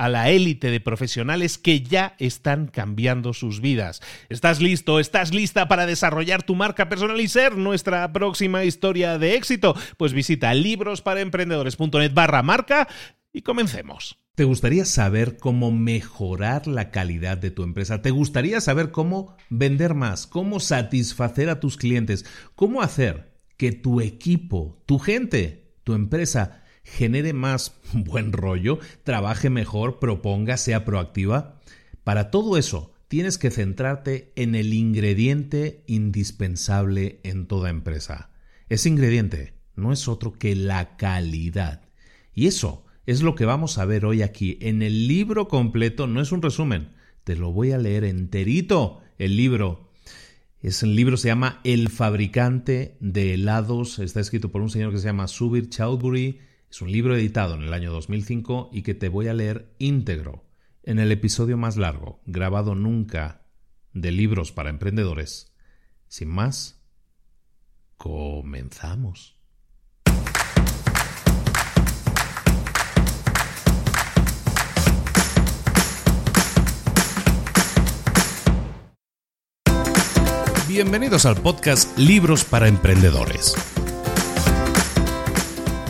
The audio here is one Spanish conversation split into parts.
a la élite de profesionales que ya están cambiando sus vidas. ¿Estás listo? ¿Estás lista para desarrollar tu marca personal y ser nuestra próxima historia de éxito? Pues visita librosparaemprendedores.net barra marca y comencemos. ¿Te gustaría saber cómo mejorar la calidad de tu empresa? ¿Te gustaría saber cómo vender más? ¿Cómo satisfacer a tus clientes? ¿Cómo hacer que tu equipo, tu gente, tu empresa genere más buen rollo, trabaje mejor, proponga, sea proactiva. Para todo eso, tienes que centrarte en el ingrediente indispensable en toda empresa. Ese ingrediente no es otro que la calidad. Y eso es lo que vamos a ver hoy aquí. En el libro completo, no es un resumen, te lo voy a leer enterito, el libro. Es el libro se llama El fabricante de helados, está escrito por un señor que se llama Subir Chowdhury es un libro editado en el año 2005 y que te voy a leer íntegro en el episodio más largo, grabado nunca, de libros para emprendedores. Sin más, comenzamos. Bienvenidos al podcast Libros para Emprendedores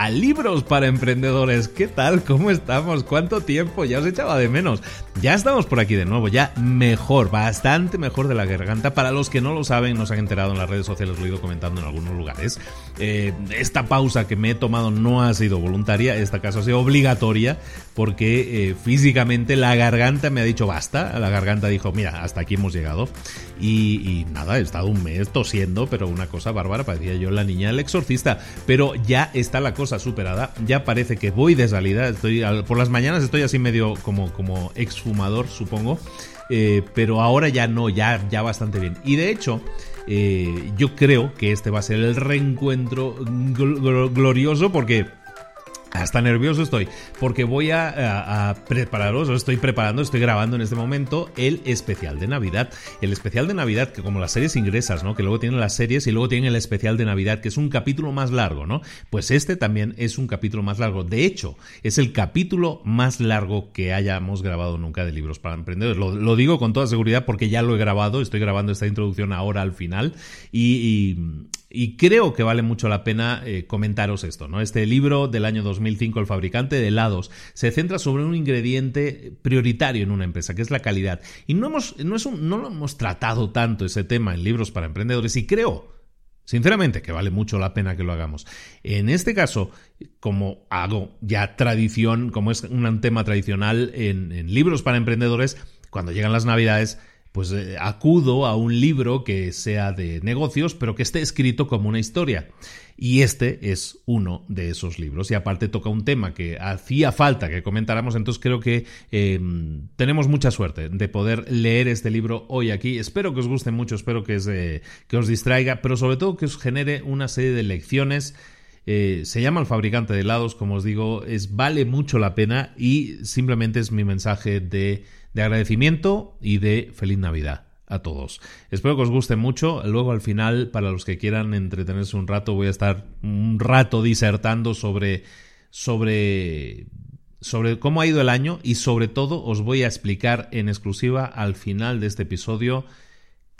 a Libros para Emprendedores. ¿Qué tal? ¿Cómo estamos? ¿Cuánto tiempo? Ya os echaba de menos. Ya estamos por aquí de nuevo, ya mejor, bastante mejor de la garganta. Para los que no lo saben, nos han enterado en las redes sociales, lo he ido comentando en algunos lugares. Eh, esta pausa que me he tomado no ha sido voluntaria, esta caso ha sido obligatoria, porque eh, físicamente la garganta me ha dicho basta. La garganta dijo, mira, hasta aquí hemos llegado. Y, y nada, he estado un mes tosiendo, pero una cosa bárbara, parecía yo la niña del exorcista. Pero ya está la cosa superada. Ya parece que voy de salida. Estoy por las mañanas estoy así medio como, como exfumador, supongo. Eh, pero ahora ya no, ya, ya bastante bien. Y de hecho, eh, yo creo que este va a ser el reencuentro glorioso porque Hasta nervioso estoy, porque voy a, prepararos, os estoy preparando, estoy grabando en este momento el especial de Navidad. El especial de Navidad, que como las series ingresas, ¿no? Que luego tienen las series y luego tienen el especial de Navidad, que es un capítulo más largo, ¿no? Pues este también es un capítulo más largo. De hecho, es el capítulo más largo que hayamos grabado nunca de libros para emprendedores. Lo, digo con toda seguridad porque ya lo he grabado, estoy grabando esta introducción ahora al final y y creo que vale mucho la pena eh, comentaros esto, ¿no? Este libro del año 2005, El fabricante de helados, se centra sobre un ingrediente prioritario en una empresa, que es la calidad. Y no, hemos, no, es un, no lo hemos tratado tanto ese tema en libros para emprendedores y creo Sinceramente, que vale mucho la pena que lo hagamos. En este caso, como hago ya tradición, como es un tema tradicional en, en libros para emprendedores, cuando llegan las navidades, pues eh, acudo a un libro que sea de negocios, pero que esté escrito como una historia. Y este es uno de esos libros. Y aparte toca un tema que hacía falta que comentáramos, entonces creo que em, tenemos mucha suerte de poder leer este libro hoy aquí. Espero que os guste mucho, espero que, os distraiga, pero sobre todo que os genere una serie de lecciones. Eh, se llama El fabricante de helados, como os digo, es vale mucho la pena y simplemente es mi mensaje de de agradecimiento y de feliz Navidad a todos. Espero que os guste mucho. Luego al final, para los que quieran entretenerse un rato, voy a estar un rato disertando sobre sobre sobre cómo ha ido el año y sobre todo os voy a explicar en exclusiva al final de este episodio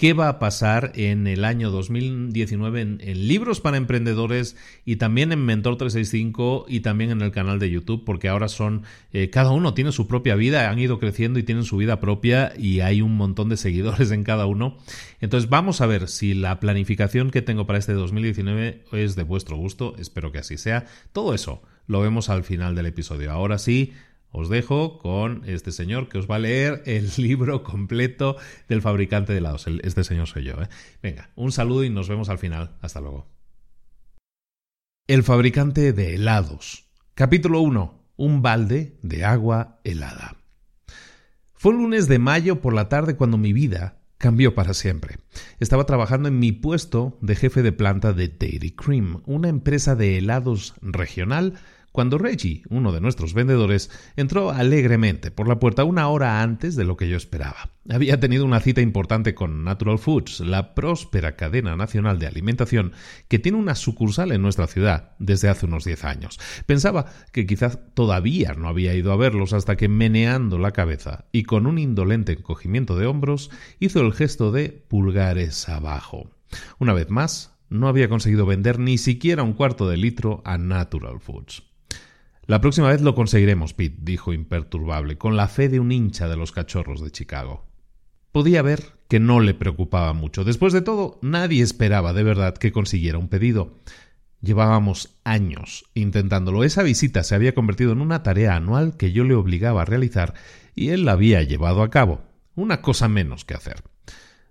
qué va a pasar en el año 2019 en, libros para emprendedores y también en Mentor 365 y también en el canal de YouTube, porque ahora son, eh, cada uno tiene su propia vida, han ido creciendo y tienen su vida propia y hay un montón de seguidores en cada uno. Entonces vamos a ver si la planificación que tengo para este 2019 es de vuestro gusto, espero que así sea. Todo eso lo vemos al final del episodio. Ahora sí, os dejo con este señor que os va a leer el libro completo del fabricante de helados. Este señor soy yo. ¿eh? Venga, un saludo y nos vemos al final. Hasta luego. El fabricante de helados. Capítulo 1. Un balde de agua helada. Fue un lunes de mayo por la tarde cuando mi vida cambió para siempre. Estaba trabajando en mi puesto de jefe de planta de Dairy Cream, una empresa de helados regional cuando Reggie, uno de nuestros vendedores, entró alegremente por la puerta una hora antes de lo que yo esperaba. Había tenido una cita importante con Natural Foods, la próspera cadena nacional de alimentación que tiene una sucursal en nuestra ciudad desde hace unos diez años. Pensaba que quizás todavía no había ido a verlos hasta que, meneando la cabeza y con un indolente encogimiento de hombros, hizo el gesto de pulgares abajo. Una vez más, no había conseguido vender ni siquiera un cuarto de litro a Natural Foods. La próxima vez lo conseguiremos, Pete, dijo imperturbable, con la fe de un hincha de los cachorros de Chicago. Podía ver que no le preocupaba mucho. Después de todo, nadie esperaba de verdad que consiguiera un pedido. Llevábamos años intentándolo. Esa visita se había convertido en una tarea anual que yo le obligaba a realizar y él la había llevado a cabo. Una cosa menos que hacer.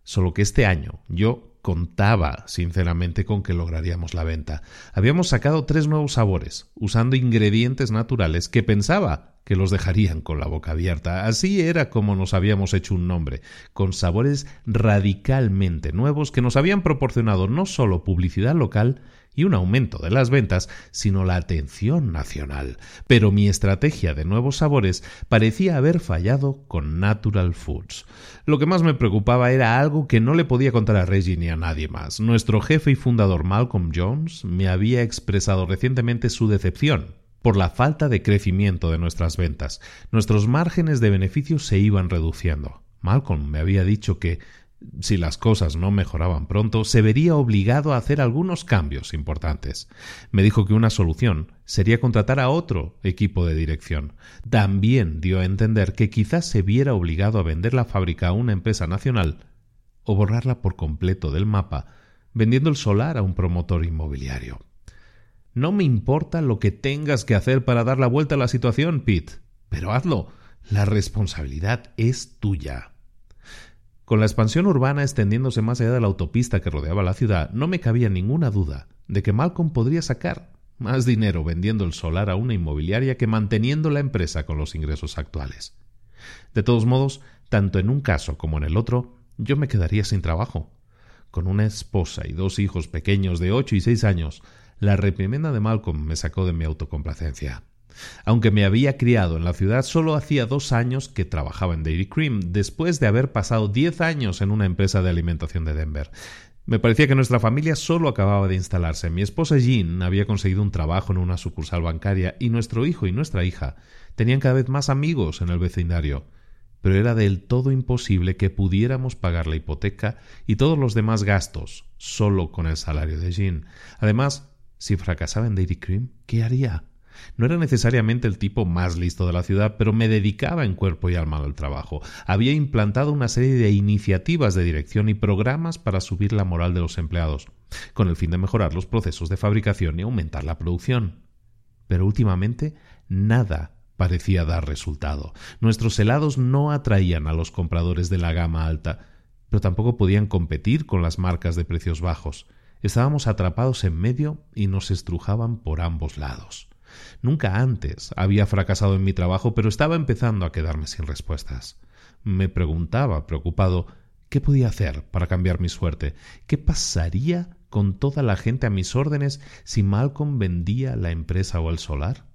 Solo que este año yo contaba sinceramente con que lograríamos la venta. Habíamos sacado tres nuevos sabores, usando ingredientes naturales que pensaba que los dejarían con la boca abierta. Así era como nos habíamos hecho un nombre, con sabores radicalmente nuevos que nos habían proporcionado no solo publicidad local, y un aumento de las ventas, sino la atención nacional. Pero mi estrategia de nuevos sabores parecía haber fallado con Natural Foods. Lo que más me preocupaba era algo que no le podía contar a Reggie ni a nadie más. Nuestro jefe y fundador Malcolm Jones me había expresado recientemente su decepción por la falta de crecimiento de nuestras ventas. Nuestros márgenes de beneficio se iban reduciendo. Malcolm me había dicho que si las cosas no mejoraban pronto, se vería obligado a hacer algunos cambios importantes. Me dijo que una solución sería contratar a otro equipo de dirección. También dio a entender que quizás se viera obligado a vender la fábrica a una empresa nacional o borrarla por completo del mapa, vendiendo el solar a un promotor inmobiliario. No me importa lo que tengas que hacer para dar la vuelta a la situación, Pete, pero hazlo. La responsabilidad es tuya. Con la expansión urbana extendiéndose más allá de la autopista que rodeaba la ciudad, no me cabía ninguna duda de que Malcolm podría sacar más dinero vendiendo el solar a una inmobiliaria que manteniendo la empresa con los ingresos actuales. De todos modos, tanto en un caso como en el otro, yo me quedaría sin trabajo. Con una esposa y dos hijos pequeños de ocho y seis años, La reprimenda de Malcolm me sacó de mi autocomplacencia. Aunque me había criado en la ciudad, solo hacía dos años que trabajaba en Dairy Cream, después de haber pasado diez años en una empresa de alimentación de Denver. Me parecía que nuestra familia solo acababa de instalarse. Mi esposa Jean había conseguido un trabajo en una sucursal bancaria y nuestro hijo y nuestra hija tenían cada vez más amigos en el vecindario. Pero era del todo imposible que pudiéramos pagar la hipoteca y todos los demás gastos solo con el salario de Jean. Además, si fracasaba en Dairy Cream, ¿qué haría? No era necesariamente el tipo más listo de la ciudad, pero me dedicaba en cuerpo y alma al trabajo. Había implantado una serie de iniciativas de dirección y programas para subir la moral de los empleados, con el fin de mejorar los procesos de fabricación y aumentar la producción. Pero últimamente nada parecía dar resultado. Nuestros helados no atraían a los compradores de la gama alta, pero tampoco podían competir con las marcas de precios bajos. Estábamos atrapados en medio y nos estrujaban por ambos lados. Nunca antes había fracasado en mi trabajo, pero estaba empezando a quedarme sin respuestas. Me preguntaba, preocupado, ¿qué podía hacer para cambiar mi suerte? ¿Qué pasaría con toda la gente a mis órdenes si Malcolm vendía la empresa o el solar?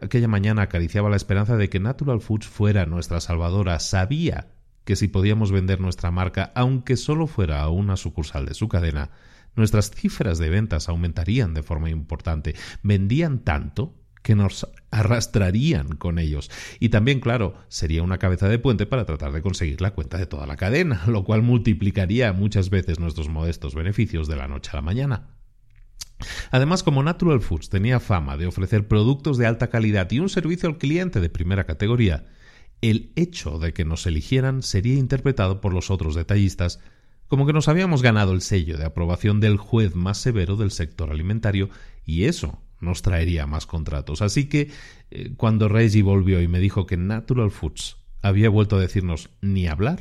Aquella mañana acariciaba la esperanza de que Natural Foods fuera nuestra salvadora. Sabía que si podíamos vender nuestra marca, aunque solo fuera a una sucursal de su cadena, nuestras cifras de ventas aumentarían de forma importante. Vendían tanto que nos arrastrarían con ellos. Y también, claro, sería una cabeza de puente para tratar de conseguir la cuenta de toda la cadena, lo cual multiplicaría muchas veces nuestros modestos beneficios de la noche a la mañana. Además, como Natural Foods tenía fama de ofrecer productos de alta calidad y un servicio al cliente de primera categoría, el hecho de que nos eligieran sería interpretado por los otros detallistas como que nos habíamos ganado el sello de aprobación del juez más severo del sector alimentario y eso nos traería más contratos. Así que eh, cuando Reggie volvió y me dijo que Natural Foods había vuelto a decirnos ni hablar,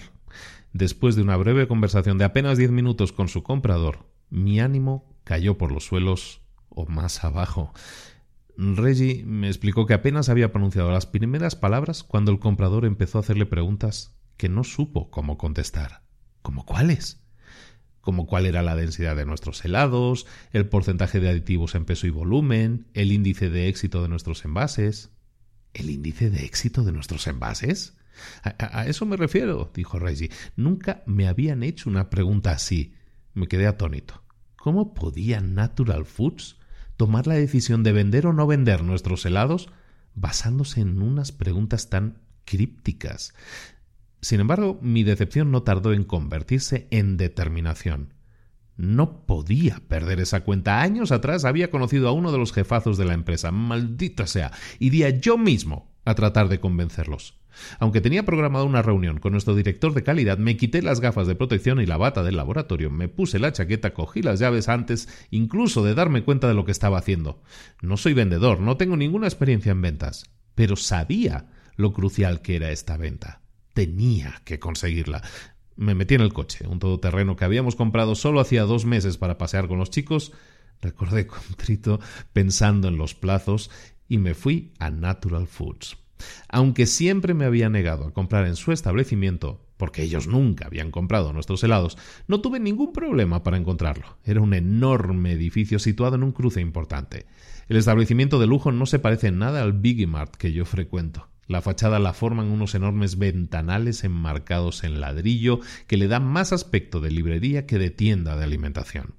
después de una breve conversación de apenas diez minutos con su comprador, mi ánimo cayó por los suelos o más abajo. Reggie me explicó que apenas había pronunciado las primeras palabras cuando el comprador empezó a hacerle preguntas que no supo cómo contestar. ¿Como cuáles? Como cuál era la densidad de nuestros helados, el porcentaje de aditivos en peso y volumen, el índice de éxito de nuestros envases. ¿El índice de éxito de nuestros envases? A, a eso me refiero, dijo Reggie. Nunca me habían hecho una pregunta así. Me quedé atónito. ¿Cómo podía Natural Foods tomar la decisión de vender o no vender nuestros helados basándose en unas preguntas tan crípticas? Sin embargo, mi decepción no tardó en convertirse en determinación. No podía perder esa cuenta. Años atrás había conocido a uno de los jefazos de la empresa. Maldita sea. Iría yo mismo a tratar de convencerlos. Aunque tenía programada una reunión con nuestro director de calidad, me quité las gafas de protección y la bata del laboratorio, me puse la chaqueta, cogí las llaves antes incluso de darme cuenta de lo que estaba haciendo. No soy vendedor, no tengo ninguna experiencia en ventas, pero sabía lo crucial que era esta venta tenía que conseguirla. Me metí en el coche, un todoterreno que habíamos comprado solo hacía dos meses para pasear con los chicos. Recordé contrito pensando en los plazos y me fui a Natural Foods. Aunque siempre me había negado a comprar en su establecimiento, porque ellos nunca habían comprado nuestros helados, no tuve ningún problema para encontrarlo. Era un enorme edificio situado en un cruce importante. El establecimiento de lujo no se parece en nada al Biggie Mart que yo frecuento. La fachada la forman unos enormes ventanales enmarcados en ladrillo que le dan más aspecto de librería que de tienda de alimentación.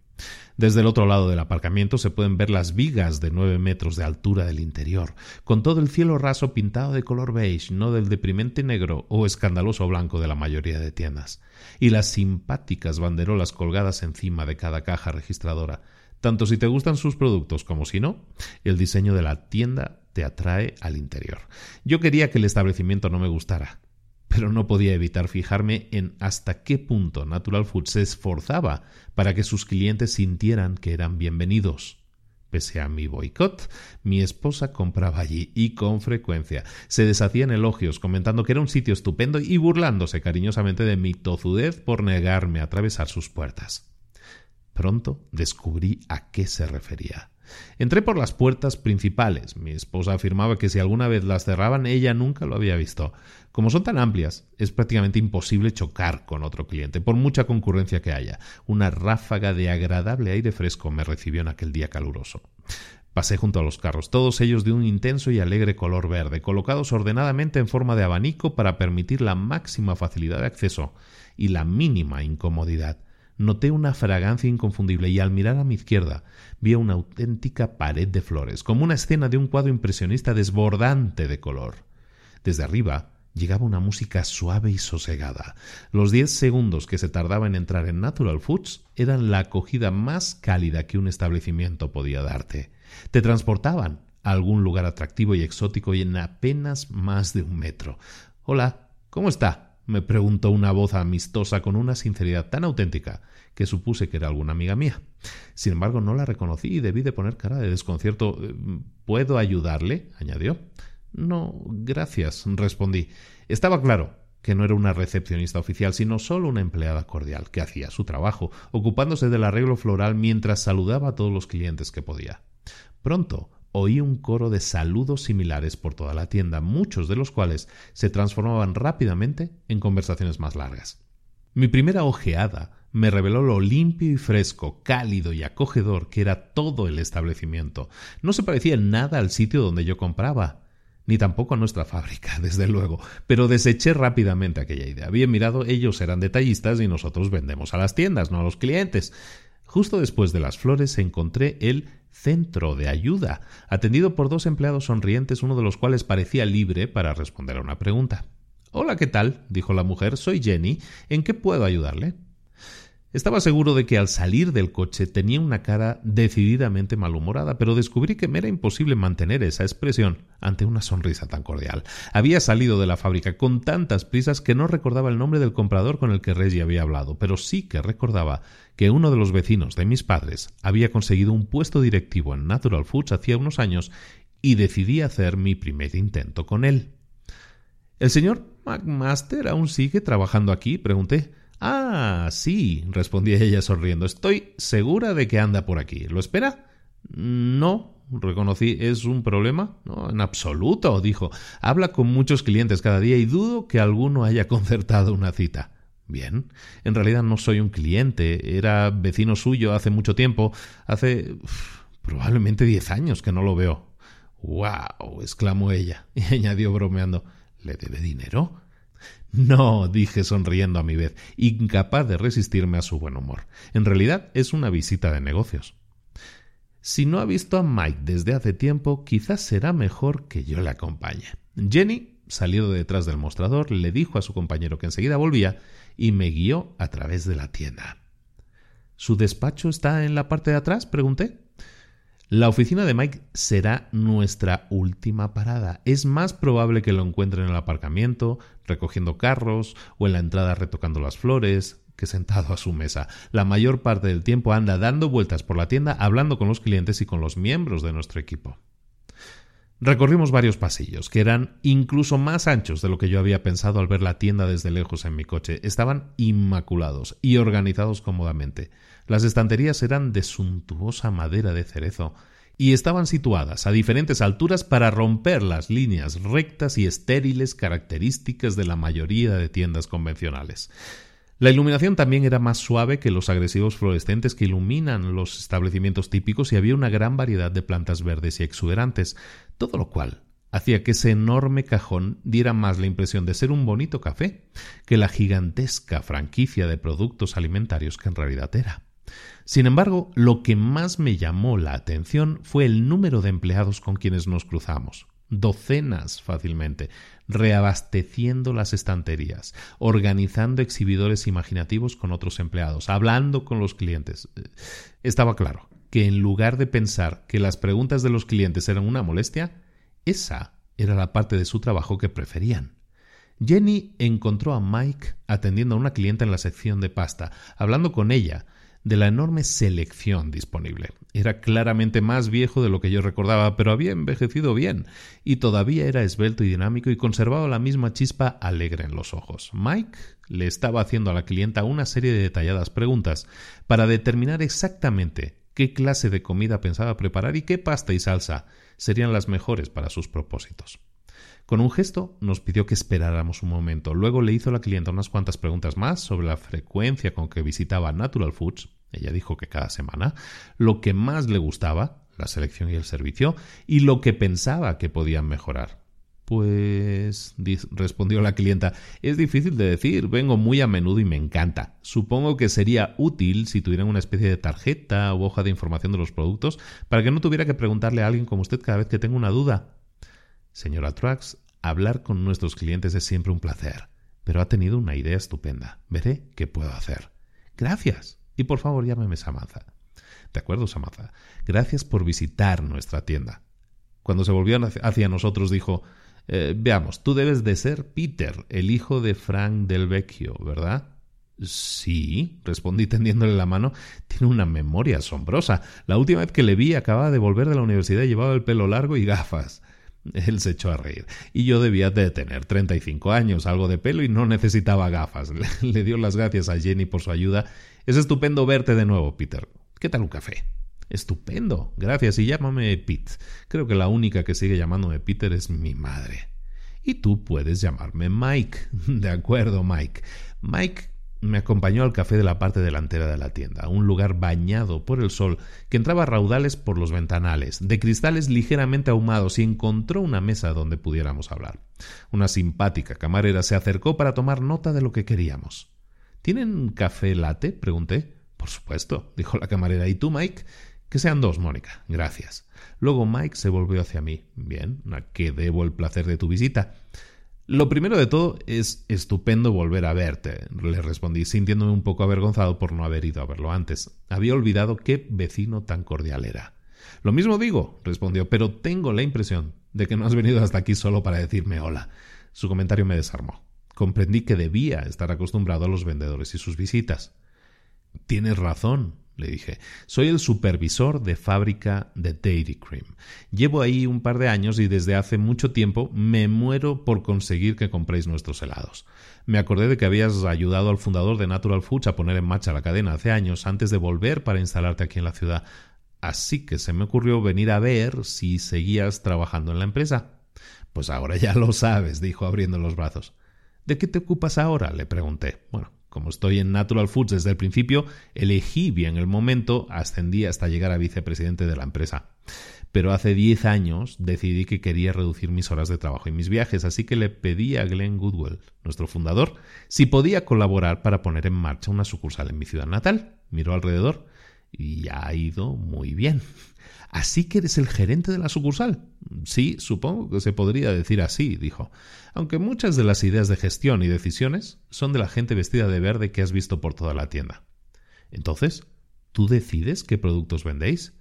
Desde el otro lado del aparcamiento se pueden ver las vigas de nueve metros de altura del interior, con todo el cielo raso pintado de color beige, no del deprimente negro o escandaloso blanco de la mayoría de tiendas, y las simpáticas banderolas colgadas encima de cada caja registradora. Tanto si te gustan sus productos como si no, el diseño de la tienda te atrae al interior. Yo quería que el establecimiento no me gustara, pero no podía evitar fijarme en hasta qué punto Natural Food se esforzaba para que sus clientes sintieran que eran bienvenidos. Pese a mi boicot, mi esposa compraba allí y con frecuencia. Se deshacía en elogios, comentando que era un sitio estupendo y burlándose cariñosamente de mi tozudez por negarme a atravesar sus puertas. Pronto descubrí a qué se refería. Entré por las puertas principales. Mi esposa afirmaba que si alguna vez las cerraban ella nunca lo había visto. Como son tan amplias, es prácticamente imposible chocar con otro cliente, por mucha concurrencia que haya. Una ráfaga de agradable aire fresco me recibió en aquel día caluroso. Pasé junto a los carros, todos ellos de un intenso y alegre color verde, colocados ordenadamente en forma de abanico para permitir la máxima facilidad de acceso y la mínima incomodidad. Noté una fragancia inconfundible y al mirar a mi izquierda vi una auténtica pared de flores, como una escena de un cuadro impresionista desbordante de color. Desde arriba llegaba una música suave y sosegada. Los diez segundos que se tardaba en entrar en Natural Foods eran la acogida más cálida que un establecimiento podía darte. Te transportaban a algún lugar atractivo y exótico y en apenas más de un metro. Hola, ¿cómo está? Me preguntó una voz amistosa con una sinceridad tan auténtica que supuse que era alguna amiga mía. Sin embargo, no la reconocí y debí de poner cara de desconcierto. ¿Puedo ayudarle? añadió. No, gracias, respondí. Estaba claro que no era una recepcionista oficial, sino solo una empleada cordial, que hacía su trabajo, ocupándose del arreglo floral mientras saludaba a todos los clientes que podía. Pronto oí un coro de saludos similares por toda la tienda, muchos de los cuales se transformaban rápidamente en conversaciones más largas. Mi primera ojeada me reveló lo limpio y fresco, cálido y acogedor que era todo el establecimiento. No se parecía en nada al sitio donde yo compraba, ni tampoco a nuestra fábrica, desde luego, pero deseché rápidamente aquella idea. Bien mirado, ellos eran detallistas y nosotros vendemos a las tiendas, no a los clientes. Justo después de las flores encontré el centro de ayuda, atendido por dos empleados sonrientes, uno de los cuales parecía libre para responder a una pregunta. Hola, ¿qué tal? dijo la mujer. Soy Jenny. ¿En qué puedo ayudarle? Estaba seguro de que al salir del coche tenía una cara decididamente malhumorada, pero descubrí que me era imposible mantener esa expresión ante una sonrisa tan cordial. Había salido de la fábrica con tantas prisas que no recordaba el nombre del comprador con el que Reggie había hablado, pero sí que recordaba que uno de los vecinos de mis padres había conseguido un puesto directivo en Natural Foods hacía unos años y decidí hacer mi primer intento con él. ¿El señor McMaster aún sigue trabajando aquí? pregunté. Ah, sí, respondía ella sonriendo. Estoy segura de que anda por aquí. ¿Lo espera? No, reconocí. ¿Es un problema? No, en absoluto, dijo. Habla con muchos clientes cada día y dudo que alguno haya concertado una cita. Bien, en realidad no soy un cliente. Era vecino suyo hace mucho tiempo. Hace probablemente diez años que no lo veo. ¡Wow! exclamó ella y añadió bromeando. ¿Le debe dinero? No, dije sonriendo a mi vez, incapaz de resistirme a su buen humor. En realidad es una visita de negocios. Si no ha visto a Mike desde hace tiempo, quizás será mejor que yo le acompañe. Jenny salió de detrás del mostrador, le dijo a su compañero que enseguida volvía y me guió a través de la tienda. ¿Su despacho está en la parte de atrás? pregunté. La oficina de Mike será nuestra última parada. Es más probable que lo encuentre en el aparcamiento, recogiendo carros, o en la entrada retocando las flores, que sentado a su mesa. La mayor parte del tiempo anda dando vueltas por la tienda, hablando con los clientes y con los miembros de nuestro equipo. Recorrimos varios pasillos, que eran incluso más anchos de lo que yo había pensado al ver la tienda desde lejos en mi coche. Estaban inmaculados y organizados cómodamente. Las estanterías eran de suntuosa madera de cerezo y estaban situadas a diferentes alturas para romper las líneas rectas y estériles características de la mayoría de tiendas convencionales. La iluminación también era más suave que los agresivos fluorescentes que iluminan los establecimientos típicos y había una gran variedad de plantas verdes y exuberantes, todo lo cual hacía que ese enorme cajón diera más la impresión de ser un bonito café que la gigantesca franquicia de productos alimentarios que en realidad era. Sin embargo, lo que más me llamó la atención fue el número de empleados con quienes nos cruzamos docenas fácilmente, reabasteciendo las estanterías, organizando exhibidores imaginativos con otros empleados, hablando con los clientes. Estaba claro que en lugar de pensar que las preguntas de los clientes eran una molestia, esa era la parte de su trabajo que preferían. Jenny encontró a Mike atendiendo a una clienta en la sección de pasta. Hablando con ella, de la enorme selección disponible. Era claramente más viejo de lo que yo recordaba, pero había envejecido bien, y todavía era esbelto y dinámico y conservaba la misma chispa alegre en los ojos. Mike le estaba haciendo a la clienta una serie de detalladas preguntas para determinar exactamente qué clase de comida pensaba preparar y qué pasta y salsa serían las mejores para sus propósitos. Con un gesto nos pidió que esperáramos un momento. Luego le hizo a la clienta unas cuantas preguntas más sobre la frecuencia con que visitaba Natural Foods, ella dijo que cada semana, lo que más le gustaba, la selección y el servicio, y lo que pensaba que podían mejorar. Pues, respondió la clienta, es difícil de decir, vengo muy a menudo y me encanta. Supongo que sería útil si tuvieran una especie de tarjeta o hoja de información de los productos para que no tuviera que preguntarle a alguien como usted cada vez que tenga una duda. Señora Trax, hablar con nuestros clientes es siempre un placer, pero ha tenido una idea estupenda. Veré qué puedo hacer. Gracias. Y por favor llámeme Samantha. De acuerdo, Samantha. Gracias por visitar nuestra tienda. Cuando se volvió hacia nosotros dijo eh, veamos, tú debes de ser Peter, el hijo de Frank del Vecchio, ¿verdad? Sí, respondí tendiéndole la mano. Tiene una memoria asombrosa. La última vez que le vi acababa de volver de la universidad y llevaba el pelo largo y gafas. Él se echó a reír. Y yo debía de tener 35 años, algo de pelo y no necesitaba gafas. Le dio las gracias a Jenny por su ayuda. Es estupendo verte de nuevo, Peter. ¿Qué tal un café? Estupendo, gracias. Y llámame Pete. Creo que la única que sigue llamándome Peter es mi madre. Y tú puedes llamarme Mike. De acuerdo, Mike. Mike me acompañó al café de la parte delantera de la tienda, un lugar bañado por el sol que entraba raudales por los ventanales, de cristales ligeramente ahumados, y encontró una mesa donde pudiéramos hablar. Una simpática camarera se acercó para tomar nota de lo que queríamos. ¿Tienen café latte? pregunté. Por supuesto, dijo la camarera. ¿Y tú, Mike? Que sean dos, Mónica. Gracias. Luego Mike se volvió hacia mí. Bien, ¿a qué debo el placer de tu visita? Lo primero de todo es estupendo volver a verte, le respondí, sintiéndome un poco avergonzado por no haber ido a verlo antes. Había olvidado qué vecino tan cordial era. Lo mismo digo, respondió, pero tengo la impresión de que no has venido hasta aquí solo para decirme hola. Su comentario me desarmó. Comprendí que debía estar acostumbrado a los vendedores y sus visitas. Tienes razón, le dije. Soy el supervisor de fábrica de Dairy Cream. Llevo ahí un par de años y desde hace mucho tiempo me muero por conseguir que compréis nuestros helados. Me acordé de que habías ayudado al fundador de Natural Foods a poner en marcha la cadena hace años antes de volver para instalarte aquí en la ciudad. Así que se me ocurrió venir a ver si seguías trabajando en la empresa. Pues ahora ya lo sabes, dijo abriendo los brazos. ¿De qué te ocupas ahora? le pregunté. Bueno, como estoy en Natural Foods desde el principio, elegí bien el momento, ascendí hasta llegar a vicepresidente de la empresa. Pero hace 10 años decidí que quería reducir mis horas de trabajo y mis viajes, así que le pedí a Glenn Goodwell, nuestro fundador, si podía colaborar para poner en marcha una sucursal en mi ciudad natal. Miró alrededor y ha ido muy bien. Así que eres el gerente de la sucursal. Sí, supongo que se podría decir así, dijo, aunque muchas de las ideas de gestión y decisiones son de la gente vestida de verde que has visto por toda la tienda. Entonces, ¿tú decides qué productos vendéis?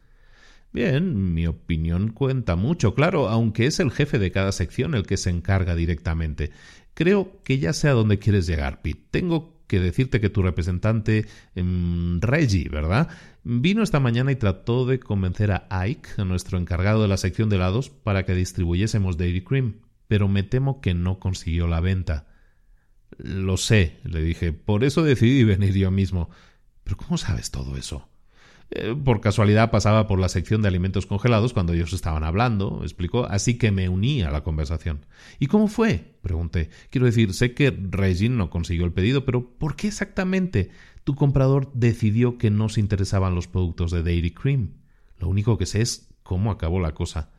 Bien, mi opinión cuenta mucho, claro, aunque es el jefe de cada sección el que se encarga directamente. Creo que ya sé a dónde quieres llegar, Pete. Tengo que decirte que tu representante, em, Reggie, ¿verdad? Vino esta mañana y trató de convencer a Ike, nuestro encargado de la sección de helados, para que distribuyésemos Dairy Cream, pero me temo que no consiguió la venta. Lo sé, le dije, por eso decidí venir yo mismo. Pero ¿cómo sabes todo eso? Eh, por casualidad pasaba por la sección de alimentos congelados cuando ellos estaban hablando, explicó, así que me uní a la conversación. ¿Y cómo fue? pregunté. Quiero decir, sé que Regine no consiguió el pedido, pero ¿por qué exactamente tu comprador decidió que no se interesaban los productos de Dairy Cream? Lo único que sé es cómo acabó la cosa.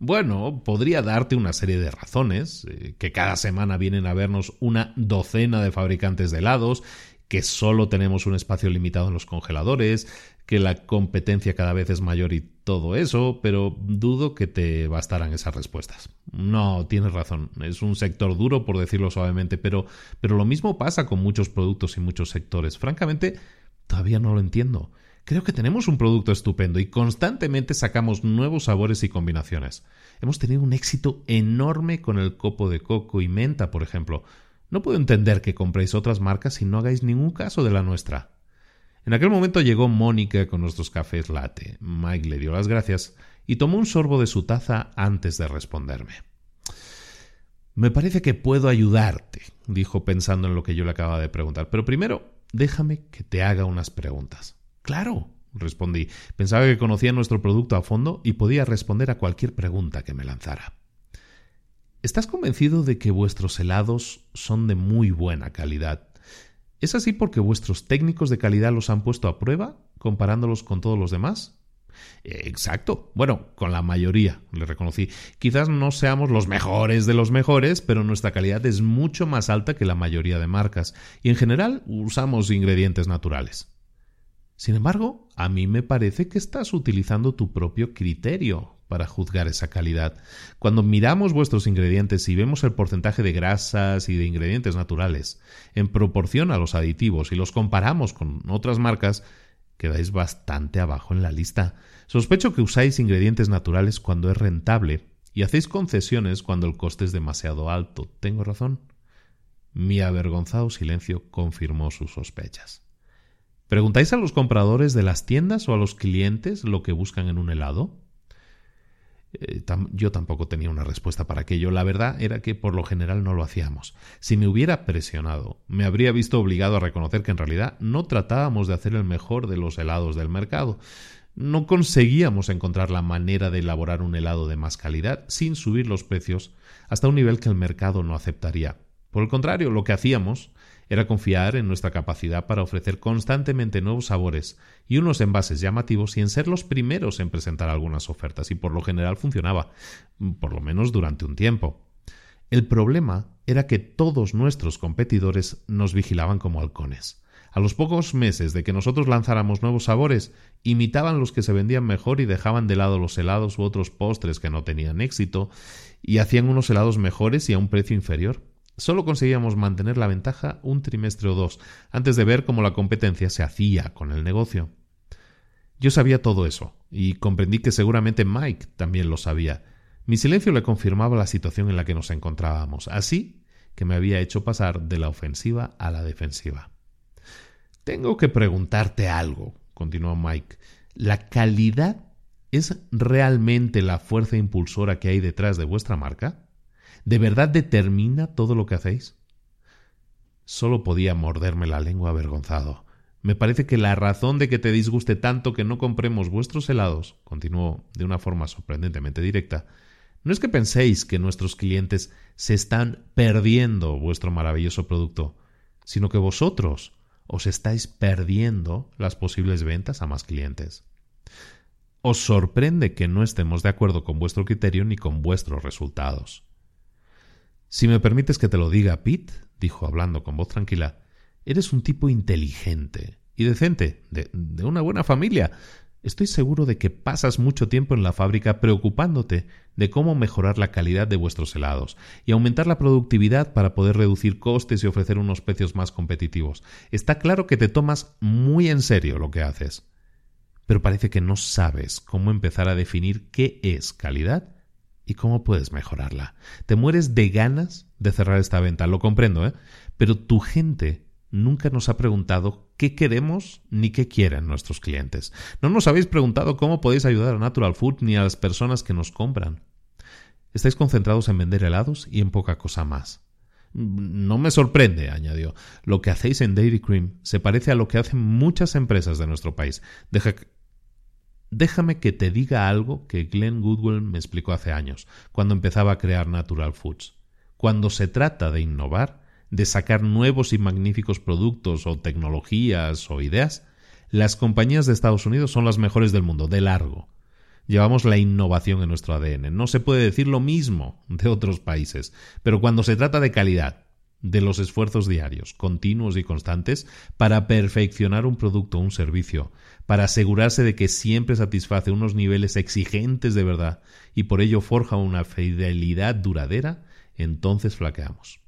Bueno, podría darte una serie de razones, eh, que cada semana vienen a vernos una docena de fabricantes de helados, que solo tenemos un espacio limitado en los congeladores, que la competencia cada vez es mayor y todo eso, pero dudo que te bastaran esas respuestas. No, tienes razón, es un sector duro por decirlo suavemente, pero, pero lo mismo pasa con muchos productos y muchos sectores. Francamente, todavía no lo entiendo. Creo que tenemos un producto estupendo y constantemente sacamos nuevos sabores y combinaciones. Hemos tenido un éxito enorme con el copo de coco y menta, por ejemplo. No puedo entender que compréis otras marcas y no hagáis ningún caso de la nuestra. En aquel momento llegó Mónica con nuestros cafés latte. Mike le dio las gracias y tomó un sorbo de su taza antes de responderme. Me parece que puedo ayudarte, dijo pensando en lo que yo le acababa de preguntar, pero primero déjame que te haga unas preguntas. Claro, respondí. Pensaba que conocía nuestro producto a fondo y podía responder a cualquier pregunta que me lanzara. ¿Estás convencido de que vuestros helados son de muy buena calidad? ¿Es así porque vuestros técnicos de calidad los han puesto a prueba, comparándolos con todos los demás? Exacto. Bueno, con la mayoría, le reconocí. Quizás no seamos los mejores de los mejores, pero nuestra calidad es mucho más alta que la mayoría de marcas, y en general usamos ingredientes naturales. Sin embargo, a mí me parece que estás utilizando tu propio criterio para juzgar esa calidad. Cuando miramos vuestros ingredientes y vemos el porcentaje de grasas y de ingredientes naturales en proporción a los aditivos y los comparamos con otras marcas, quedáis bastante abajo en la lista. Sospecho que usáis ingredientes naturales cuando es rentable y hacéis concesiones cuando el coste es demasiado alto. ¿Tengo razón? Mi avergonzado silencio confirmó sus sospechas. ¿Preguntáis a los compradores de las tiendas o a los clientes lo que buscan en un helado? Eh, yo tampoco tenía una respuesta para aquello. La verdad era que por lo general no lo hacíamos. Si me hubiera presionado, me habría visto obligado a reconocer que en realidad no tratábamos de hacer el mejor de los helados del mercado. No conseguíamos encontrar la manera de elaborar un helado de más calidad sin subir los precios hasta un nivel que el mercado no aceptaría. Por el contrario, lo que hacíamos era confiar en nuestra capacidad para ofrecer constantemente nuevos sabores y unos envases llamativos y en ser los primeros en presentar algunas ofertas, y por lo general funcionaba, por lo menos durante un tiempo. El problema era que todos nuestros competidores nos vigilaban como halcones. A los pocos meses de que nosotros lanzáramos nuevos sabores, imitaban los que se vendían mejor y dejaban de lado los helados u otros postres que no tenían éxito, y hacían unos helados mejores y a un precio inferior. Solo conseguíamos mantener la ventaja un trimestre o dos, antes de ver cómo la competencia se hacía con el negocio. Yo sabía todo eso, y comprendí que seguramente Mike también lo sabía. Mi silencio le confirmaba la situación en la que nos encontrábamos, así que me había hecho pasar de la ofensiva a la defensiva. Tengo que preguntarte algo, continuó Mike. ¿La calidad es realmente la fuerza impulsora que hay detrás de vuestra marca? ¿De verdad determina todo lo que hacéis? Solo podía morderme la lengua avergonzado. Me parece que la razón de que te disguste tanto que no compremos vuestros helados, continuó de una forma sorprendentemente directa, no es que penséis que nuestros clientes se están perdiendo vuestro maravilloso producto, sino que vosotros os estáis perdiendo las posibles ventas a más clientes. Os sorprende que no estemos de acuerdo con vuestro criterio ni con vuestros resultados. Si me permites que te lo diga, Pete, dijo hablando con voz tranquila, eres un tipo inteligente y decente, de, de, una buena familia. Estoy seguro de que pasas mucho tiempo en la fábrica preocupándote de cómo mejorar la calidad de vuestros helados y aumentar la productividad para poder reducir costes y ofrecer unos precios más competitivos. Está claro que te tomas muy en serio lo que haces. Pero parece que no sabes cómo empezar a definir qué es calidad y cómo puedes mejorarla. Te mueres de ganas de cerrar esta venta, lo comprendo, ¿eh? Pero tu gente nunca nos ha preguntado qué queremos ni qué quieren nuestros clientes. No nos habéis preguntado cómo podéis ayudar a Natural Food ni a las personas que nos compran. Estáis concentrados en vender helados y en poca cosa más. No me sorprende, añadió. Lo que hacéis en Dairy Cream se parece a lo que hacen muchas empresas de nuestro país. Deja, Déjame que te diga algo que Glenn Goodwell me explicó hace años, cuando empezaba a crear Natural Foods. Cuando se trata de innovar, de sacar nuevos y magníficos productos o tecnologías o ideas, las compañías de Estados Unidos son las mejores del mundo, de largo. Llevamos la innovación en nuestro ADN. No se puede decir lo mismo de otros países, pero cuando se trata de calidad, de los esfuerzos diarios, continuos y constantes, para perfeccionar un producto o un servicio, para asegurarse de que siempre satisface unos niveles exigentes de verdad y por ello forja una fidelidad duradera, entonces flaqueamos.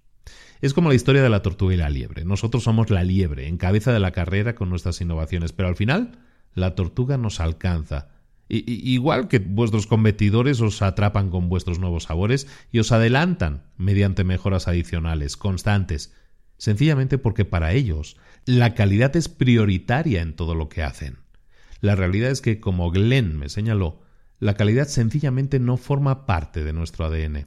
Es como la historia de la tortuga y la liebre. Nosotros somos la liebre, en cabeza de la carrera con nuestras innovaciones, pero al final la tortuga nos alcanza. igual que vuestros competidores os atrapan con vuestros nuevos sabores y os adelantan mediante mejoras adicionales, constantes, sencillamente porque para ellos la calidad es prioritaria en todo lo que hacen. La realidad es que, como Glenn me señaló, la calidad sencillamente no forma parte de nuestro ADN.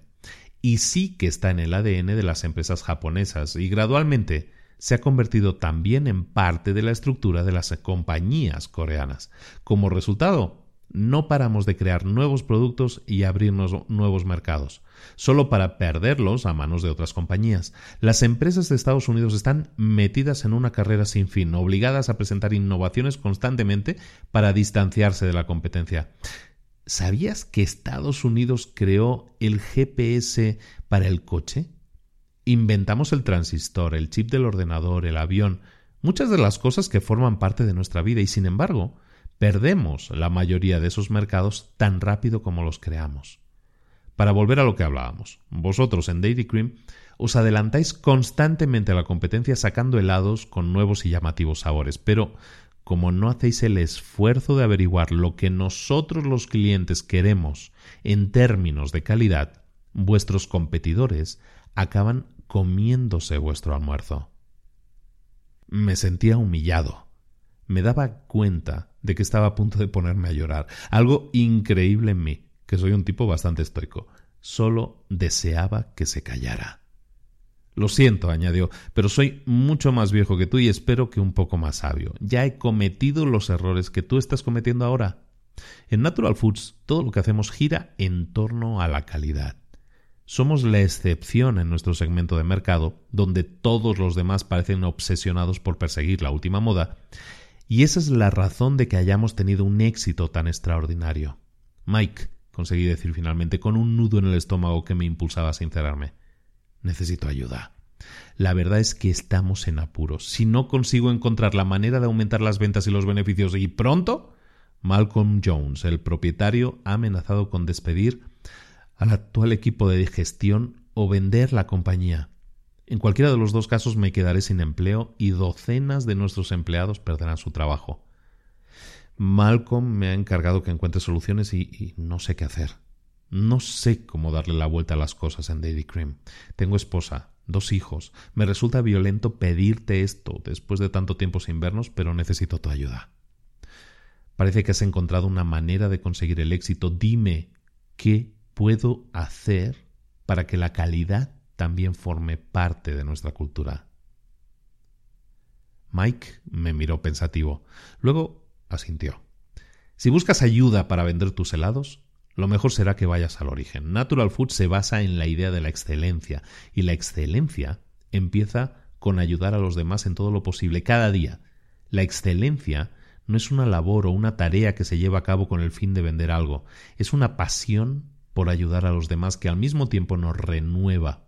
Y sí que está en el ADN de las empresas japonesas y gradualmente se ha convertido también en parte de la estructura de las compañías coreanas. Como resultado, no paramos de crear nuevos productos y abrirnos nuevos mercados, solo para perderlos a manos de otras compañías. Las empresas de Estados Unidos están metidas en una carrera sin fin, obligadas a presentar innovaciones constantemente para distanciarse de la competencia. ¿Sabías que Estados Unidos creó el GPS para el coche? Inventamos el transistor, el chip del ordenador, el avión, muchas de las cosas que forman parte de nuestra vida y sin embargo, perdemos la mayoría de esos mercados tan rápido como los creamos. Para volver a lo que hablábamos, vosotros en Daily Cream os adelantáis constantemente a la competencia sacando helados con nuevos y llamativos sabores, pero como no hacéis el esfuerzo de averiguar lo que nosotros los clientes queremos en términos de calidad, vuestros competidores acaban comiéndose vuestro almuerzo. Me sentía humillado. Me daba cuenta de que estaba a punto de ponerme a llorar. Algo increíble en mí, que soy un tipo bastante estoico. Solo deseaba que se callara. Lo siento, añadió, pero soy mucho más viejo que tú y espero que un poco más sabio. Ya he cometido los errores que tú estás cometiendo ahora. En Natural Foods todo lo que hacemos gira en torno a la calidad. Somos la excepción en nuestro segmento de mercado, donde todos los demás parecen obsesionados por perseguir la última moda, y esa es la razón de que hayamos tenido un éxito tan extraordinario. Mike, conseguí decir finalmente, con un nudo en el estómago que me impulsaba a sincerarme. Necesito ayuda. La verdad es que estamos en apuros. Si no consigo encontrar la manera de aumentar las ventas y los beneficios y pronto, Malcolm Jones, el propietario, ha amenazado con despedir al actual equipo de gestión o vender la compañía. En cualquiera de los dos casos me quedaré sin empleo y docenas de nuestros empleados perderán su trabajo. Malcolm me ha encargado que encuentre soluciones y, no sé qué hacer. No sé cómo darle la vuelta a las cosas en Daddy Cream. Tengo esposa, dos hijos. Me resulta violento pedirte esto después de tanto tiempo sin vernos, pero necesito tu ayuda. Parece que has encontrado una manera de conseguir el éxito. Dime qué puedo hacer para que la calidad también forme parte de nuestra cultura. Mike me miró pensativo. Luego asintió. Si buscas ayuda para vender tus helados, lo mejor será que vayas al origen. Natural Food se basa en la idea de la excelencia y la excelencia empieza con ayudar a los demás en todo lo posible cada día. La excelencia no es una labor o una tarea que se lleva a cabo con el fin de vender algo, es una pasión por ayudar a los demás que al mismo tiempo nos renueva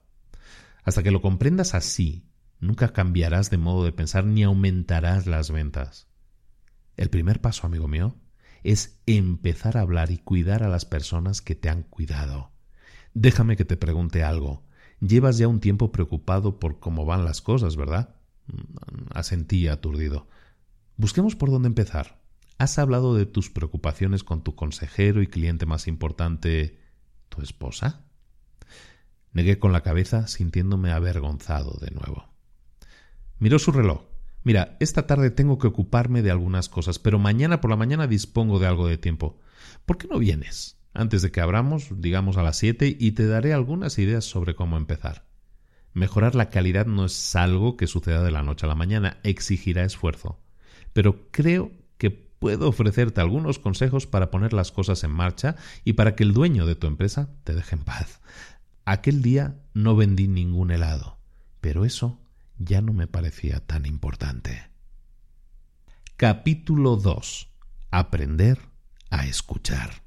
hasta que lo comprendas así, nunca cambiarás de modo de pensar ni aumentarás las ventas. El primer paso, amigo mío, es empezar a hablar y cuidar a las personas que te han cuidado. Déjame que te pregunte algo. Llevas ya un tiempo preocupado por cómo van las cosas, ¿verdad? Asentí aturdido. Busquemos por dónde empezar. ¿Has hablado de tus preocupaciones con tu consejero y cliente más importante, tu esposa? Negué con la cabeza, sintiéndome avergonzado de nuevo. Miró su reloj. Mira, esta tarde tengo que ocuparme de algunas cosas, pero mañana por la mañana dispongo de algo de tiempo. ¿Por qué no vienes? Antes de que abramos, digamos a las siete, y te daré algunas ideas sobre cómo empezar. Mejorar la calidad no es algo que suceda de la noche a la mañana, exigirá esfuerzo. Pero creo que puedo ofrecerte algunos consejos para poner las cosas en marcha y para que el dueño de tu empresa te deje en paz. Aquel día no vendí ningún helado, pero eso ya no me parecía tan importante. Capítulo 2. Aprender a escuchar.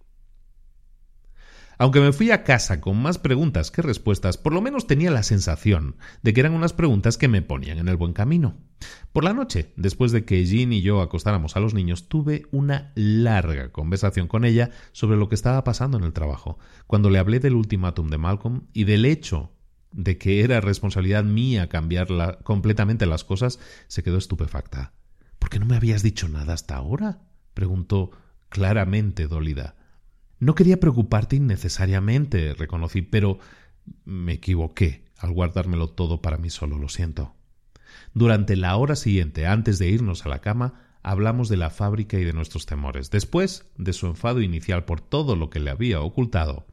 Aunque me fui a casa con más preguntas que respuestas, por lo menos tenía la sensación de que eran unas preguntas que me ponían en el buen camino. Por la noche, después de que Jean y yo acostáramos a los niños, tuve una larga conversación con ella sobre lo que estaba pasando en el trabajo. Cuando le hablé del ultimátum de Malcolm y del hecho de que era responsabilidad mía cambiar completamente las cosas, se quedó estupefacta. ¿Por qué no me habías dicho nada hasta ahora? preguntó claramente dolida. No quería preocuparte innecesariamente, reconocí, pero me equivoqué al guardármelo todo para mí solo, lo siento. Durante la hora siguiente, antes de irnos a la cama, hablamos de la fábrica y de nuestros temores. Después de su enfado inicial por todo lo que le había ocultado,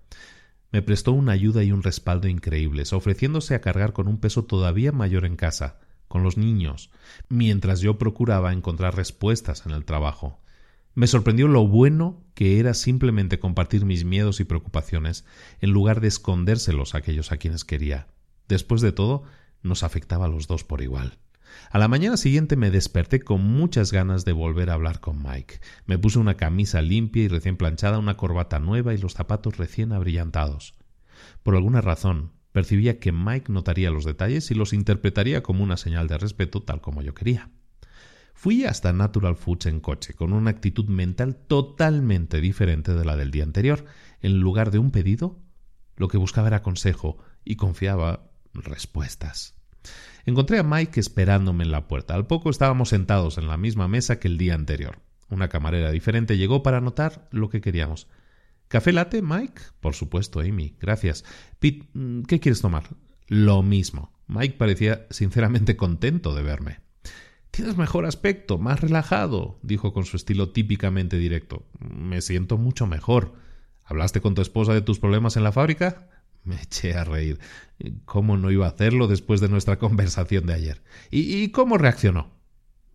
me prestó una ayuda y un respaldo increíbles, ofreciéndose a cargar con un peso todavía mayor en casa, con los niños, mientras yo procuraba encontrar respuestas en el trabajo. Me sorprendió lo bueno que era simplemente compartir mis miedos y preocupaciones en lugar de escondérselos a aquellos a quienes quería. Después de todo, nos afectaba a los dos por igual. A la mañana siguiente me desperté con muchas ganas de volver a hablar con Mike. Me puse una camisa limpia y recién planchada, una corbata nueva y los zapatos recién abrillantados. Por alguna razón, percibía que Mike notaría los detalles y los interpretaría como una señal de respeto tal como yo quería. Fui hasta Natural Foods en coche, con una actitud mental totalmente diferente de la del día anterior. En lugar de un pedido, lo que buscaba era consejo y confiaba respuestas. Encontré a Mike esperándome en la puerta. Al poco estábamos sentados en la misma mesa que el día anterior. Una camarera diferente llegó para anotar lo que queríamos. ¿Café latte, Mike? Por supuesto, Amy. Gracias. Pete, mm, ¿qué quieres tomar? Lo mismo. Mike parecía sinceramente contento de verme. Tienes mejor aspecto, más relajado, dijo con su estilo típicamente directo. Me siento mucho mejor. ¿Hablaste con tu esposa de tus problemas en la fábrica? Me eché a reír. ¿Cómo no iba a hacerlo después de nuestra conversación de ayer? ¿Y, cómo reaccionó?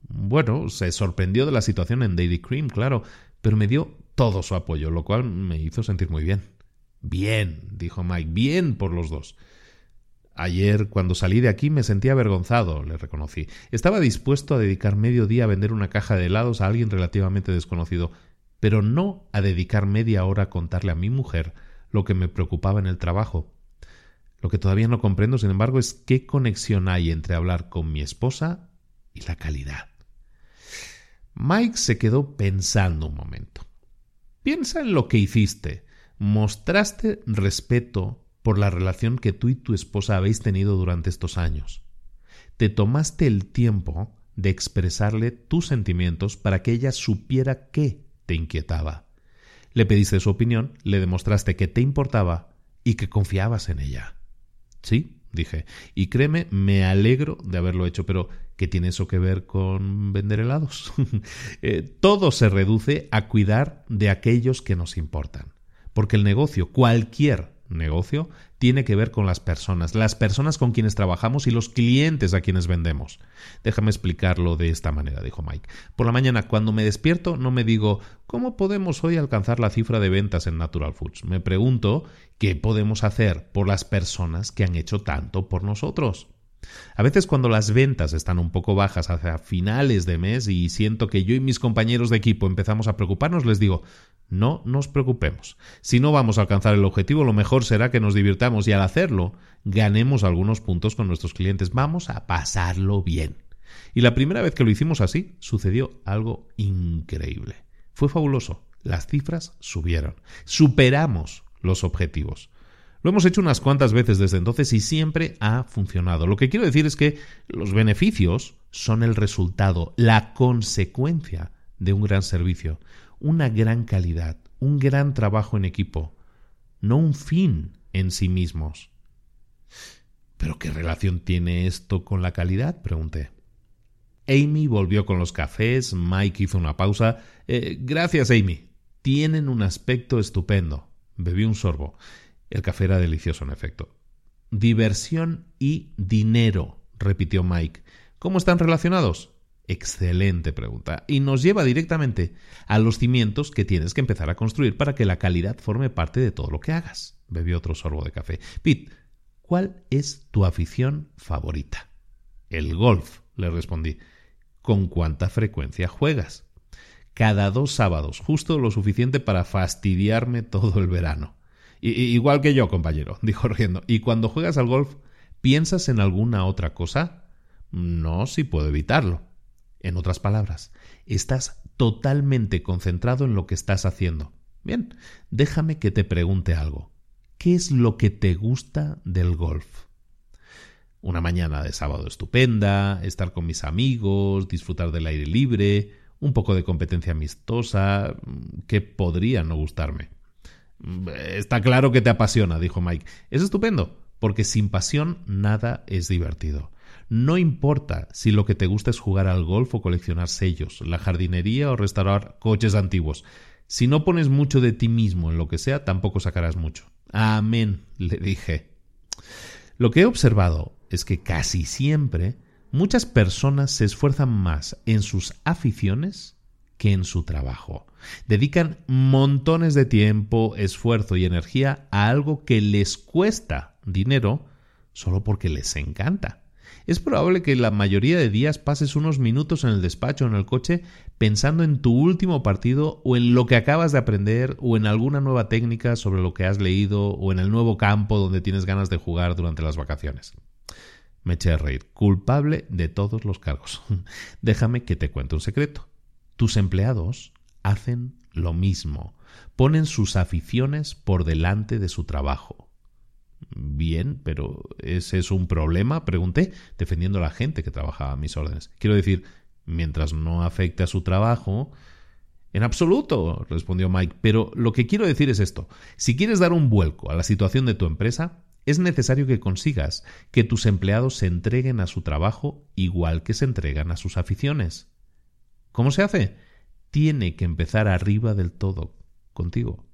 Bueno, se sorprendió de la situación en Dairy Cream, claro, pero me dio todo su apoyo, lo cual me hizo sentir muy bien. Bien, dijo Mike, bien por los dos. Ayer, cuando salí de aquí, me sentí avergonzado, le reconocí. Estaba dispuesto a dedicar medio día a vender una caja de helados a alguien relativamente desconocido, pero no a dedicar media hora a contarle a mi mujer lo que me preocupaba en el trabajo. Lo que todavía no comprendo, sin embargo, es qué conexión hay entre hablar con mi esposa y la calidad. Mike se quedó pensando un momento. Piensa en lo que hiciste. Mostraste respeto por la relación que tú y tu esposa habéis tenido durante estos años. Te tomaste el tiempo de expresarle tus sentimientos para que ella supiera qué te inquietaba. Le pediste su opinión, le demostraste que te importaba y que confiabas en ella. Sí, dije, y créeme, me alegro de haberlo hecho, pero ¿qué tiene eso que ver con vender helados? Eh, todo se reduce a cuidar de aquellos que nos importan, porque el negocio, cualquier negocio tiene que ver con las personas, las personas con quienes trabajamos y los clientes a quienes vendemos. Déjame explicarlo de esta manera, dijo Mike. Por la mañana, cuando me despierto, no me digo ¿cómo podemos hoy alcanzar la cifra de ventas en Natural Foods? Me pregunto ¿qué podemos hacer por las personas que han hecho tanto por nosotros? A veces cuando las ventas están un poco bajas hacia finales de mes y siento que yo y mis compañeros de equipo empezamos a preocuparnos, les digo, no nos preocupemos. Si no vamos a alcanzar el objetivo, lo mejor será que nos divirtamos y al hacerlo ganemos algunos puntos con nuestros clientes. Vamos a pasarlo bien. Y la primera vez que lo hicimos así, sucedió algo increíble. Fue fabuloso. Las cifras subieron. Superamos los objetivos. Lo hemos hecho unas cuantas veces desde entonces y siempre ha funcionado. Lo que quiero decir es que los beneficios son el resultado, la consecuencia de un gran servicio una gran calidad, un gran trabajo en equipo, no un fin en sí mismos. ¿Pero qué relación tiene esto con la calidad? pregunté. Amy volvió con los cafés, Mike hizo una pausa. Eh, gracias, Amy. Tienen un aspecto estupendo. Bebí un sorbo. El café era delicioso, en efecto. Diversión y dinero, repitió Mike. ¿Cómo están relacionados? Excelente pregunta. Y nos lleva directamente a los cimientos que tienes que empezar a construir para que la calidad forme parte de todo lo que hagas. Bebió otro sorbo de café. Pete, ¿cuál es tu afición favorita? El golf, le respondí. ¿Con cuánta frecuencia juegas? Cada dos sábados, justo lo suficiente para fastidiarme todo el verano. Igual que yo, compañero, dijo riendo. ¿Y cuando juegas al golf, piensas en alguna otra cosa? No, si puedo evitarlo. En otras palabras, estás totalmente concentrado en lo que estás haciendo. Bien, déjame que te pregunte algo. ¿Qué es lo que te gusta del golf? Una mañana de sábado estupenda, estar con mis amigos, disfrutar del aire libre, un poco de competencia amistosa, que podría no gustarme. Está claro que te apasiona, dijo Mike. Es estupendo, porque sin pasión nada es divertido. No importa si lo que te gusta es jugar al golf o coleccionar sellos, la jardinería o restaurar coches antiguos. Si no pones mucho de ti mismo en lo que sea, tampoco sacarás mucho. Amén, le dije. Lo que he observado es que casi siempre muchas personas se esfuerzan más en sus aficiones que en su trabajo. Dedican montones de tiempo, esfuerzo y energía a algo que les cuesta dinero solo porque les encanta. Es probable que la mayoría de días pases unos minutos en el despacho o en el coche pensando en tu último partido o en lo que acabas de aprender o en alguna nueva técnica sobre lo que has leído o en el nuevo campo donde tienes ganas de jugar durante las vacaciones. Me eché a reír, culpable de todos los cargos. Déjame que te cuente un secreto. Tus empleados hacen lo mismo, ponen sus aficiones por delante de su trabajo. Bien, pero ¿ese es un problema? Pregunté, defendiendo a la gente que trabajaba a mis órdenes. Quiero decir, mientras no afecte a su trabajo. En absoluto, respondió Mike, pero lo que quiero decir es esto. Si quieres dar un vuelco a la situación de tu empresa, es necesario que consigas que tus empleados se entreguen a su trabajo igual que se entregan a sus aficiones. ¿Cómo se hace? Tiene que empezar arriba del todo, contigo.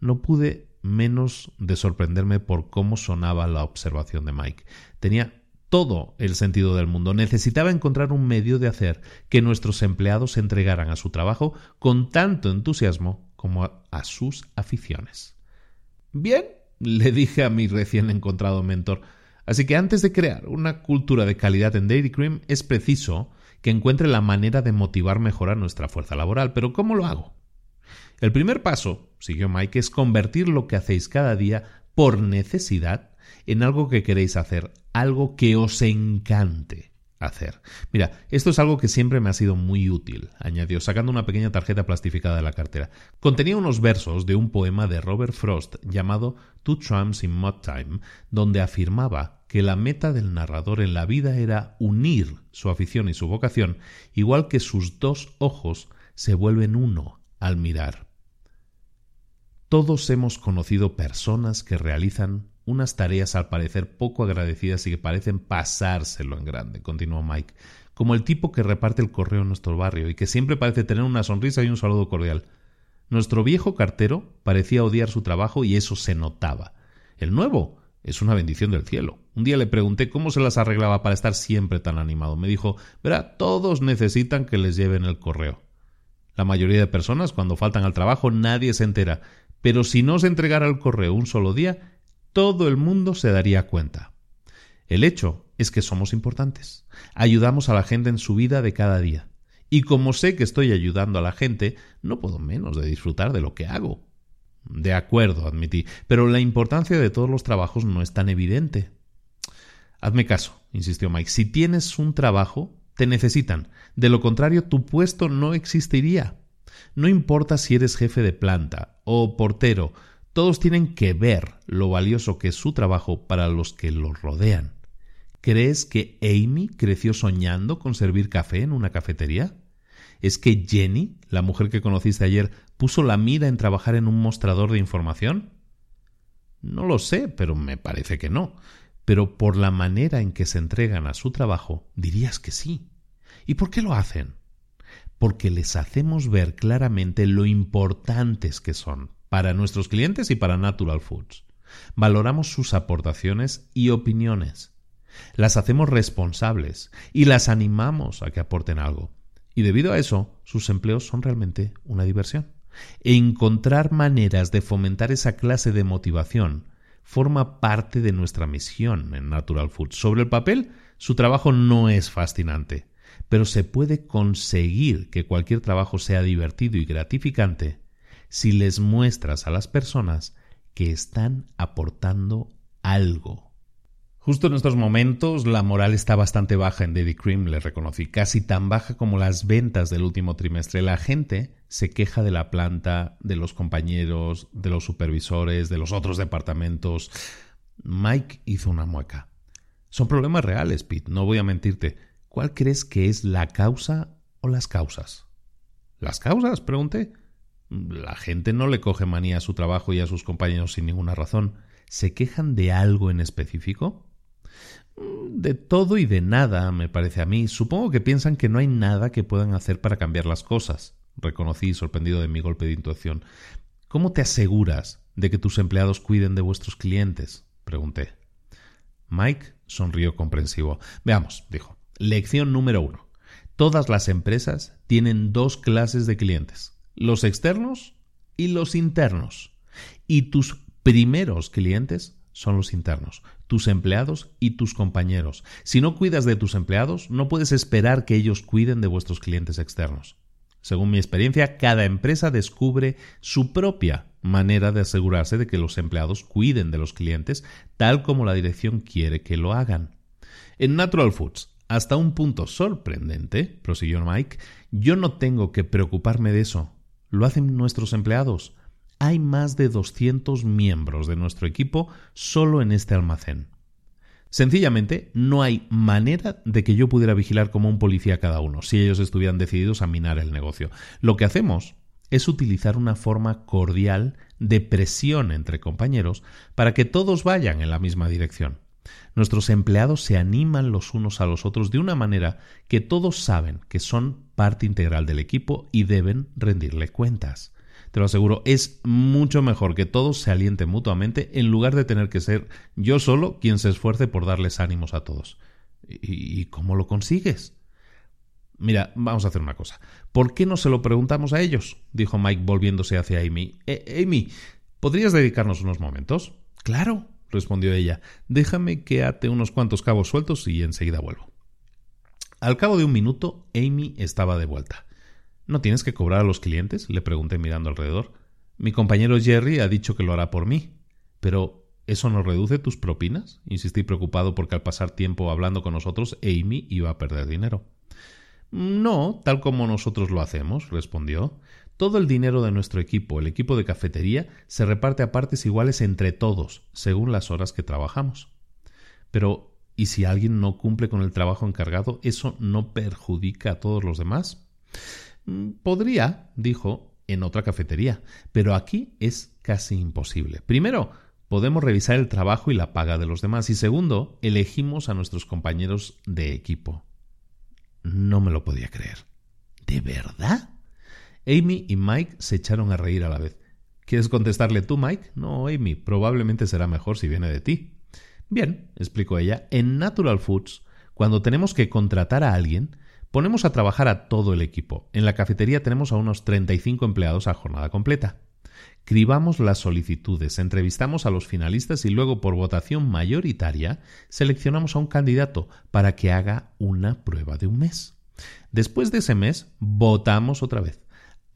No pude menos de sorprenderme por cómo sonaba la observación de Mike. Tenía todo el sentido del mundo. Necesitaba encontrar un medio de hacer que nuestros empleados se entregaran a su trabajo con tanto entusiasmo como a, sus aficiones. Bien, le dije a mi recién encontrado mentor. Así que antes de crear una cultura de calidad en Dairy Cream es preciso que encuentre la manera de motivar mejor a nuestra fuerza laboral. Pero ¿cómo lo hago? El primer paso, siguió Mike, es convertir lo que hacéis cada día por necesidad en algo que queréis hacer, algo que os encante hacer. Mira, esto es algo que siempre me ha sido muy útil, añadió, sacando una pequeña tarjeta plastificada de la cartera. Contenía unos versos de un poema de Robert Frost llamado Two Tramps in Mud Time, donde afirmaba que la meta del narrador en la vida era unir su afición y su vocación, igual que sus dos ojos se vuelven uno al mirar. Todos hemos conocido personas que realizan unas tareas al parecer poco agradecidas y que parecen pasárselo en grande, continuó Mike, como el tipo que reparte el correo en nuestro barrio y que siempre parece tener una sonrisa y un saludo cordial. Nuestro viejo cartero parecía odiar su trabajo y eso se notaba. El nuevo es una bendición del cielo. Un día le pregunté cómo se las arreglaba para estar siempre tan animado. Me dijo, verá, todos necesitan que les lleven el correo. La mayoría de personas, cuando faltan al trabajo, nadie se entera, pero si no se entregara el correo un solo día, todo el mundo se daría cuenta. El hecho es que somos importantes. Ayudamos a la gente en su vida de cada día. Y como sé que estoy ayudando a la gente, no puedo menos de disfrutar de lo que hago. De acuerdo, admití, pero la importancia de todos los trabajos no es tan evidente. Hazme caso, insistió Mike. Si tienes un trabajo, te necesitan. De lo contrario, tu puesto no existiría. No importa si eres jefe de planta o portero, todos tienen que ver lo valioso que es su trabajo para los que los rodean. ¿Crees que Amy creció soñando con servir café en una cafetería? ¿Es que Jenny, la mujer que conociste ayer, puso la mira en trabajar en un mostrador de información? No lo sé, pero me parece que no. Pero por la manera en que se entregan a su trabajo, dirías que sí. ¿Y por qué lo hacen? porque les hacemos ver claramente lo importantes que son para nuestros clientes y para Natural Foods. Valoramos sus aportaciones y opiniones. Las hacemos responsables y las animamos a que aporten algo. Y debido a eso, sus empleos son realmente una diversión. E encontrar maneras de fomentar esa clase de motivación forma parte de nuestra misión en Natural Foods. Sobre el papel, su trabajo no es fascinante pero se puede conseguir que cualquier trabajo sea divertido y gratificante si les muestras a las personas que están aportando algo. Justo en estos momentos la moral está bastante baja en Daddy Cream, le reconocí, casi tan baja como las ventas del último trimestre. La gente se queja de la planta, de los compañeros, de los supervisores, de los otros departamentos. Mike hizo una mueca. Son problemas reales, Pete, no voy a mentirte. ¿Cuál crees que es la causa o las causas? ¿Las causas? pregunté. La gente no le coge manía a su trabajo y a sus compañeros sin ninguna razón. ¿Se quejan de algo en específico? De todo y de nada, me parece a mí. Supongo que piensan que no hay nada que puedan hacer para cambiar las cosas. Reconocí, sorprendido de mi golpe de intuición. ¿Cómo te aseguras de que tus empleados cuiden de vuestros clientes? pregunté. Mike sonrió comprensivo. Veamos, dijo. Lección número uno. Todas las empresas tienen dos clases de clientes, los externos y los internos. Y tus primeros clientes son los internos, tus empleados y tus compañeros. Si no cuidas de tus empleados, no puedes esperar que ellos cuiden de vuestros clientes externos. Según mi experiencia, cada empresa descubre su propia manera de asegurarse de que los empleados cuiden de los clientes tal como la dirección quiere que lo hagan. En Natural Foods, hasta un punto sorprendente, prosiguió Mike, yo no tengo que preocuparme de eso. Lo hacen nuestros empleados hay más de 200 miembros de nuestro equipo solo en este almacén. Sencillamente, no hay manera de que yo pudiera vigilar como un policía cada uno, si ellos estuvieran decididos a minar el negocio. Lo que hacemos es utilizar una forma cordial de presión entre compañeros para que todos vayan en la misma dirección. Nuestros empleados se animan los unos a los otros de una manera que todos saben que son parte integral del equipo y deben rendirle cuentas te lo aseguro, es mucho mejor que todos se alienten mutuamente en lugar de tener que ser yo solo quien se esfuerce por darles ánimos a todos. ¿Y, cómo lo consigues? Mira, vamos a hacer una cosa. ¿Por qué no se lo preguntamos a ellos? dijo Mike volviéndose hacia Amy. Eh, Amy, ¿podrías dedicarnos unos momentos? Claro, respondió ella. Déjame que ate unos cuantos cabos sueltos y enseguida vuelvo. Al cabo de un minuto, Amy estaba de vuelta. ¿No tienes que cobrar a los clientes? le pregunté mirando alrededor. Mi compañero Jerry ha dicho que lo hará por mí. Pero ¿eso no reduce tus propinas? insistí preocupado porque al pasar tiempo hablando con nosotros, Amy iba a perder dinero. No, tal como nosotros lo hacemos, respondió. Todo el dinero de nuestro equipo, el equipo de cafetería, se reparte a partes iguales entre todos, según las horas que trabajamos. Pero, ¿y si alguien no cumple con el trabajo encargado, eso no perjudica a todos los demás? Mm, podría, dijo, en otra cafetería, pero aquí es casi imposible. Primero, podemos revisar el trabajo y la paga de los demás y segundo, elegimos a nuestros compañeros de equipo. No me lo podía creer. ¿De verdad? Amy y Mike se echaron a reír a la vez. ¿Quieres contestarle tú, Mike? No, Amy, probablemente será mejor si viene de ti. Bien, explicó ella, en Natural Foods, cuando tenemos que contratar a alguien, Ponemos a trabajar a todo el equipo. En la cafetería tenemos a unos 35 empleados a jornada completa. Cribamos las solicitudes, entrevistamos a los finalistas y luego por votación mayoritaria seleccionamos a un candidato para que haga una prueba de un mes. Después de ese mes, votamos otra vez.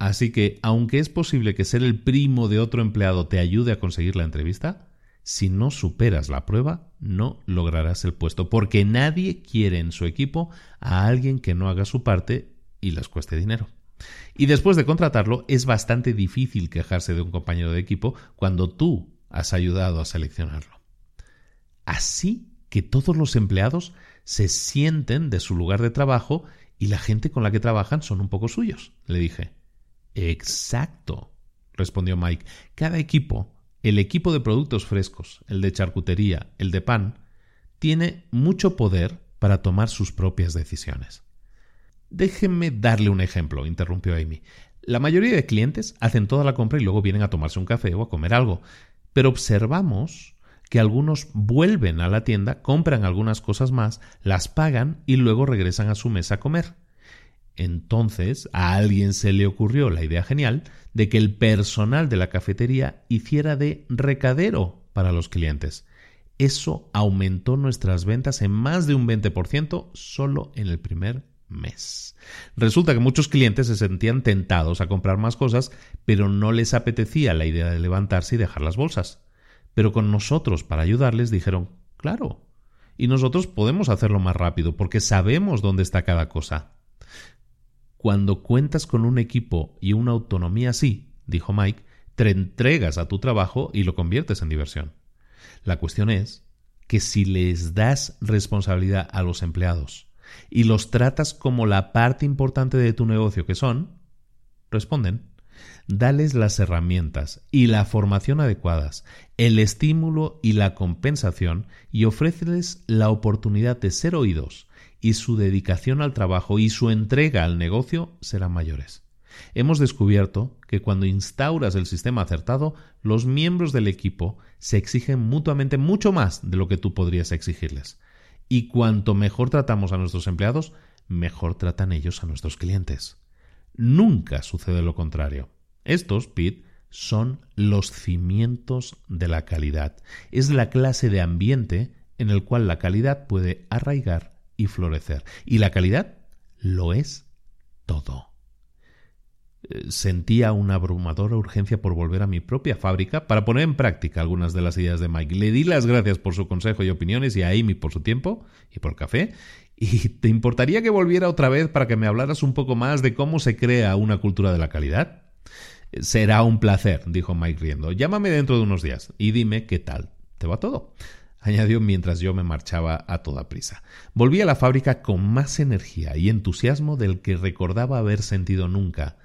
Así que, aunque es posible que ser el primo de otro empleado te ayude a conseguir la entrevista, si no superas la prueba, no lograrás el puesto, porque nadie quiere en su equipo a alguien que no haga su parte y les cueste dinero. Y después de contratarlo, es bastante difícil quejarse de un compañero de equipo cuando tú has ayudado a seleccionarlo. Así que todos los empleados se sienten de su lugar de trabajo y la gente con la que trabajan son un poco suyos, le dije. Exacto, respondió Mike. Cada equipo el equipo de productos frescos, el de charcutería, el de pan, tiene mucho poder para tomar sus propias decisiones. Déjenme darle un ejemplo, interrumpió Amy. La mayoría de clientes hacen toda la compra y luego vienen a tomarse un café o a comer algo, pero observamos que algunos vuelven a la tienda, compran algunas cosas más, las pagan y luego regresan a su mesa a comer. Entonces a alguien se le ocurrió la idea genial de que el personal de la cafetería hiciera de recadero para los clientes. Eso aumentó nuestras ventas en más de un 20% solo en el primer mes. Resulta que muchos clientes se sentían tentados a comprar más cosas, pero no les apetecía la idea de levantarse y dejar las bolsas. Pero con nosotros, para ayudarles, dijeron, claro, y nosotros podemos hacerlo más rápido porque sabemos dónde está cada cosa. Cuando cuentas con un equipo y una autonomía así, dijo Mike, te entregas a tu trabajo y lo conviertes en diversión. La cuestión es que si les das responsabilidad a los empleados y los tratas como la parte importante de tu negocio que son, responden. Dales las herramientas y la formación adecuadas, el estímulo y la compensación y ofréceles la oportunidad de ser oídos y su dedicación al trabajo y su entrega al negocio serán mayores. Hemos descubierto que cuando instauras el sistema acertado, los miembros del equipo se exigen mutuamente mucho más de lo que tú podrías exigirles. Y cuanto mejor tratamos a nuestros empleados, mejor tratan ellos a nuestros clientes. Nunca sucede lo contrario. Estos, Pete, son los cimientos de la calidad. Es la clase de ambiente en el cual la calidad puede arraigar y florecer. Y la calidad lo es todo. Eh, sentía una abrumadora urgencia por volver a mi propia fábrica para poner en práctica algunas de las ideas de Mike. Le di las gracias por su consejo y opiniones y a Amy por su tiempo y por café. ¿Y te importaría que volviera otra vez para que me hablaras un poco más de cómo se crea una cultura de la calidad? Será un placer, dijo Mike riendo. Llámame dentro de unos días y dime qué tal. ¿Te va todo? Añadió mientras yo me marchaba a toda prisa. Volví a la fábrica con más energía y entusiasmo del que recordaba haber sentido nunca.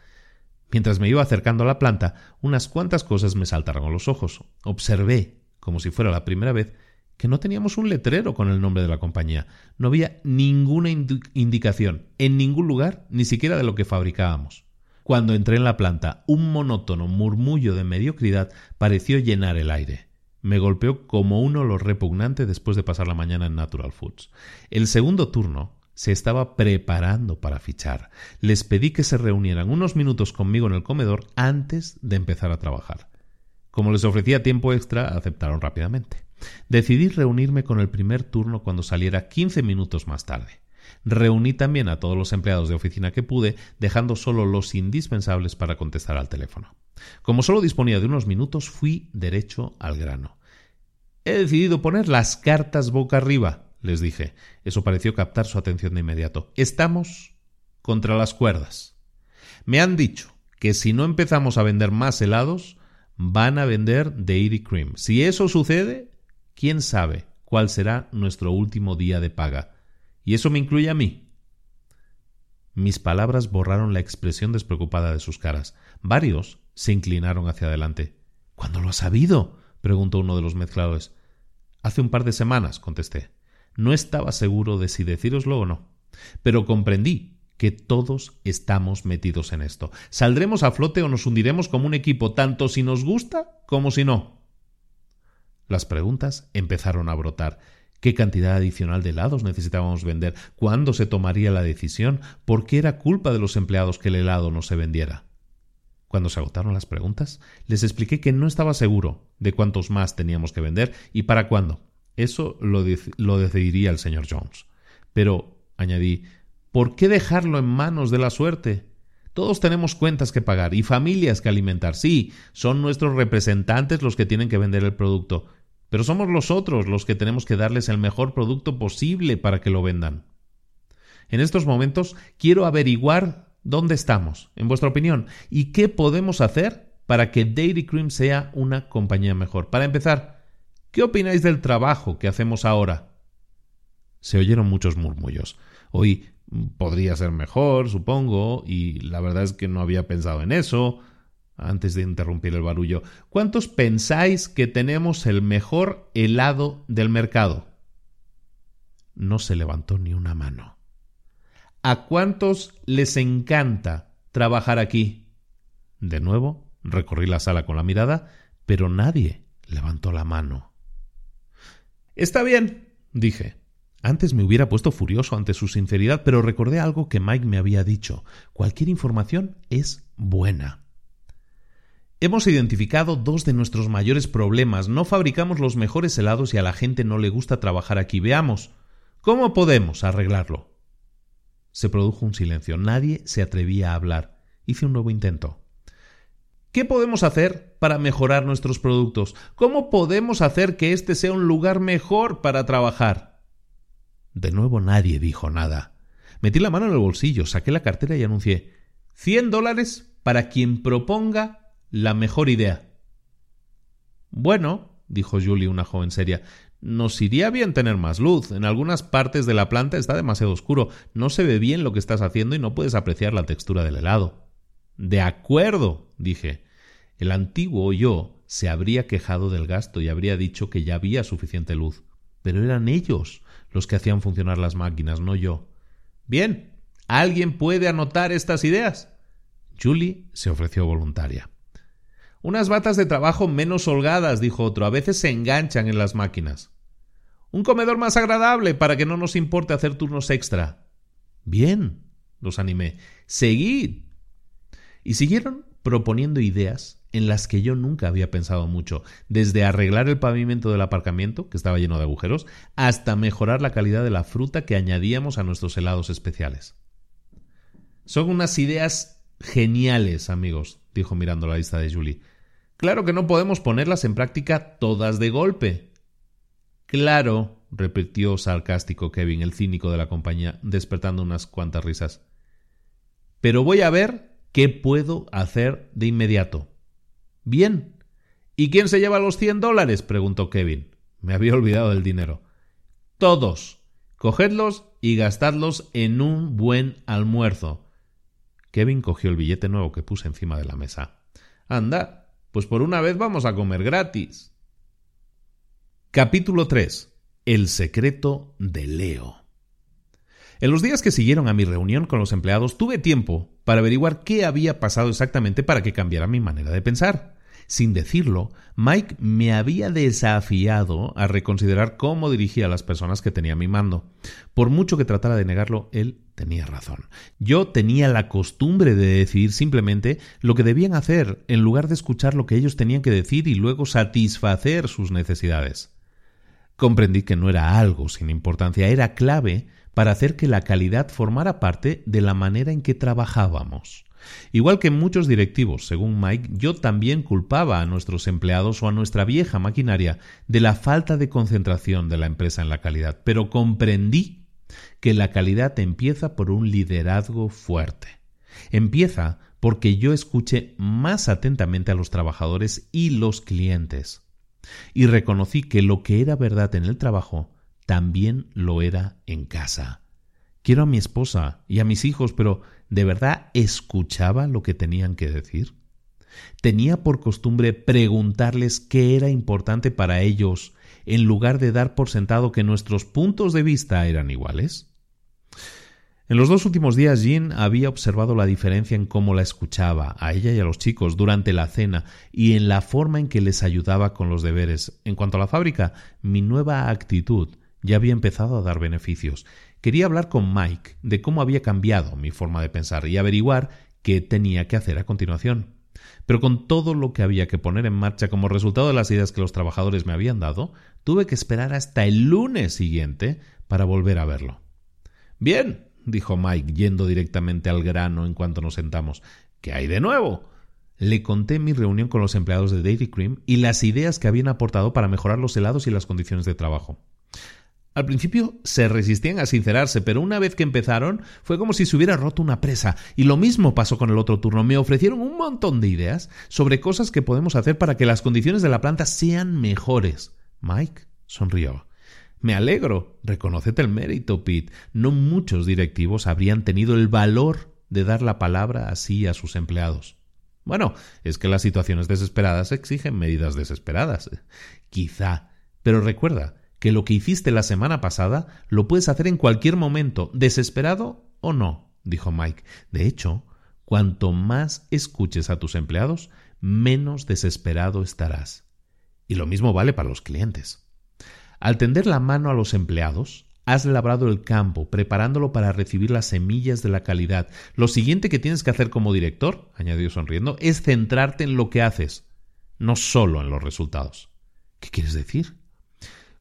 Mientras me iba acercando a la planta, unas cuantas cosas me saltaron a los ojos. Observé, como si fuera la primera vez, que no teníamos un letrero con el nombre de la compañía. No había ninguna indicación, en ningún lugar, ni siquiera de lo que fabricábamos. Cuando entré en la planta, un monótono murmullo de mediocridad pareció llenar el aire. Me golpeó como un olor repugnante después de pasar la mañana en Natural Foods. El segundo turno se estaba preparando para fichar. Les pedí que se reunieran unos minutos conmigo en el comedor antes de empezar a trabajar. Como les ofrecía tiempo extra, aceptaron rápidamente. Decidí reunirme con el primer turno cuando saliera quince minutos más tarde. Reuní también a todos los empleados de oficina que pude, dejando solo los indispensables para contestar al teléfono. Como solo disponía de unos minutos, fui derecho al grano. He decidido poner las cartas boca arriba, les dije. Eso pareció captar su atención de inmediato. Estamos contra las cuerdas. Me han dicho que si no empezamos a vender más helados, van a vender Dairy Cream. Si eso sucede, quién sabe cuál será nuestro último día de paga. Y eso me incluye a mí. Mis palabras borraron la expresión despreocupada de sus caras. Varios se inclinaron hacia adelante. ¿Cuándo lo has sabido? preguntó uno de los mezcladores. Hace un par de semanas, contesté. No estaba seguro de si decíroslo o no, pero comprendí que todos estamos metidos en esto. Saldremos a flote o nos hundiremos como un equipo, tanto si nos gusta como si no. Las preguntas empezaron a brotar. ¿Qué cantidad adicional de helados necesitábamos vender? ¿Cuándo se tomaría la decisión? ¿Por qué era culpa de los empleados que el helado no se vendiera? Cuando se agotaron las preguntas, les expliqué que no estaba seguro de cuántos más teníamos que vender y para cuándo. Eso lo, decidiría el señor Jones. Pero, añadí, ¿por qué dejarlo en manos de la suerte? Todos tenemos cuentas que pagar y familias que alimentar. Sí, son nuestros representantes los que tienen que vender el producto, pero somos los otros los que tenemos que darles el mejor producto posible para que lo vendan. En estos momentos quiero averiguar dónde estamos, en vuestra opinión, y qué podemos hacer para que Dairy Cream sea una compañía mejor. Para empezar, ¿Qué opináis del trabajo que hacemos ahora? Se oyeron muchos murmullos. Hoy podría ser mejor, supongo, y la verdad es que no había pensado en eso. Antes de interrumpir el barullo, ¿cuántos pensáis que tenemos el mejor helado del mercado? No se levantó ni una mano. ¿A cuántos les encanta trabajar aquí? De nuevo, recorrí la sala con la mirada, pero nadie levantó la mano. Está bien, dije. Antes me hubiera puesto furioso ante su sinceridad, pero recordé algo que Mike me había dicho. Cualquier información es buena. Hemos identificado dos de nuestros mayores problemas. No fabricamos los mejores helados y a la gente no le gusta trabajar aquí. Veamos. ¿Cómo podemos arreglarlo? Se produjo un silencio. Nadie se atrevía a hablar. Hice un nuevo intento. ¿Qué podemos hacer para mejorar nuestros productos? ¿Cómo podemos hacer que este sea un lugar mejor para trabajar? De nuevo nadie dijo nada. Metí la mano en el bolsillo, saqué la cartera y anuncié cien dólares para quien proponga la mejor idea. Bueno, dijo Julie, una joven seria, nos iría bien tener más luz. En algunas partes de la planta está demasiado oscuro. No se ve bien lo que estás haciendo y no puedes apreciar la textura del helado. De acuerdo, dije. El antiguo yo se habría quejado del gasto y habría dicho que ya había suficiente luz. Pero eran ellos los que hacían funcionar las máquinas, no yo. Bien, ¿alguien puede anotar estas ideas? Julie se ofreció voluntaria. Unas batas de trabajo menos holgadas, dijo otro, a veces se enganchan en las máquinas. Un comedor más agradable para que no nos importe hacer turnos extra. Bien, los animé. Seguid. Y siguieron proponiendo ideas en las que yo nunca había pensado mucho, desde arreglar el pavimento del aparcamiento, que estaba lleno de agujeros, hasta mejorar la calidad de la fruta que añadíamos a nuestros helados especiales. Son unas ideas geniales, amigos, dijo mirando la lista de Julie. Claro que no podemos ponerlas en práctica todas de golpe. Claro, repitió sarcástico Kevin, el cínico de la compañía, despertando unas cuantas risas. Pero voy a ver qué puedo hacer de inmediato. Bien. ¿Y quién se lleva los cien dólares? preguntó Kevin. Me había olvidado del dinero. Todos. Cogedlos y gastadlos en un buen almuerzo. Kevin cogió el billete nuevo que puse encima de la mesa. Anda, pues por una vez vamos a comer gratis. Capítulo 3. El secreto de Leo. En los días que siguieron a mi reunión con los empleados tuve tiempo para averiguar qué había pasado exactamente para que cambiara mi manera de pensar. Sin decirlo, Mike me había desafiado a reconsiderar cómo dirigía a las personas que tenía a mi mando. Por mucho que tratara de negarlo, él tenía razón. Yo tenía la costumbre de decidir simplemente lo que debían hacer en lugar de escuchar lo que ellos tenían que decir y luego satisfacer sus necesidades. Comprendí que no era algo sin importancia, era clave para hacer que la calidad formara parte de la manera en que trabajábamos. Igual que muchos directivos, según Mike, yo también culpaba a nuestros empleados o a nuestra vieja maquinaria de la falta de concentración de la empresa en la calidad, pero comprendí que la calidad empieza por un liderazgo fuerte. Empieza porque yo escuché más atentamente a los trabajadores y los clientes. Y reconocí que lo que era verdad en el trabajo también lo era en casa. Quiero a mi esposa y a mis hijos, pero ¿de verdad escuchaba lo que tenían que decir? ¿Tenía por costumbre preguntarles qué era importante para ellos en lugar de dar por sentado que nuestros puntos de vista eran iguales? En los dos últimos días Jean había observado la diferencia en cómo la escuchaba, a ella y a los chicos, durante la cena y en la forma en que les ayudaba con los deberes. En cuanto a la fábrica, mi nueva actitud ya había empezado a dar beneficios. Quería hablar con Mike de cómo había cambiado mi forma de pensar y averiguar qué tenía que hacer a continuación. Pero con todo lo que había que poner en marcha como resultado de las ideas que los trabajadores me habían dado, tuve que esperar hasta el lunes siguiente para volver a verlo. Bien, dijo Mike, yendo directamente al grano en cuanto nos sentamos. ¿Qué hay de nuevo? Le conté mi reunión con los empleados de Dairy Cream y las ideas que habían aportado para mejorar los helados y las condiciones de trabajo. Al principio se resistían a sincerarse, pero una vez que empezaron fue como si se hubiera roto una presa. Y lo mismo pasó con el otro turno. Me ofrecieron un montón de ideas sobre cosas que podemos hacer para que las condiciones de la planta sean mejores. Mike sonrió. Me alegro. Reconocete el mérito, Pete. No muchos directivos habrían tenido el valor de dar la palabra así a sus empleados. Bueno, es que las situaciones desesperadas exigen medidas desesperadas. Quizá. Pero recuerda, que lo que hiciste la semana pasada lo puedes hacer en cualquier momento, desesperado o no, dijo Mike. De hecho, cuanto más escuches a tus empleados, menos desesperado estarás. Y lo mismo vale para los clientes. Al tender la mano a los empleados, has labrado el campo, preparándolo para recibir las semillas de la calidad. Lo siguiente que tienes que hacer como director, añadió sonriendo, es centrarte en lo que haces, no solo en los resultados. ¿Qué quieres decir?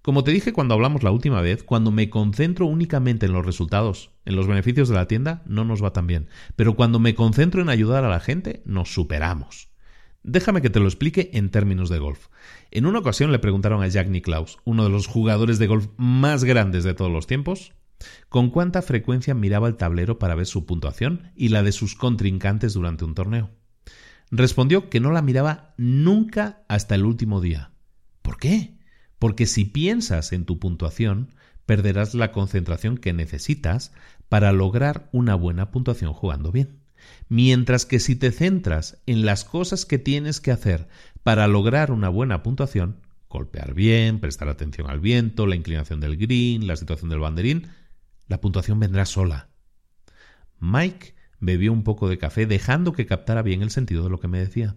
Como te dije cuando hablamos la última vez, cuando me concentro únicamente en los resultados, en los beneficios de la tienda, no nos va tan bien. Pero cuando me concentro en ayudar a la gente, nos superamos. Déjame que te lo explique en términos de golf. En una ocasión le preguntaron a Jack Nicklaus, uno de los jugadores de golf más grandes de todos los tiempos, con cuánta frecuencia miraba el tablero para ver su puntuación y la de sus contrincantes durante un torneo. Respondió que no la miraba nunca hasta el último día. ¿Por qué? Porque si piensas en tu puntuación, perderás la concentración que necesitas para lograr una buena puntuación jugando bien. Mientras que si te centras en las cosas que tienes que hacer para lograr una buena puntuación, golpear bien, prestar atención al viento, la inclinación del green, la situación del banderín, la puntuación vendrá sola. Mike bebió un poco de café dejando que captara bien el sentido de lo que me decía.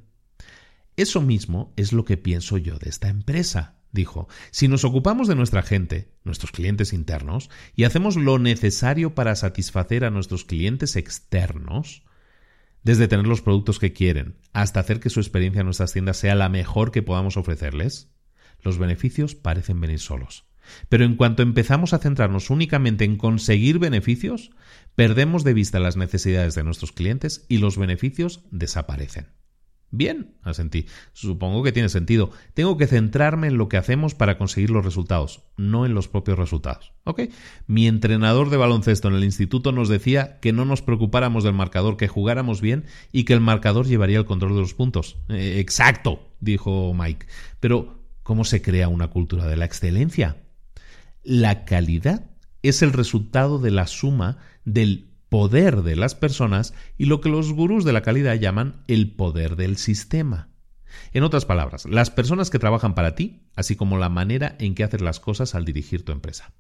Eso mismo es lo que pienso yo de esta empresa, dijo. Si nos ocupamos de nuestra gente, nuestros clientes internos, y hacemos lo necesario para satisfacer a nuestros clientes externos, desde tener los productos que quieren hasta hacer que su experiencia en nuestras tiendas sea la mejor que podamos ofrecerles, los beneficios parecen venir solos. Pero en cuanto empezamos a centrarnos únicamente en conseguir beneficios, perdemos de vista las necesidades de nuestros clientes y los beneficios desaparecen. Bien, asentí. Supongo que tiene sentido. Tengo que centrarme en lo que hacemos para conseguir los resultados, no en los propios resultados. ¿Ok? Mi entrenador de baloncesto en el instituto nos decía que no nos preocupáramos del marcador, que jugáramos bien y que el marcador llevaría el control de los puntos. Eh, exacto, dijo Mike. Pero, ¿cómo se crea una cultura de la excelencia? La calidad es el resultado de la suma del poder de las personas y lo que los gurús de la calidad llaman el poder del sistema. En otras palabras, las personas que trabajan para ti, así como la manera en que haces las cosas al dirigir tu empresa.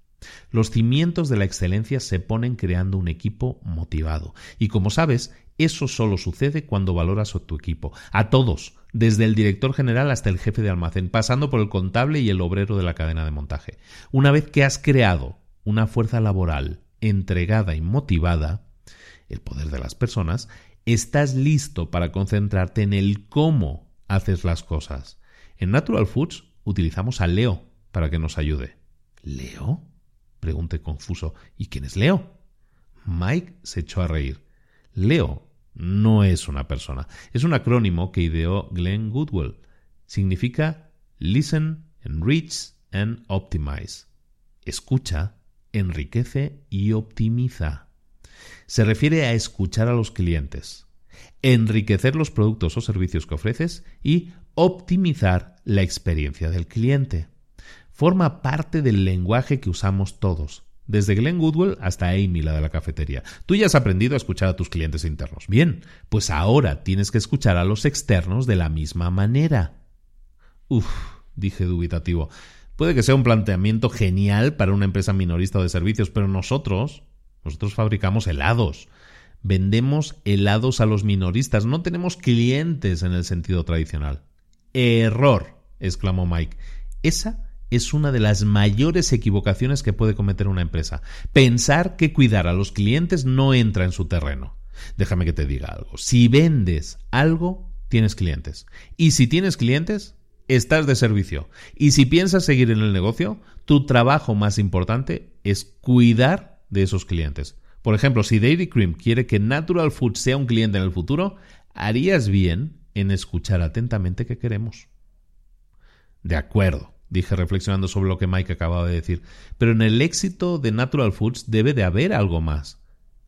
Los cimientos de la excelencia se ponen creando un equipo motivado. Y como sabes, eso solo sucede cuando valoras a tu equipo, a todos, desde el director general hasta el jefe de almacén, pasando por el contable y el obrero de la cadena de montaje. Una vez que has creado una fuerza laboral entregada y motivada, el poder de las personas, estás listo para concentrarte en el cómo haces las cosas. En Natural Foods utilizamos a Leo para que nos ayude. ¿Leo? Pregunté confuso. ¿Y quién es Leo? Mike se echó a reír. Leo no es una persona, es un acrónimo que ideó Glenn Goodwell. Significa Listen, Enrich and Optimize. Escucha, enriquece y optimiza. Se refiere a escuchar a los clientes, enriquecer los productos o servicios que ofreces y optimizar la experiencia del cliente. Forma parte del lenguaje que usamos todos, desde Glenn Goodwell hasta Amy, la de la cafetería. Tú ya has aprendido a escuchar a tus clientes internos. Bien, pues ahora tienes que escuchar a los externos de la misma manera. Uf, dije dubitativo. Puede que sea un planteamiento genial para una empresa minorista de servicios, pero nosotros, nosotros fabricamos helados. Vendemos helados a los minoristas, no tenemos clientes en el sentido tradicional. Error, exclamó Mike. Esa es una de las mayores equivocaciones que puede cometer una empresa. Pensar que cuidar a los clientes no entra en su terreno. Déjame que te diga algo. Si vendes algo, tienes clientes. Y si tienes clientes, estás de servicio. Y si piensas seguir en el negocio, tu trabajo más importante es cuidar de esos clientes. Por ejemplo, si Dairy Cream quiere que Natural Food sea un cliente en el futuro, harías bien en escuchar atentamente qué queremos. De acuerdo, dije reflexionando sobre lo que Mike acababa de decir, pero en el éxito de Natural Foods debe de haber algo más.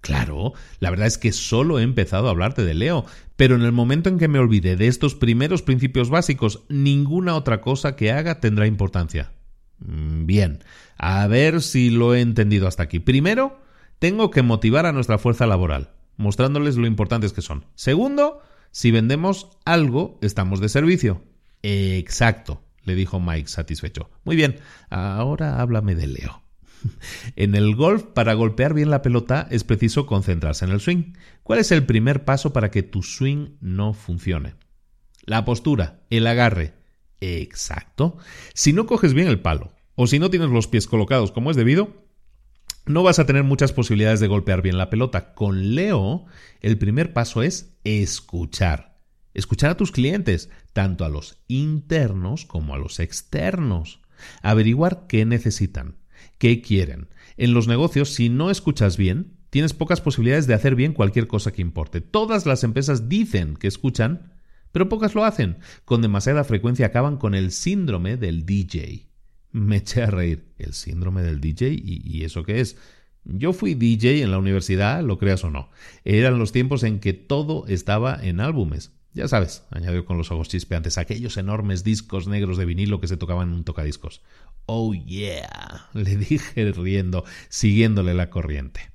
Claro, la verdad es que solo he empezado a hablarte de Leo, pero en el momento en que me olvide de estos primeros principios básicos, ninguna otra cosa que haga tendrá importancia. Mm, bien, a ver si lo he entendido hasta aquí. Primero, tengo que motivar a nuestra fuerza laboral, mostrándoles lo importantes que son. Segundo, si vendemos algo, estamos de servicio. Exacto, le dijo Mike satisfecho. Muy bien, ahora háblame de Leo. En el golf, para golpear bien la pelota es preciso concentrarse en el swing. ¿Cuál es el primer paso para que tu swing no funcione? La postura, el agarre. Exacto. Si no coges bien el palo, o si no tienes los pies colocados como es debido, no vas a tener muchas posibilidades de golpear bien la pelota. Con Leo, el primer paso es escuchar. Escuchar a tus clientes, tanto a los internos como a los externos. Averiguar qué necesitan qué quieren. En los negocios, si no escuchas bien, tienes pocas posibilidades de hacer bien cualquier cosa que importe. Todas las empresas dicen que escuchan, pero pocas lo hacen. Con demasiada frecuencia acaban con el síndrome del DJ. Me eché a reír. ¿El síndrome del DJ? ¿Y, eso qué es? Yo fui DJ en la universidad, lo creas o no. Eran los tiempos en que todo estaba en álbumes. Ya sabes, añadió con los ojos chispeantes, aquellos enormes discos negros de vinilo que se tocaban en un tocadiscos. Oh yeah, le dije riendo, siguiéndole la corriente.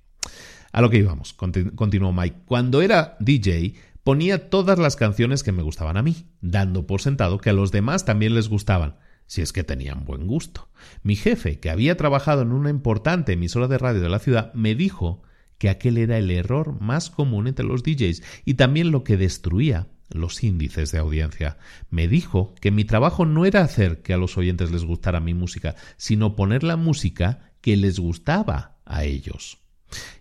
A lo que íbamos, continuó Mike. Cuando era DJ, ponía todas las canciones que me gustaban a mí, dando por sentado que a los demás también les gustaban, si es que tenían buen gusto. Mi jefe, que había trabajado en una importante emisora de radio de la ciudad, me dijo que aquel era el error más común entre los DJs y también lo que destruía los índices de audiencia. Me dijo que mi trabajo no era hacer que a los oyentes les gustara mi música, sino poner la música que les gustaba a ellos.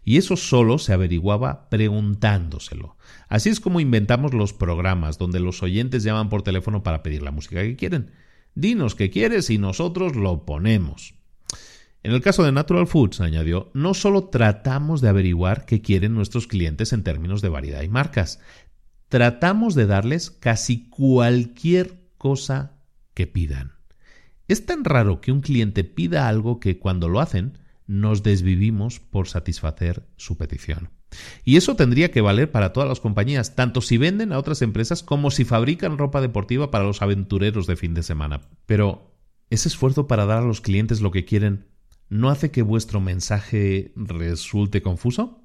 Y eso solo se averiguaba preguntándoselo. Así es como inventamos los programas donde los oyentes llaman por teléfono para pedir la música que quieren. Dinos qué quieres y nosotros lo ponemos. En el caso de Natural Foods, añadió, no solo tratamos de averiguar qué quieren nuestros clientes en términos de variedad y marcas, tratamos de darles casi cualquier cosa que pidan. Es tan raro que un cliente pida algo que cuando lo hacen nos desvivimos por satisfacer su petición. Y eso tendría que valer para todas las compañías, tanto si venden a otras empresas como si fabrican ropa deportiva para los aventureros de fin de semana. Pero, ¿ese esfuerzo para dar a los clientes lo que quieren ¿no hace que vuestro mensaje resulte confuso?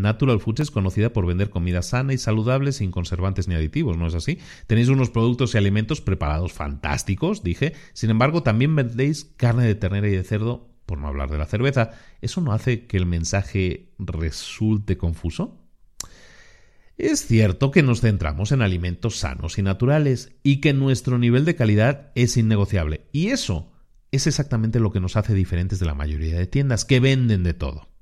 Natural Foods es conocida por vender comida sana y saludable sin conservantes ni aditivos, ¿no es así? Tenéis unos productos y alimentos preparados fantásticos, dije. Sin embargo, también vendéis carne de ternera y de cerdo, por no hablar de la cerveza. ¿Eso no hace que el mensaje resulte confuso? Es cierto que nos centramos en alimentos sanos y naturales y que nuestro nivel de calidad es innegociable. Y eso es exactamente lo que nos hace diferentes de la mayoría de tiendas que venden de todo.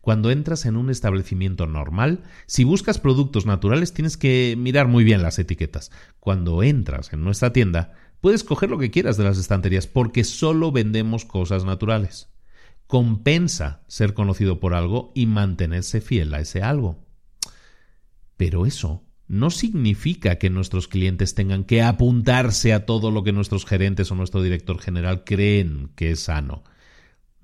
Cuando entras en un establecimiento normal, si buscas productos naturales tienes que mirar muy bien las etiquetas. Cuando entras en nuestra tienda, puedes coger lo que quieras de las estanterías porque solo vendemos cosas naturales. Compensa ser conocido por algo y mantenerse fiel a ese algo. Pero eso no significa que nuestros clientes tengan que apuntarse a todo lo que nuestros gerentes o nuestro director general creen que es sano.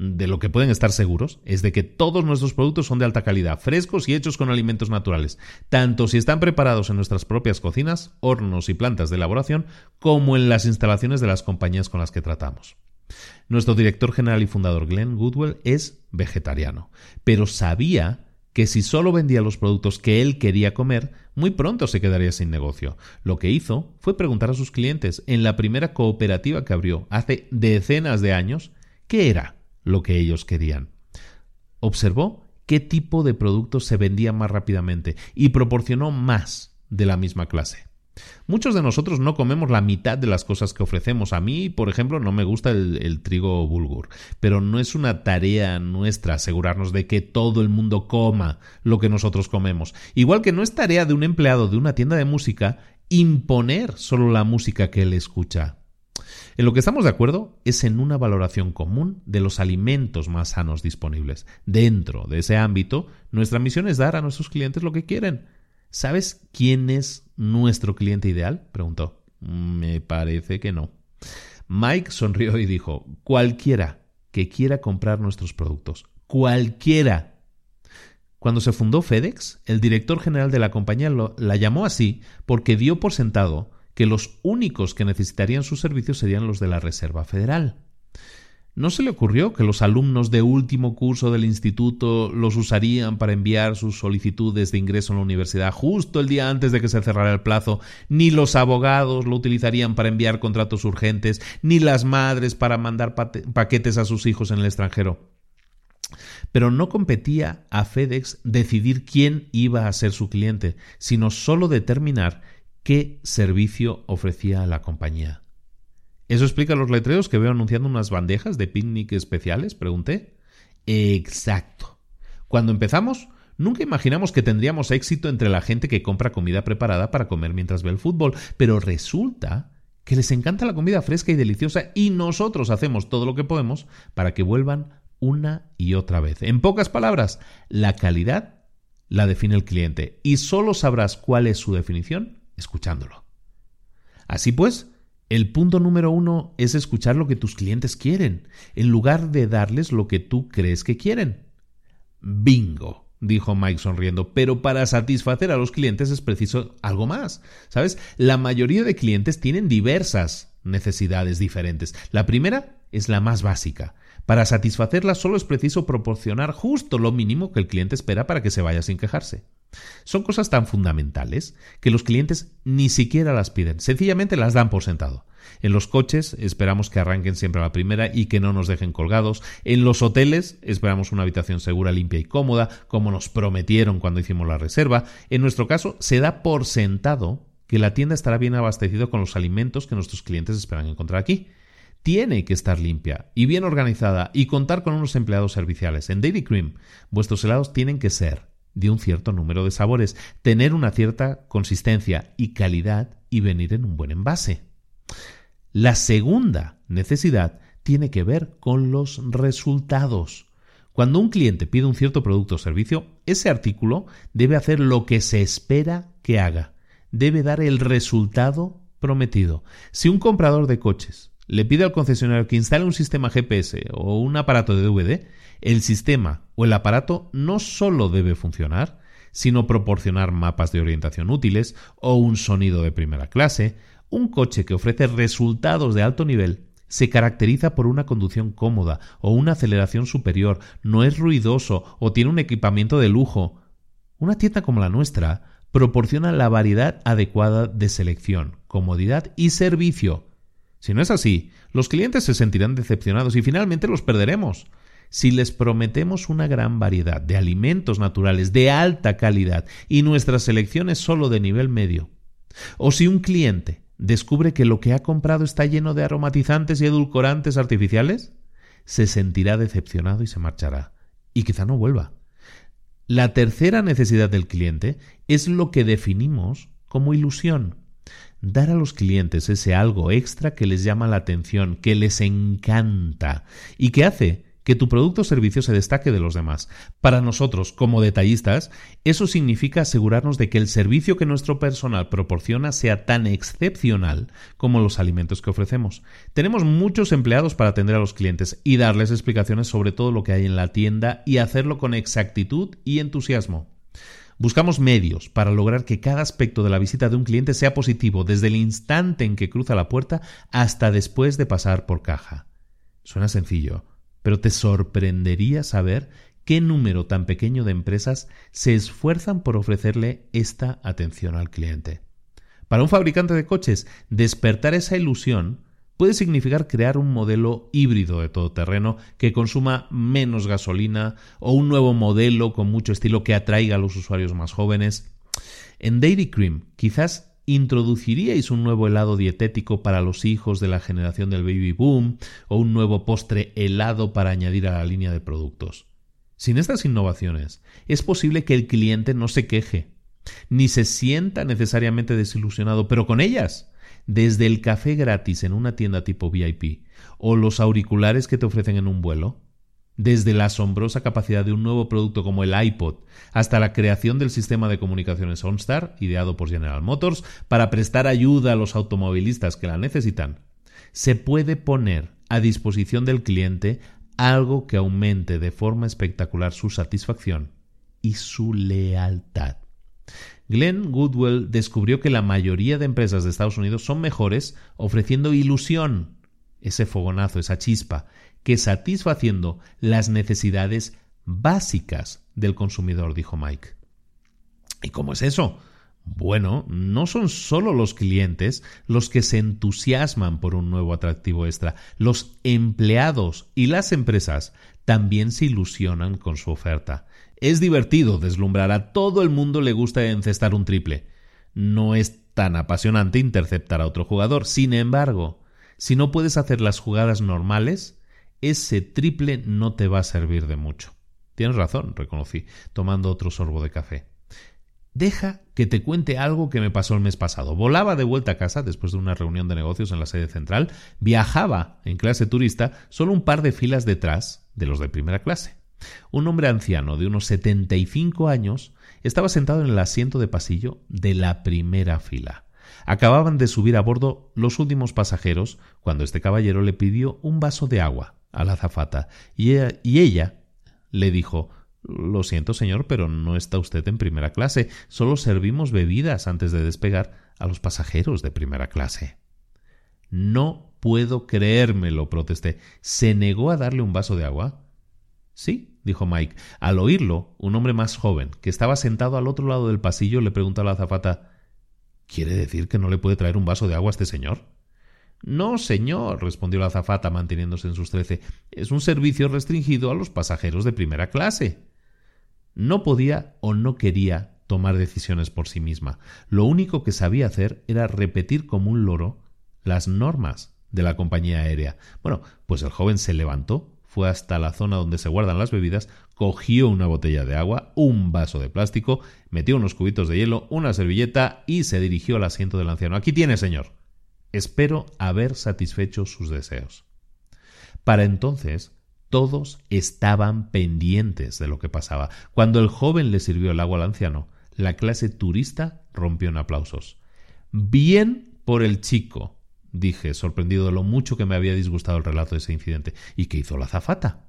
De lo que pueden estar seguros es de que todos nuestros productos son de alta calidad, frescos y hechos con alimentos naturales, tanto si están preparados en nuestras propias cocinas, hornos y plantas de elaboración, como en las instalaciones de las compañías con las que tratamos. Nuestro director general y fundador Glenn Goodwell es vegetariano, pero sabía que si solo vendía los productos que él quería comer, muy pronto se quedaría sin negocio. Lo que hizo fue preguntar a sus clientes en la primera cooperativa que abrió hace decenas de años qué era lo que ellos querían. Observó qué tipo de productos se vendía más rápidamente y proporcionó más de la misma clase. Muchos de nosotros no comemos la mitad de las cosas que ofrecemos. A mí, por ejemplo, no me gusta el, trigo bulgur, pero no es una tarea nuestra asegurarnos de que todo el mundo coma lo que nosotros comemos. Igual que no es tarea de un empleado de una tienda de música imponer solo la música que él escucha. En lo que estamos de acuerdo es en una valoración común de los alimentos más sanos disponibles. Dentro de ese ámbito, nuestra misión es dar a nuestros clientes lo que quieren. ¿Sabes quién es nuestro cliente ideal? preguntó. Me parece que no. Mike sonrió y dijo, cualquiera que quiera comprar nuestros productos. Cualquiera. Cuando se fundó FedEx, el director general de la compañía la llamó así porque dio por sentado que los únicos que necesitarían sus servicios serían los de la Reserva Federal. ¿No se le ocurrió que los alumnos de último curso del instituto los usarían para enviar sus solicitudes de ingreso en la universidad justo el día antes de que se cerrara el plazo? Ni los abogados lo utilizarían para enviar contratos urgentes, ni las madres para mandar paquetes a sus hijos en el extranjero. Pero no competía a FedEx decidir quién iba a ser su cliente, sino solo determinar qué servicio ofrecía la compañía. ¿Eso explica los letreros que veo anunciando unas bandejas de picnic especiales? Pregunté. Exacto. Cuando empezamos, nunca imaginamos que tendríamos éxito entre la gente que compra comida preparada para comer mientras ve el fútbol, pero resulta que les encanta la comida fresca y deliciosa y nosotros hacemos todo lo que podemos para que vuelvan una y otra vez. En pocas palabras, la calidad la define el cliente y solo sabrás cuál es su definición escuchándolo. Así pues, el punto número uno es escuchar lo que tus clientes quieren, en lugar de darles lo que tú crees que quieren. Bingo, dijo Mike sonriendo, pero para satisfacer a los clientes es preciso algo más. ¿Sabes? La mayoría de clientes tienen diversas necesidades diferentes. La primera es la más básica. Para satisfacerla solo es preciso proporcionar justo lo mínimo que el cliente espera para que se vaya sin quejarse. Son cosas tan fundamentales que los clientes ni siquiera las piden, sencillamente las dan por sentado. En los coches esperamos que arranquen siempre a la primera y que no nos dejen colgados. En los hoteles esperamos una habitación segura, limpia y cómoda, como nos prometieron cuando hicimos la reserva. En nuestro caso, se da por sentado que la tienda estará bien abastecida con los alimentos que nuestros clientes esperan encontrar aquí tiene que estar limpia y bien organizada y contar con unos empleados serviciales. En Dairy Cream, vuestros helados tienen que ser de un cierto número de sabores, tener una cierta consistencia y calidad y venir en un buen envase. La segunda necesidad tiene que ver con los resultados. Cuando un cliente pide un cierto producto o servicio, ese artículo debe hacer lo que se espera que haga. Debe dar el resultado prometido. Si un comprador de coches le pide al concesionario que instale un sistema GPS o un aparato de DVD, el sistema o el aparato no solo debe funcionar, sino proporcionar mapas de orientación útiles o un sonido de primera clase. Un coche que ofrece resultados de alto nivel se caracteriza por una conducción cómoda o una aceleración superior, no es ruidoso o tiene un equipamiento de lujo. Una tienda como la nuestra proporciona la variedad adecuada de selección, comodidad y servicio si no es así, los clientes se sentirán decepcionados y finalmente los perderemos. Si les prometemos una gran variedad de alimentos naturales de alta calidad y nuestra selección es solo de nivel medio, o si un cliente descubre que lo que ha comprado está lleno de aromatizantes y edulcorantes artificiales, se sentirá decepcionado y se marchará, y quizá no vuelva. La tercera necesidad del cliente es lo que definimos como ilusión dar a los clientes ese algo extra que les llama la atención, que les encanta y que hace que tu producto o servicio se destaque de los demás. Para nosotros, como detallistas, eso significa asegurarnos de que el servicio que nuestro personal proporciona sea tan excepcional como los alimentos que ofrecemos. Tenemos muchos empleados para atender a los clientes y darles explicaciones sobre todo lo que hay en la tienda y hacerlo con exactitud y entusiasmo. Buscamos medios para lograr que cada aspecto de la visita de un cliente sea positivo desde el instante en que cruza la puerta hasta después de pasar por caja. Suena sencillo, pero te sorprendería saber qué número tan pequeño de empresas se esfuerzan por ofrecerle esta atención al cliente. Para un fabricante de coches, despertar esa ilusión puede significar crear un modelo híbrido de todoterreno que consuma menos gasolina o un nuevo modelo con mucho estilo que atraiga a los usuarios más jóvenes. En Dairy Cream quizás introduciríais un nuevo helado dietético para los hijos de la generación del baby boom o un nuevo postre helado para añadir a la línea de productos. Sin estas innovaciones, es posible que el cliente no se queje, ni se sienta necesariamente desilusionado, pero con ellas desde el café gratis en una tienda tipo VIP o los auriculares que te ofrecen en un vuelo, desde la asombrosa capacidad de un nuevo producto como el iPod hasta la creación del sistema de comunicaciones OnStar, ideado por General Motors, para prestar ayuda a los automovilistas que la necesitan, se puede poner a disposición del cliente algo que aumente de forma espectacular su satisfacción y su lealtad. Glenn Goodwell descubrió que la mayoría de empresas de Estados Unidos son mejores ofreciendo ilusión, ese fogonazo, esa chispa, que satisfaciendo las necesidades básicas del consumidor, dijo Mike. ¿Y cómo es eso? Bueno, no son solo los clientes los que se entusiasman por un nuevo atractivo extra, los empleados y las empresas también se ilusionan con su oferta. Es divertido deslumbrar, a todo el mundo le gusta encestar un triple. No es tan apasionante interceptar a otro jugador. Sin embargo, si no puedes hacer las jugadas normales, ese triple no te va a servir de mucho. Tienes razón, reconocí, tomando otro sorbo de café. Deja que te cuente algo que me pasó el mes pasado. Volaba de vuelta a casa después de una reunión de negocios en la sede central, viajaba en clase turista solo un par de filas detrás de los de primera clase. Un hombre anciano de unos 75 años estaba sentado en el asiento de pasillo de la primera fila. Acababan de subir a bordo los últimos pasajeros cuando este caballero le pidió un vaso de agua a la azafata y ella, y ella le dijo Lo siento, señor, pero no está usted en primera clase. Solo servimos bebidas antes de despegar a los pasajeros de primera clase. No puedo creérmelo, protesté. ¿Se negó a darle un vaso de agua? Sí, dijo Mike. Al oírlo, un hombre más joven, que estaba sentado al otro lado del pasillo, le preguntó a la azafata ¿Quiere decir que no le puede traer un vaso de agua a este señor? No, señor, respondió la azafata manteniéndose en sus trece. Es un servicio restringido a los pasajeros de primera clase. No podía o no quería tomar decisiones por sí misma. Lo único que sabía hacer era repetir como un loro las normas de la compañía aérea. Bueno, pues el joven se levantó, fue hasta la zona donde se guardan las bebidas, cogió una botella de agua, un vaso de plástico, metió unos cubitos de hielo, una servilleta y se dirigió al asiento del anciano. Aquí tiene, señor. Espero haber satisfecho sus deseos. Para entonces, todos estaban pendientes de lo que pasaba. Cuando el joven le sirvió el agua al anciano, la clase turista rompió en aplausos. Bien por el chico, dije, sorprendido de lo mucho que me había disgustado el relato de ese incidente. ¿Y qué hizo la zafata?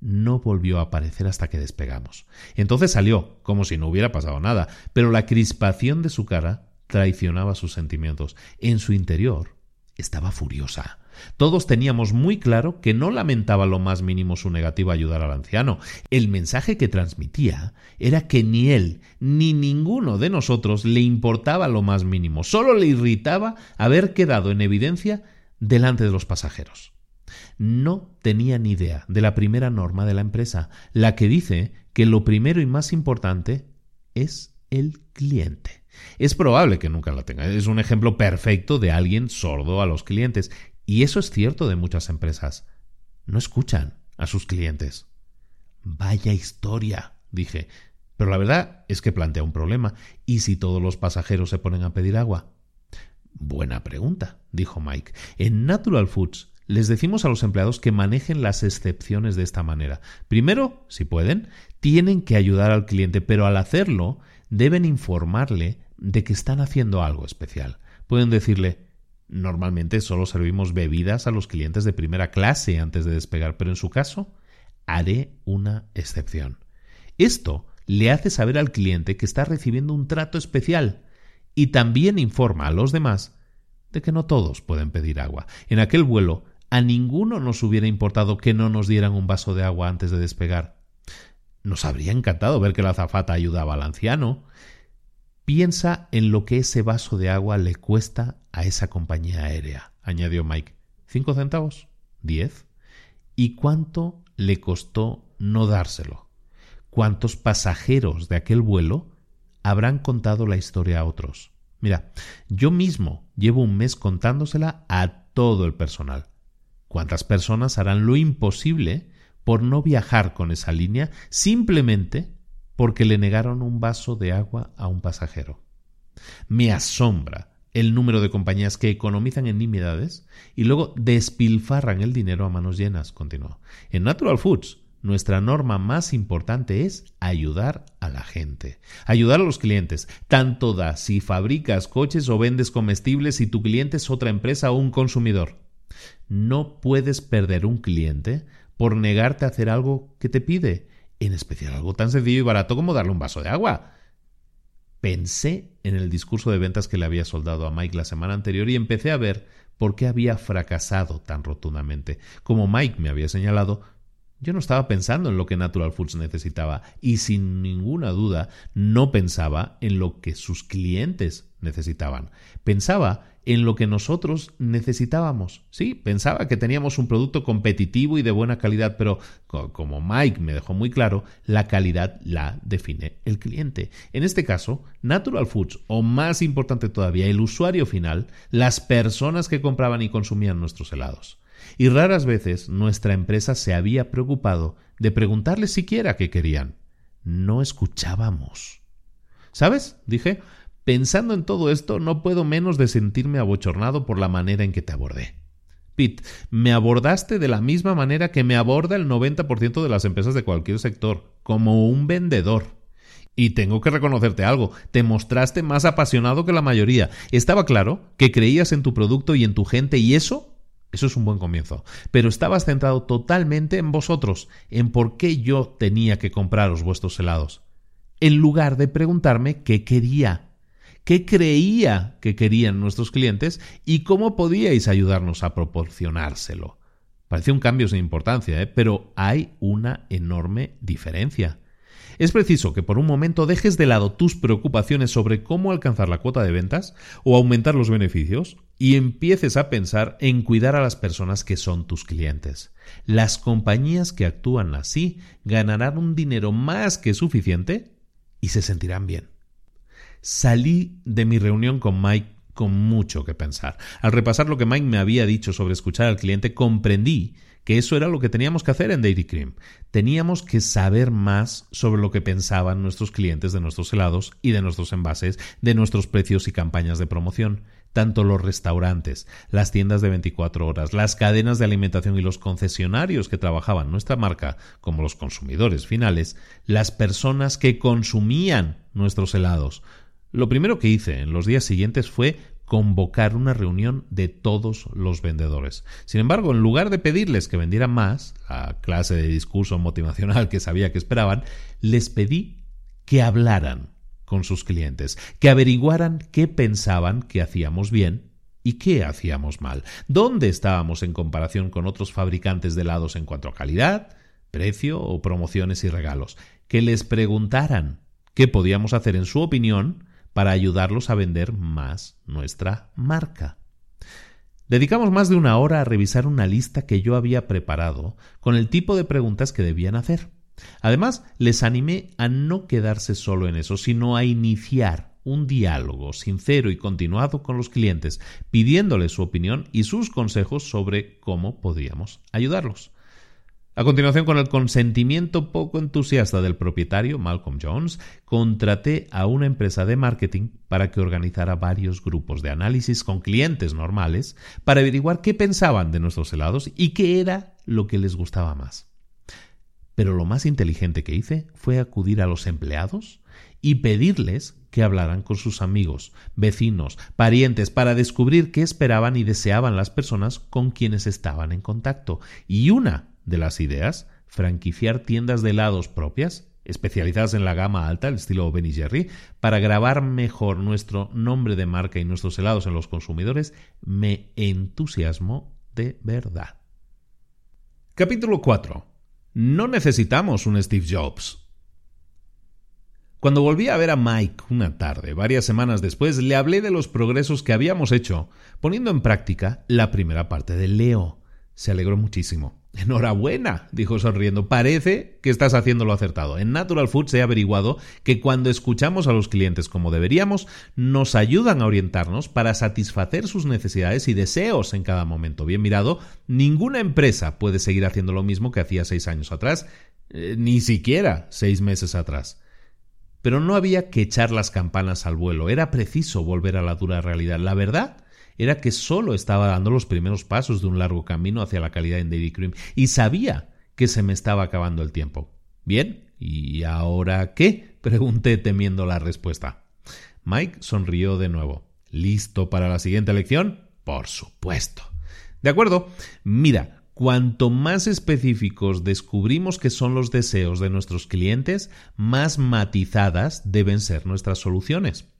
No volvió a aparecer hasta que despegamos. Entonces salió, como si no hubiera pasado nada, pero la crispación de su cara traicionaba sus sentimientos. En su interior estaba furiosa. Todos teníamos muy claro que no lamentaba lo más mínimo su negativa a ayudar al anciano. El mensaje que transmitía era que ni él ni ninguno de nosotros le importaba lo más mínimo, solo le irritaba haber quedado en evidencia delante de los pasajeros. No tenía ni idea de la primera norma de la empresa, la que dice que lo primero y más importante es el cliente. Es probable que nunca la tenga. Es un ejemplo perfecto de alguien sordo a los clientes. Y eso es cierto de muchas empresas. No escuchan a sus clientes. Vaya historia, dije. Pero la verdad es que plantea un problema. ¿Y si todos los pasajeros se ponen a pedir agua? Buena pregunta, dijo Mike. En Natural Foods les decimos a los empleados que manejen las excepciones de esta manera. Primero, si pueden, tienen que ayudar al cliente, pero al hacerlo deben informarle de que están haciendo algo especial. Pueden decirle Normalmente solo servimos bebidas a los clientes de primera clase antes de despegar, pero en su caso haré una excepción. Esto le hace saber al cliente que está recibiendo un trato especial y también informa a los demás de que no todos pueden pedir agua. En aquel vuelo a ninguno nos hubiera importado que no nos dieran un vaso de agua antes de despegar. Nos habría encantado ver que la azafata ayudaba al anciano. Piensa en lo que ese vaso de agua le cuesta a esa compañía aérea, añadió Mike. ¿Cinco centavos? ¿Diez? ¿Y cuánto le costó no dárselo? ¿Cuántos pasajeros de aquel vuelo habrán contado la historia a otros? Mira, yo mismo llevo un mes contándosela a todo el personal. ¿Cuántas personas harán lo imposible por no viajar con esa línea simplemente porque le negaron un vaso de agua a un pasajero? Me asombra el número de compañías que economizan en nimiedades y luego despilfarran el dinero a manos llenas, continuó. En Natural Foods, nuestra norma más importante es ayudar a la gente, ayudar a los clientes. Tanto da si fabricas coches o vendes comestibles si tu cliente es otra empresa o un consumidor. No puedes perder un cliente por negarte a hacer algo que te pide, en especial algo tan sencillo y barato como darle un vaso de agua. Pensé en el discurso de ventas que le había soldado a Mike la semana anterior y empecé a ver por qué había fracasado tan rotundamente. Como Mike me había señalado, yo no estaba pensando en lo que Natural Foods necesitaba y sin ninguna duda no pensaba en lo que sus clientes necesitaban. Pensaba en lo que nosotros necesitábamos. Sí, pensaba que teníamos un producto competitivo y de buena calidad, pero como Mike me dejó muy claro, la calidad la define el cliente. En este caso, Natural Foods, o más importante todavía, el usuario final, las personas que compraban y consumían nuestros helados. Y raras veces nuestra empresa se había preocupado de preguntarles siquiera qué querían. No escuchábamos. ¿Sabes? Dije, Pensando en todo esto, no puedo menos de sentirme abochornado por la manera en que te abordé. Pete, me abordaste de la misma manera que me aborda el 90% de las empresas de cualquier sector, como un vendedor. Y tengo que reconocerte algo, te mostraste más apasionado que la mayoría. Estaba claro que creías en tu producto y en tu gente y eso, eso es un buen comienzo. Pero estabas centrado totalmente en vosotros, en por qué yo tenía que compraros vuestros helados, en lugar de preguntarme qué quería qué creía que querían nuestros clientes y cómo podíais ayudarnos a proporcionárselo. Parece un cambio sin importancia, ¿eh? pero hay una enorme diferencia. Es preciso que por un momento dejes de lado tus preocupaciones sobre cómo alcanzar la cuota de ventas o aumentar los beneficios y empieces a pensar en cuidar a las personas que son tus clientes. Las compañías que actúan así ganarán un dinero más que suficiente y se sentirán bien. Salí de mi reunión con Mike con mucho que pensar. Al repasar lo que Mike me había dicho sobre escuchar al cliente, comprendí que eso era lo que teníamos que hacer en Dairy Cream. Teníamos que saber más sobre lo que pensaban nuestros clientes de nuestros helados y de nuestros envases, de nuestros precios y campañas de promoción. Tanto los restaurantes, las tiendas de 24 horas, las cadenas de alimentación y los concesionarios que trabajaban nuestra marca, como los consumidores finales, las personas que consumían nuestros helados, lo primero que hice en los días siguientes fue convocar una reunión de todos los vendedores. Sin embargo, en lugar de pedirles que vendieran más, la clase de discurso motivacional que sabía que esperaban, les pedí que hablaran con sus clientes, que averiguaran qué pensaban que hacíamos bien y qué hacíamos mal, dónde estábamos en comparación con otros fabricantes de helados en cuanto a calidad, precio o promociones y regalos, que les preguntaran qué podíamos hacer en su opinión para ayudarlos a vender más nuestra marca. Dedicamos más de una hora a revisar una lista que yo había preparado con el tipo de preguntas que debían hacer. Además, les animé a no quedarse solo en eso, sino a iniciar un diálogo sincero y continuado con los clientes, pidiéndoles su opinión y sus consejos sobre cómo podríamos ayudarlos. A continuación, con el consentimiento poco entusiasta del propietario, Malcolm Jones, contraté a una empresa de marketing para que organizara varios grupos de análisis con clientes normales para averiguar qué pensaban de nuestros helados y qué era lo que les gustaba más. Pero lo más inteligente que hice fue acudir a los empleados y pedirles que hablaran con sus amigos, vecinos, parientes, para descubrir qué esperaban y deseaban las personas con quienes estaban en contacto. Y una de las ideas, franquiciar tiendas de helados propias, especializadas en la gama alta, el estilo Ben Jerry, para grabar mejor nuestro nombre de marca y nuestros helados en los consumidores, me entusiasmo de verdad. Capítulo 4. No necesitamos un Steve Jobs. Cuando volví a ver a Mike una tarde, varias semanas después, le hablé de los progresos que habíamos hecho, poniendo en práctica la primera parte de Leo. Se alegró muchísimo. Enhorabuena, dijo sonriendo. Parece que estás haciendo lo acertado. En Natural Foods he averiguado que cuando escuchamos a los clientes como deberíamos, nos ayudan a orientarnos para satisfacer sus necesidades y deseos en cada momento. Bien mirado, ninguna empresa puede seguir haciendo lo mismo que hacía seis años atrás, eh, ni siquiera seis meses atrás. Pero no había que echar las campanas al vuelo, era preciso volver a la dura realidad. La verdad era que solo estaba dando los primeros pasos de un largo camino hacia la calidad en Dairy Cream y sabía que se me estaba acabando el tiempo. Bien, ¿y ahora qué? pregunté temiendo la respuesta. Mike sonrió de nuevo. ¿Listo para la siguiente lección? Por supuesto. De acuerdo. Mira, cuanto más específicos descubrimos que son los deseos de nuestros clientes, más matizadas deben ser nuestras soluciones.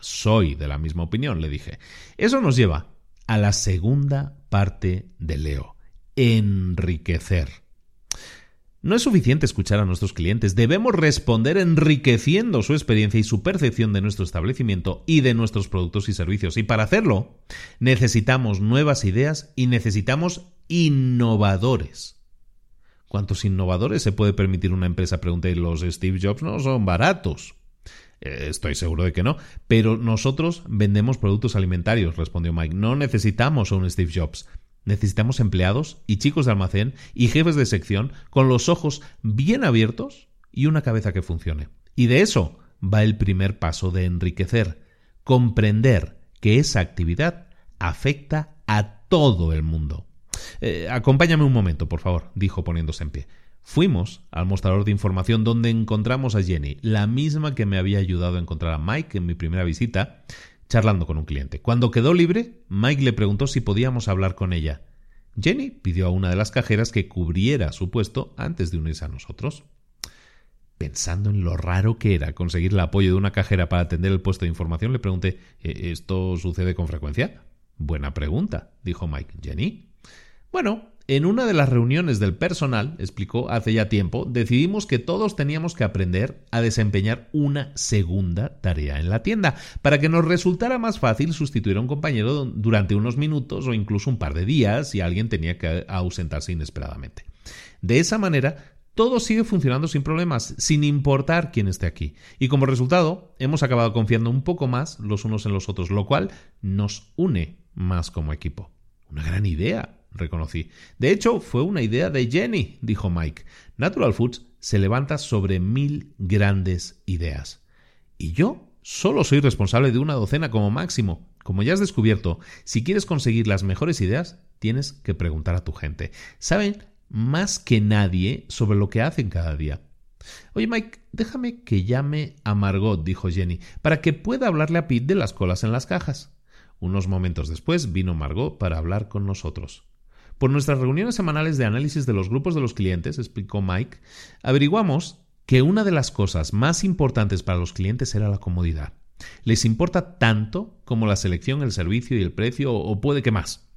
Soy de la misma opinión, le dije. Eso nos lleva a la segunda parte de Leo, enriquecer. No es suficiente escuchar a nuestros clientes, debemos responder enriqueciendo su experiencia y su percepción de nuestro establecimiento y de nuestros productos y servicios. Y para hacerlo, necesitamos nuevas ideas y necesitamos innovadores. ¿Cuántos innovadores se puede permitir una empresa? Pregunté, los Steve Jobs no son baratos. Eh, estoy seguro de que no. Pero nosotros vendemos productos alimentarios, respondió Mike. No necesitamos a un Steve Jobs. Necesitamos empleados y chicos de almacén y jefes de sección con los ojos bien abiertos y una cabeza que funcione. Y de eso va el primer paso de enriquecer. Comprender que esa actividad afecta a todo el mundo. Eh, acompáñame un momento, por favor, dijo poniéndose en pie. Fuimos al mostrador de información donde encontramos a Jenny, la misma que me había ayudado a encontrar a Mike en mi primera visita, charlando con un cliente. Cuando quedó libre, Mike le preguntó si podíamos hablar con ella. Jenny pidió a una de las cajeras que cubriera su puesto antes de unirse a nosotros. Pensando en lo raro que era conseguir el apoyo de una cajera para atender el puesto de información, le pregunté ¿E-, ¿Esto sucede con frecuencia? Buena pregunta, dijo Mike. ¿Jenny? Bueno, en una de las reuniones del personal, explicó hace ya tiempo, decidimos que todos teníamos que aprender a desempeñar una segunda tarea en la tienda, para que nos resultara más fácil sustituir a un compañero durante unos minutos o incluso un par de días si alguien tenía que ausentarse inesperadamente. De esa manera, todo sigue funcionando sin problemas, sin importar quién esté aquí. Y como resultado, hemos acabado confiando un poco más los unos en los otros, lo cual nos une más como equipo. Una gran idea, reconocí. De hecho, fue una idea de Jenny, dijo Mike. Natural Foods se levanta sobre mil grandes ideas. Y yo solo soy responsable de una docena como máximo. Como ya has descubierto, si quieres conseguir las mejores ideas, tienes que preguntar a tu gente. ¿Saben más que nadie sobre lo que hacen cada día. Oye, Mike, déjame que llame a Margot, dijo Jenny, para que pueda hablarle a Pete de las colas en las cajas. Unos momentos después vino Margot para hablar con nosotros. Por nuestras reuniones semanales de análisis de los grupos de los clientes, explicó Mike, averiguamos que una de las cosas más importantes para los clientes era la comodidad. Les importa tanto como la selección, el servicio y el precio, o puede que más.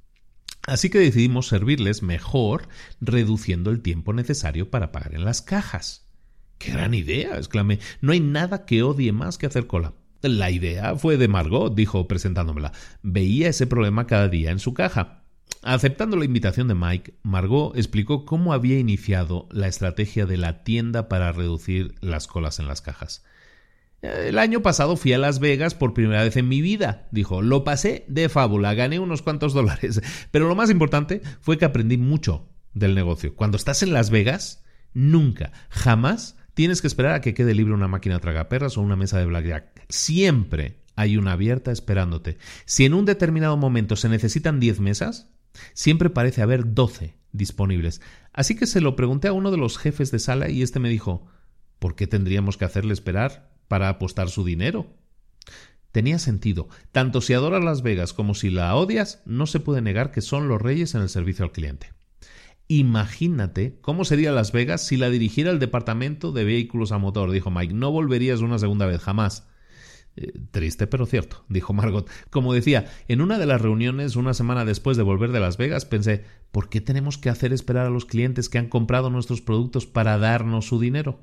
Así que decidimos servirles mejor reduciendo el tiempo necesario para pagar en las cajas. ¡Qué gran idea! exclamé. No hay nada que odie más que hacer cola. La idea fue de Margot, dijo presentándomela. Veía ese problema cada día en su caja. Aceptando la invitación de Mike, Margot explicó cómo había iniciado la estrategia de la tienda para reducir las colas en las cajas. El año pasado fui a Las Vegas por primera vez en mi vida, dijo. Lo pasé de fábula, gané unos cuantos dólares. Pero lo más importante fue que aprendí mucho del negocio. Cuando estás en Las Vegas, nunca, jamás tienes que esperar a que quede libre una máquina tragaperras o una mesa de blackjack. Siempre hay una abierta esperándote. Si en un determinado momento se necesitan 10 mesas, siempre parece haber 12 disponibles. Así que se lo pregunté a uno de los jefes de sala y este me dijo, ¿por qué tendríamos que hacerle esperar? para apostar su dinero. Tenía sentido. Tanto si adoras Las Vegas como si la odias, no se puede negar que son los reyes en el servicio al cliente. Imagínate cómo sería Las Vegas si la dirigiera el departamento de vehículos a motor, dijo Mike. No volverías una segunda vez, jamás. Eh, triste pero cierto, dijo Margot. Como decía, en una de las reuniones, una semana después de volver de Las Vegas, pensé, ¿por qué tenemos que hacer esperar a los clientes que han comprado nuestros productos para darnos su dinero?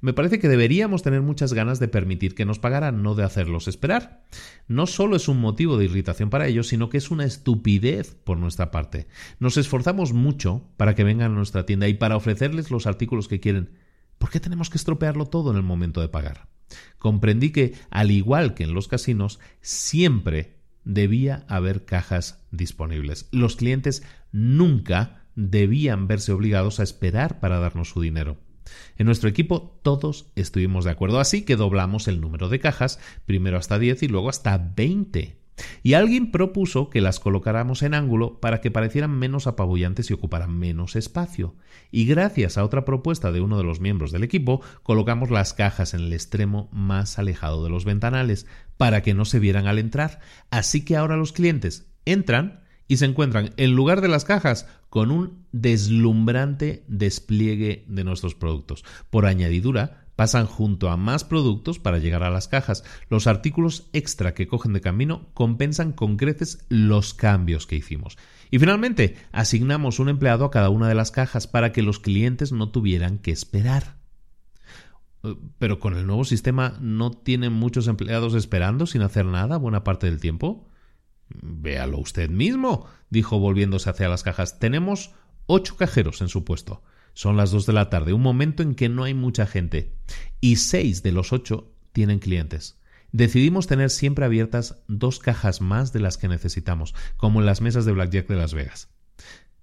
Me parece que deberíamos tener muchas ganas de permitir que nos pagaran, no de hacerlos esperar. No solo es un motivo de irritación para ellos, sino que es una estupidez por nuestra parte. Nos esforzamos mucho para que vengan a nuestra tienda y para ofrecerles los artículos que quieren. ¿Por qué tenemos que estropearlo todo en el momento de pagar? Comprendí que, al igual que en los casinos, siempre debía haber cajas disponibles. Los clientes nunca debían verse obligados a esperar para darnos su dinero. En nuestro equipo todos estuvimos de acuerdo, así que doblamos el número de cajas, primero hasta 10 y luego hasta 20. Y alguien propuso que las colocáramos en ángulo para que parecieran menos apabullantes y ocuparan menos espacio. Y gracias a otra propuesta de uno de los miembros del equipo, colocamos las cajas en el extremo más alejado de los ventanales, para que no se vieran al entrar. Así que ahora los clientes entran y se encuentran en lugar de las cajas con un deslumbrante despliegue de nuestros productos. Por añadidura, pasan junto a más productos para llegar a las cajas. Los artículos extra que cogen de camino compensan con creces los cambios que hicimos. Y finalmente, asignamos un empleado a cada una de las cajas para que los clientes no tuvieran que esperar. Eh, pero con el nuevo sistema no tienen muchos empleados esperando sin hacer nada buena parte del tiempo. Véalo usted mismo, dijo volviéndose hacia las cajas. Tenemos ocho cajeros en su puesto. Son las dos de la tarde, un momento en que no hay mucha gente. Y seis de los ocho tienen clientes. Decidimos tener siempre abiertas dos cajas más de las que necesitamos, como en las mesas de Blackjack de Las Vegas.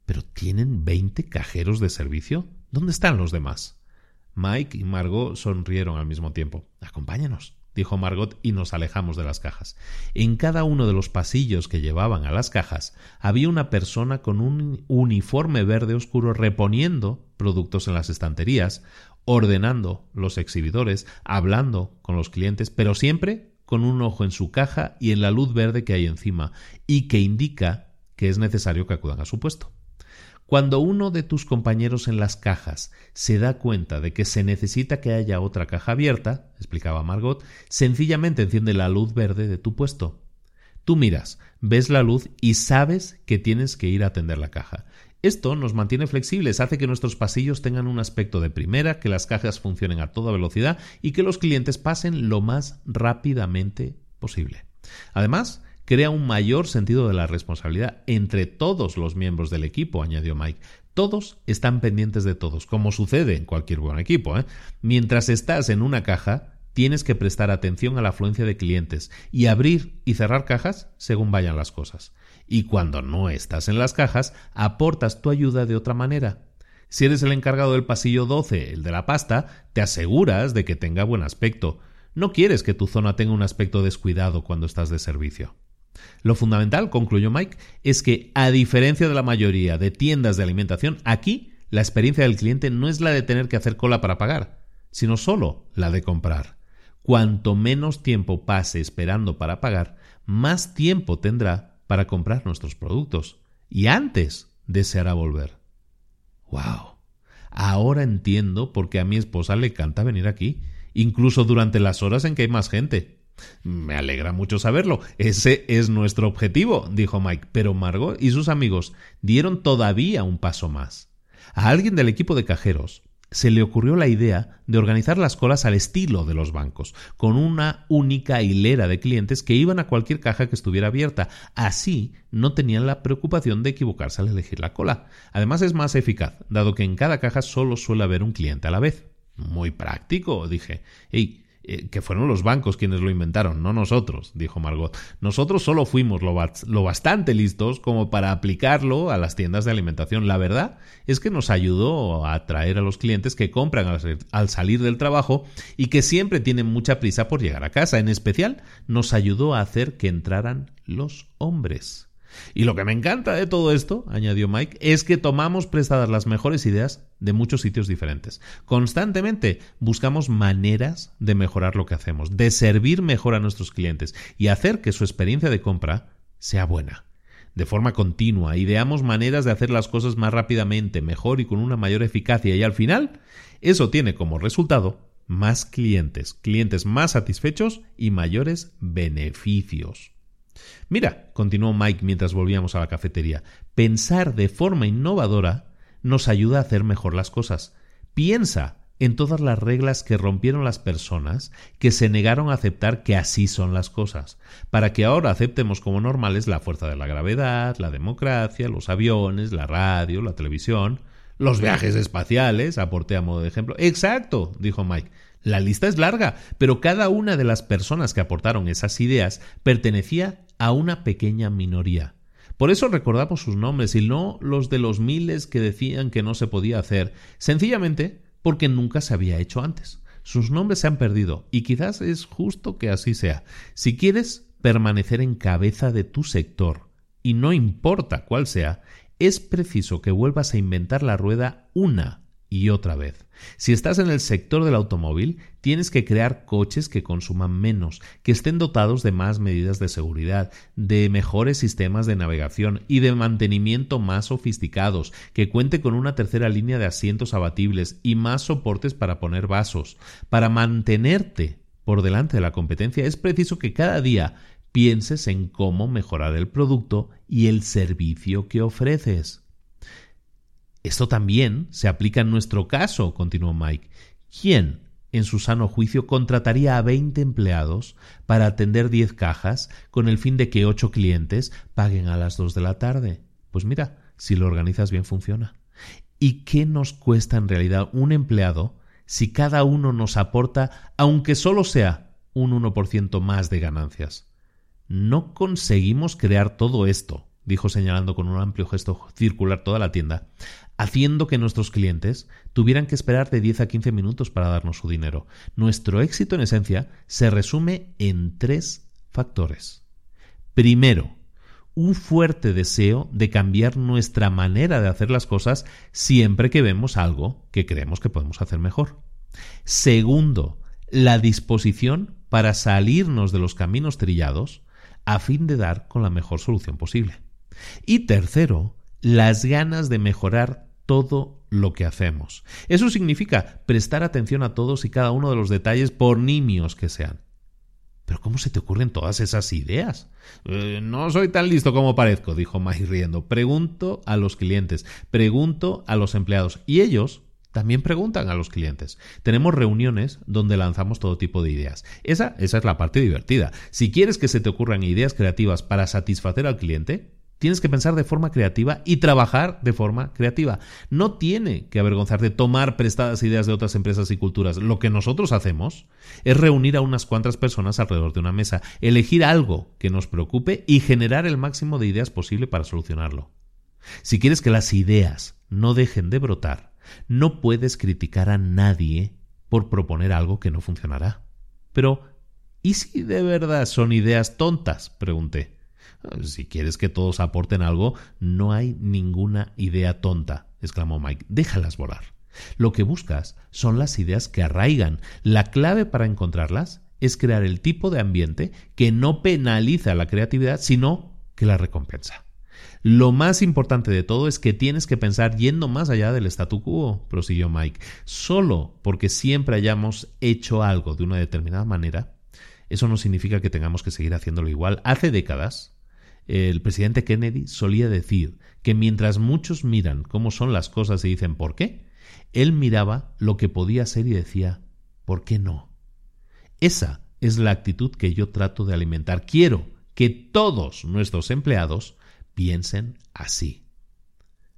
¿Pero tienen veinte cajeros de servicio? ¿Dónde están los demás? Mike y Margot sonrieron al mismo tiempo. Acompáñanos dijo Margot, y nos alejamos de las cajas. En cada uno de los pasillos que llevaban a las cajas había una persona con un uniforme verde oscuro reponiendo productos en las estanterías, ordenando los exhibidores, hablando con los clientes, pero siempre con un ojo en su caja y en la luz verde que hay encima, y que indica que es necesario que acudan a su puesto. Cuando uno de tus compañeros en las cajas se da cuenta de que se necesita que haya otra caja abierta, explicaba Margot, sencillamente enciende la luz verde de tu puesto. Tú miras, ves la luz y sabes que tienes que ir a atender la caja. Esto nos mantiene flexibles, hace que nuestros pasillos tengan un aspecto de primera, que las cajas funcionen a toda velocidad y que los clientes pasen lo más rápidamente posible. Además, crea un mayor sentido de la responsabilidad entre todos los miembros del equipo, añadió Mike. Todos están pendientes de todos, como sucede en cualquier buen equipo. ¿eh? Mientras estás en una caja, tienes que prestar atención a la afluencia de clientes y abrir y cerrar cajas según vayan las cosas. Y cuando no estás en las cajas, aportas tu ayuda de otra manera. Si eres el encargado del pasillo 12, el de la pasta, te aseguras de que tenga buen aspecto. No quieres que tu zona tenga un aspecto descuidado cuando estás de servicio. Lo fundamental, concluyó Mike, es que, a diferencia de la mayoría de tiendas de alimentación, aquí la experiencia del cliente no es la de tener que hacer cola para pagar, sino solo la de comprar. Cuanto menos tiempo pase esperando para pagar, más tiempo tendrá para comprar nuestros productos y antes deseará volver. ¡Wow! Ahora entiendo por qué a mi esposa le encanta venir aquí, incluso durante las horas en que hay más gente. Me alegra mucho saberlo. Ese es nuestro objetivo, dijo Mike. Pero Margot y sus amigos dieron todavía un paso más. A alguien del equipo de cajeros se le ocurrió la idea de organizar las colas al estilo de los bancos, con una única hilera de clientes que iban a cualquier caja que estuviera abierta. Así no tenían la preocupación de equivocarse al elegir la cola. Además es más eficaz, dado que en cada caja solo suele haber un cliente a la vez. Muy práctico, dije. Eh, que fueron los bancos quienes lo inventaron, no nosotros, dijo Margot. Nosotros solo fuimos lo, lo, bastante listos como para aplicarlo a las tiendas de alimentación. La verdad es que nos ayudó a atraer a los clientes que compran al salir del trabajo y que siempre tienen mucha prisa por llegar a casa. En especial, nos ayudó a hacer que entraran los hombres. Y lo que me encanta de todo esto, añadió Mike, es que tomamos prestadas las mejores ideas de muchos sitios diferentes. Constantemente buscamos maneras de mejorar lo que hacemos, de servir mejor a nuestros clientes y hacer que su experiencia de compra sea buena. De forma continua, ideamos maneras de hacer las cosas más rápidamente, mejor y con una mayor eficacia y al final, eso tiene como resultado más clientes, clientes más satisfechos y mayores beneficios. Mira, continuó Mike mientras volvíamos a la cafetería, pensar de forma innovadora nos ayuda a hacer mejor las cosas. Piensa en todas las reglas que rompieron las personas que se negaron a aceptar que así son las cosas, para que ahora aceptemos como normales la fuerza de la gravedad, la democracia, los aviones, la radio, la televisión, los viajes espaciales, aporté a modo de ejemplo. Exacto, dijo Mike. La lista es larga, pero cada una de las personas que aportaron esas ideas pertenecía a una pequeña minoría. Por eso recordamos sus nombres y no los de los miles que decían que no se podía hacer, sencillamente porque nunca se había hecho antes. Sus nombres se han perdido y quizás es justo que así sea. Si quieres permanecer en cabeza de tu sector, y no importa cuál sea, es preciso que vuelvas a inventar la rueda una y otra vez. Si estás en el sector del automóvil, tienes que crear coches que consuman menos, que estén dotados de más medidas de seguridad, de mejores sistemas de navegación y de mantenimiento más sofisticados, que cuente con una tercera línea de asientos abatibles y más soportes para poner vasos. Para mantenerte por delante de la competencia es preciso que cada día pienses en cómo mejorar el producto y el servicio que ofreces. Esto también se aplica en nuestro caso, continuó Mike. ¿Quién, en su sano juicio, contrataría a 20 empleados para atender 10 cajas con el fin de que 8 clientes paguen a las 2 de la tarde? Pues mira, si lo organizas bien funciona. ¿Y qué nos cuesta en realidad un empleado si cada uno nos aporta, aunque solo sea un 1% más de ganancias? No conseguimos crear todo esto, dijo señalando con un amplio gesto circular toda la tienda, haciendo que nuestros clientes tuvieran que esperar de 10 a 15 minutos para darnos su dinero. Nuestro éxito, en esencia, se resume en tres factores. Primero, un fuerte deseo de cambiar nuestra manera de hacer las cosas siempre que vemos algo que creemos que podemos hacer mejor. Segundo, la disposición para salirnos de los caminos trillados a fin de dar con la mejor solución posible. Y tercero, las ganas de mejorar todo lo que hacemos. Eso significa prestar atención a todos y cada uno de los detalles por nimios que sean. Pero ¿cómo se te ocurren todas esas ideas? Eh, no soy tan listo como parezco, dijo Mike riendo. Pregunto a los clientes, pregunto a los empleados y ellos también preguntan a los clientes. Tenemos reuniones donde lanzamos todo tipo de ideas. Esa, esa es la parte divertida. Si quieres que se te ocurran ideas creativas para satisfacer al cliente, Tienes que pensar de forma creativa y trabajar de forma creativa. No tiene que avergonzarte tomar prestadas ideas de otras empresas y culturas. Lo que nosotros hacemos es reunir a unas cuantas personas alrededor de una mesa, elegir algo que nos preocupe y generar el máximo de ideas posible para solucionarlo. Si quieres que las ideas no dejen de brotar, no puedes criticar a nadie por proponer algo que no funcionará. Pero, ¿y si de verdad son ideas tontas? pregunté. Si quieres que todos aporten algo, no hay ninguna idea tonta, exclamó Mike. Déjalas volar. Lo que buscas son las ideas que arraigan. La clave para encontrarlas es crear el tipo de ambiente que no penaliza la creatividad, sino que la recompensa. Lo más importante de todo es que tienes que pensar yendo más allá del statu quo, prosiguió Mike. Solo porque siempre hayamos hecho algo de una determinada manera, eso no significa que tengamos que seguir haciéndolo igual. Hace décadas, el presidente Kennedy solía decir que mientras muchos miran cómo son las cosas y dicen ¿por qué? Él miraba lo que podía ser y decía ¿por qué no? Esa es la actitud que yo trato de alimentar. Quiero que todos nuestros empleados piensen así.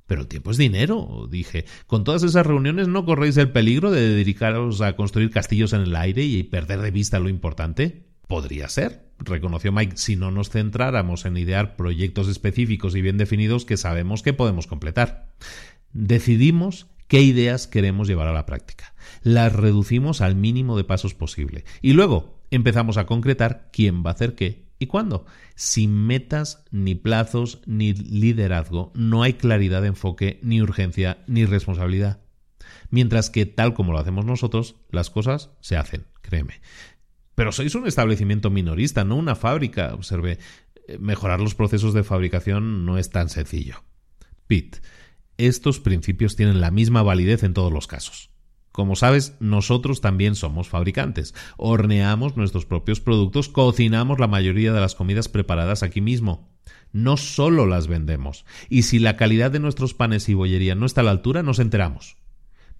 Pero el tiempo es dinero, dije. Con todas esas reuniones no corréis el peligro de dedicaros a construir castillos en el aire y perder de vista lo importante. Podría ser, reconoció Mike, si no nos centráramos en idear proyectos específicos y bien definidos que sabemos que podemos completar. Decidimos qué ideas queremos llevar a la práctica. Las reducimos al mínimo de pasos posible. Y luego empezamos a concretar quién va a hacer qué y cuándo. Sin metas, ni plazos, ni liderazgo, no hay claridad de enfoque, ni urgencia, ni responsabilidad. Mientras que, tal como lo hacemos nosotros, las cosas se hacen, créeme. Pero sois un establecimiento minorista, no una fábrica, observé. Eh, mejorar los procesos de fabricación no es tan sencillo. Pete, estos principios tienen la misma validez en todos los casos. Como sabes, nosotros también somos fabricantes. Horneamos nuestros propios productos, cocinamos la mayoría de las comidas preparadas aquí mismo. No solo las vendemos. Y si la calidad de nuestros panes y bollería no está a la altura, nos enteramos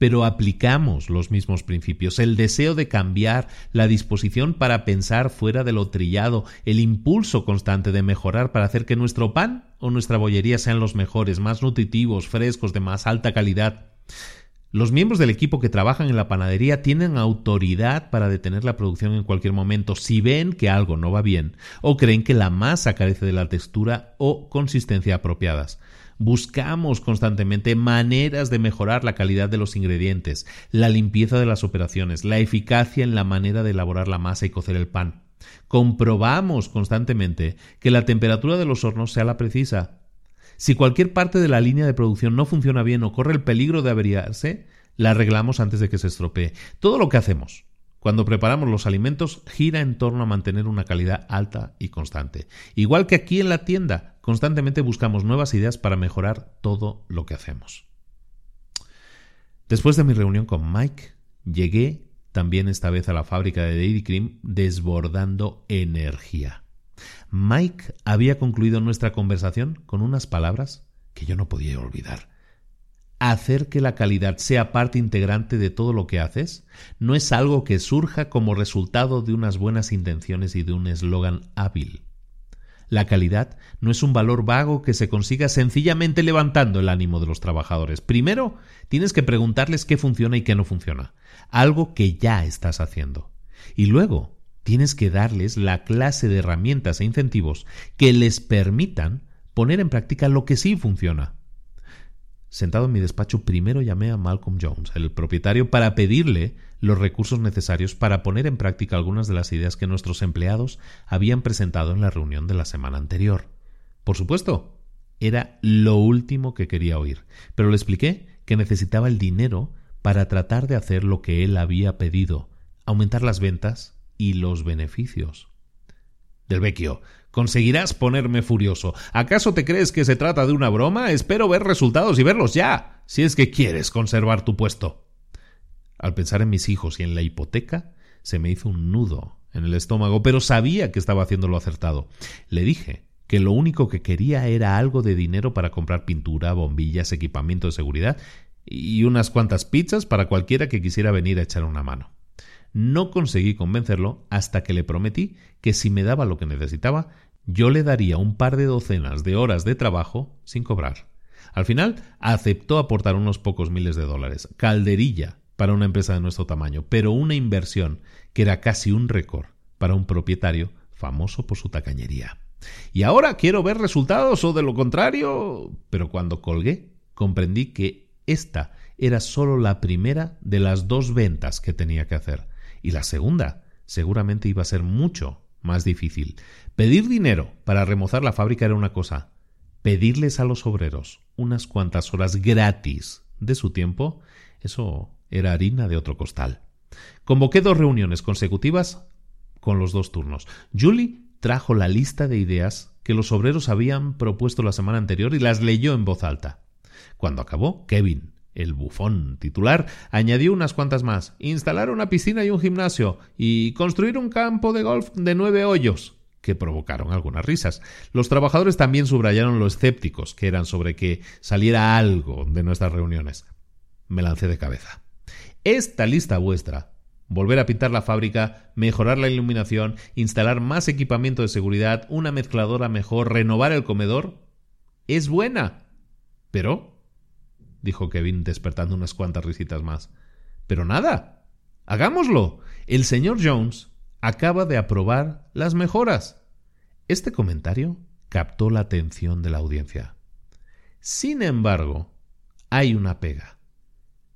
pero aplicamos los mismos principios, el deseo de cambiar, la disposición para pensar fuera de lo trillado, el impulso constante de mejorar para hacer que nuestro pan o nuestra bollería sean los mejores, más nutritivos, frescos, de más alta calidad. Los miembros del equipo que trabajan en la panadería tienen autoridad para detener la producción en cualquier momento si ven que algo no va bien o creen que la masa carece de la textura o consistencia apropiadas. Buscamos constantemente maneras de mejorar la calidad de los ingredientes, la limpieza de las operaciones, la eficacia en la manera de elaborar la masa y cocer el pan. Comprobamos constantemente que la temperatura de los hornos sea la precisa. Si cualquier parte de la línea de producción no funciona bien o corre el peligro de averiarse, la arreglamos antes de que se estropee. Todo lo que hacemos, cuando preparamos los alimentos gira en torno a mantener una calidad alta y constante. Igual que aquí en la tienda, constantemente buscamos nuevas ideas para mejorar todo lo que hacemos. Después de mi reunión con Mike, llegué también esta vez a la fábrica de Dairy Cream desbordando energía. Mike había concluido nuestra conversación con unas palabras que yo no podía olvidar hacer que la calidad sea parte integrante de todo lo que haces no es algo que surja como resultado de unas buenas intenciones y de un eslogan hábil. La calidad no es un valor vago que se consiga sencillamente levantando el ánimo de los trabajadores. Primero, tienes que preguntarles qué funciona y qué no funciona, algo que ya estás haciendo. Y luego, tienes que darles la clase de herramientas e incentivos que les permitan poner en práctica lo que sí funciona. Sentado en mi despacho, primero llamé a Malcolm Jones, el propietario, para pedirle los recursos necesarios para poner en práctica algunas de las ideas que nuestros empleados habían presentado en la reunión de la semana anterior. Por supuesto, era lo último que quería oír, pero le expliqué que necesitaba el dinero para tratar de hacer lo que él había pedido, aumentar las ventas y los beneficios. Del vecchio, Conseguirás ponerme furioso. ¿Acaso te crees que se trata de una broma? Espero ver resultados y verlos ya, si es que quieres conservar tu puesto. Al pensar en mis hijos y en la hipoteca, se me hizo un nudo en el estómago, pero sabía que estaba haciendo lo acertado. Le dije que lo único que quería era algo de dinero para comprar pintura, bombillas, equipamiento de seguridad y unas cuantas pizzas para cualquiera que quisiera venir a echar una mano. No conseguí convencerlo hasta que le prometí que si me daba lo que necesitaba, yo le daría un par de docenas de horas de trabajo sin cobrar. Al final aceptó aportar unos pocos miles de dólares. Calderilla para una empresa de nuestro tamaño, pero una inversión que era casi un récord para un propietario famoso por su tacañería. Y ahora quiero ver resultados o de lo contrario. Pero cuando colgué, comprendí que esta era solo la primera de las dos ventas que tenía que hacer. Y la segunda seguramente iba a ser mucho más difícil. Pedir dinero para remozar la fábrica era una cosa. Pedirles a los obreros unas cuantas horas gratis de su tiempo, eso era harina de otro costal. Convoqué dos reuniones consecutivas con los dos turnos. Julie trajo la lista de ideas que los obreros habían propuesto la semana anterior y las leyó en voz alta. Cuando acabó, Kevin, el bufón titular, añadió unas cuantas más. Instalar una piscina y un gimnasio y construir un campo de golf de nueve hoyos que provocaron algunas risas. Los trabajadores también subrayaron lo escépticos que eran sobre que saliera algo de nuestras reuniones. Me lancé de cabeza. Esta lista vuestra volver a pintar la fábrica, mejorar la iluminación, instalar más equipamiento de seguridad, una mezcladora mejor, renovar el comedor, es buena. Pero, dijo Kevin despertando unas cuantas risitas más. Pero nada. Hagámoslo. El señor Jones acaba de aprobar las mejoras. Este comentario captó la atención de la audiencia. Sin embargo, hay una pega.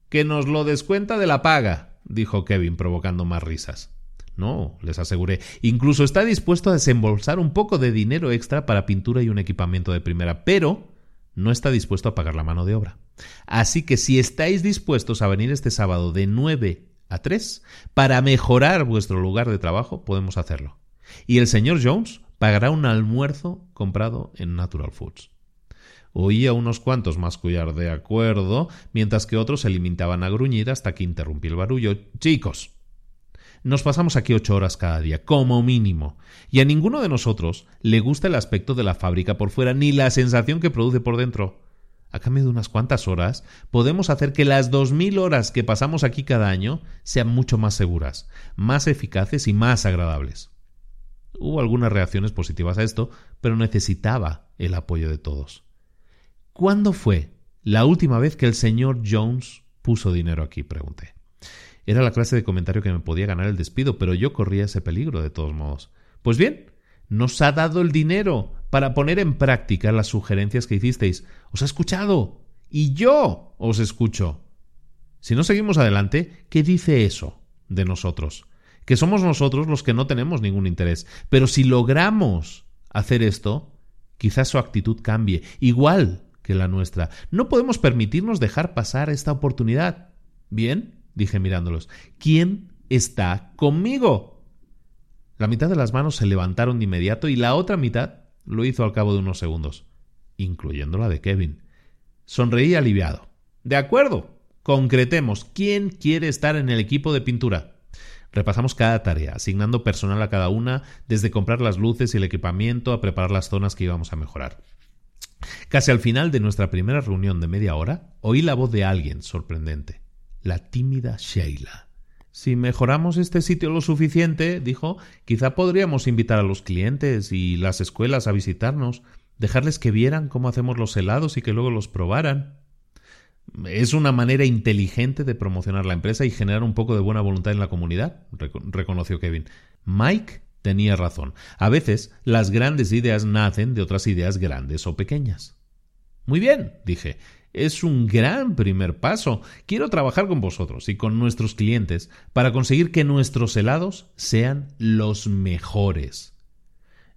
Que nos lo descuenta de la paga, dijo Kevin, provocando más risas. No, les aseguré. Incluso está dispuesto a desembolsar un poco de dinero extra para pintura y un equipamiento de primera, pero no está dispuesto a pagar la mano de obra. Así que si estáis dispuestos a venir este sábado de 9 a 3 para mejorar vuestro lugar de trabajo, podemos hacerlo. Y el señor Jones pagará un almuerzo comprado en Natural Foods. Oía unos cuantos mascullar de acuerdo, mientras que otros se limitaban a gruñir hasta que interrumpí el barullo. Chicos, nos pasamos aquí ocho horas cada día, como mínimo, y a ninguno de nosotros le gusta el aspecto de la fábrica por fuera ni la sensación que produce por dentro. A cambio de unas cuantas horas, podemos hacer que las dos mil horas que pasamos aquí cada año sean mucho más seguras, más eficaces y más agradables. Hubo algunas reacciones positivas a esto, pero necesitaba el apoyo de todos. ¿Cuándo fue la última vez que el señor Jones puso dinero aquí? pregunté. Era la clase de comentario que me podía ganar el despido, pero yo corría ese peligro de todos modos. Pues bien, nos ha dado el dinero para poner en práctica las sugerencias que hicisteis. Os ha escuchado. Y yo os escucho. Si no seguimos adelante, ¿qué dice eso de nosotros? Que somos nosotros los que no tenemos ningún interés. Pero si logramos hacer esto, quizás su actitud cambie, igual que la nuestra. No podemos permitirnos dejar pasar esta oportunidad. Bien, dije mirándolos. ¿Quién está conmigo? La mitad de las manos se levantaron de inmediato y la otra mitad lo hizo al cabo de unos segundos, incluyendo la de Kevin. Sonreí aliviado. De acuerdo. Concretemos. ¿Quién quiere estar en el equipo de pintura? Repasamos cada tarea, asignando personal a cada una, desde comprar las luces y el equipamiento a preparar las zonas que íbamos a mejorar. Casi al final de nuestra primera reunión de media hora, oí la voz de alguien sorprendente la tímida Sheila. Si mejoramos este sitio lo suficiente, dijo, quizá podríamos invitar a los clientes y las escuelas a visitarnos, dejarles que vieran cómo hacemos los helados y que luego los probaran. Es una manera inteligente de promocionar la empresa y generar un poco de buena voluntad en la comunidad, reconoció Kevin. Mike tenía razón. A veces las grandes ideas nacen de otras ideas grandes o pequeñas. Muy bien, dije es un gran primer paso. Quiero trabajar con vosotros y con nuestros clientes para conseguir que nuestros helados sean los mejores.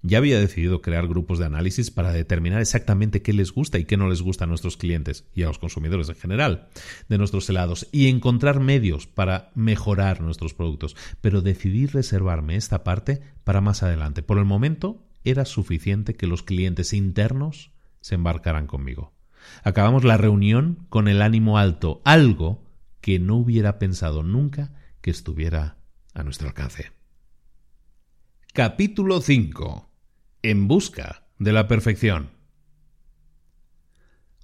Ya había decidido crear grupos de análisis para determinar exactamente qué les gusta y qué no les gusta a nuestros clientes y a los consumidores en general de nuestros helados y encontrar medios para mejorar nuestros productos, pero decidí reservarme esta parte para más adelante. Por el momento era suficiente que los clientes internos se embarcaran conmigo. Acabamos la reunión con el ánimo alto, algo que no hubiera pensado nunca que estuviera a nuestro alcance. Capítulo 5. En busca de la perfección.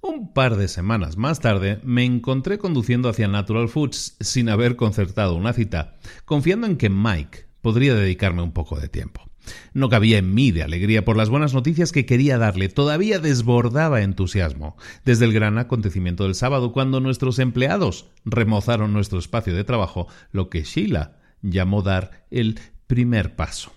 Un par de semanas más tarde me encontré conduciendo hacia Natural Foods sin haber concertado una cita, confiando en que Mike podría dedicarme un poco de tiempo. No cabía en mí de alegría por las buenas noticias que quería darle, todavía desbordaba entusiasmo, desde el gran acontecimiento del sábado cuando nuestros empleados remozaron nuestro espacio de trabajo, lo que Sheila llamó dar el primer paso.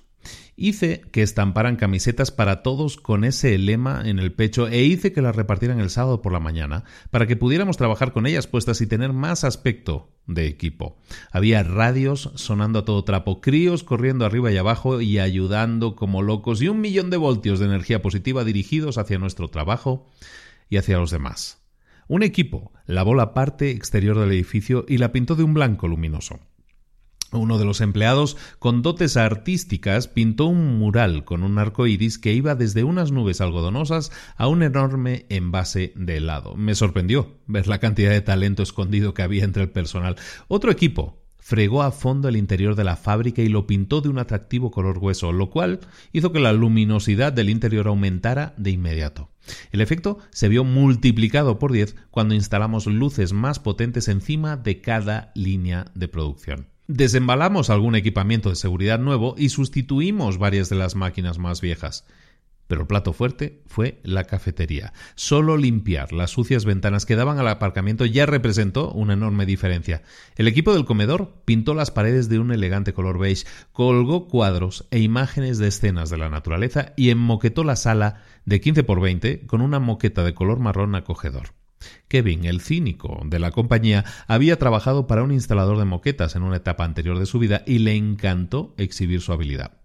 Hice que estamparan camisetas para todos con ese lema en el pecho e hice que las repartieran el sábado por la mañana para que pudiéramos trabajar con ellas puestas y tener más aspecto de equipo. Había radios sonando a todo trapo, críos corriendo arriba y abajo y ayudando como locos y un millón de voltios de energía positiva dirigidos hacia nuestro trabajo y hacia los demás. Un equipo lavó la parte exterior del edificio y la pintó de un blanco luminoso. Uno de los empleados, con dotes artísticas, pintó un mural con un arco iris que iba desde unas nubes algodonosas a un enorme envase de helado. Me sorprendió ver la cantidad de talento escondido que había entre el personal. Otro equipo fregó a fondo el interior de la fábrica y lo pintó de un atractivo color hueso, lo cual hizo que la luminosidad del interior aumentara de inmediato. El efecto se vio multiplicado por diez cuando instalamos luces más potentes encima de cada línea de producción. Desembalamos algún equipamiento de seguridad nuevo y sustituimos varias de las máquinas más viejas. Pero el plato fuerte fue la cafetería. Solo limpiar las sucias ventanas que daban al aparcamiento ya representó una enorme diferencia. El equipo del comedor pintó las paredes de un elegante color beige, colgó cuadros e imágenes de escenas de la naturaleza y enmoquetó la sala de 15 por 20 con una moqueta de color marrón acogedor. Kevin, el cínico de la compañía, había trabajado para un instalador de moquetas en una etapa anterior de su vida y le encantó exhibir su habilidad.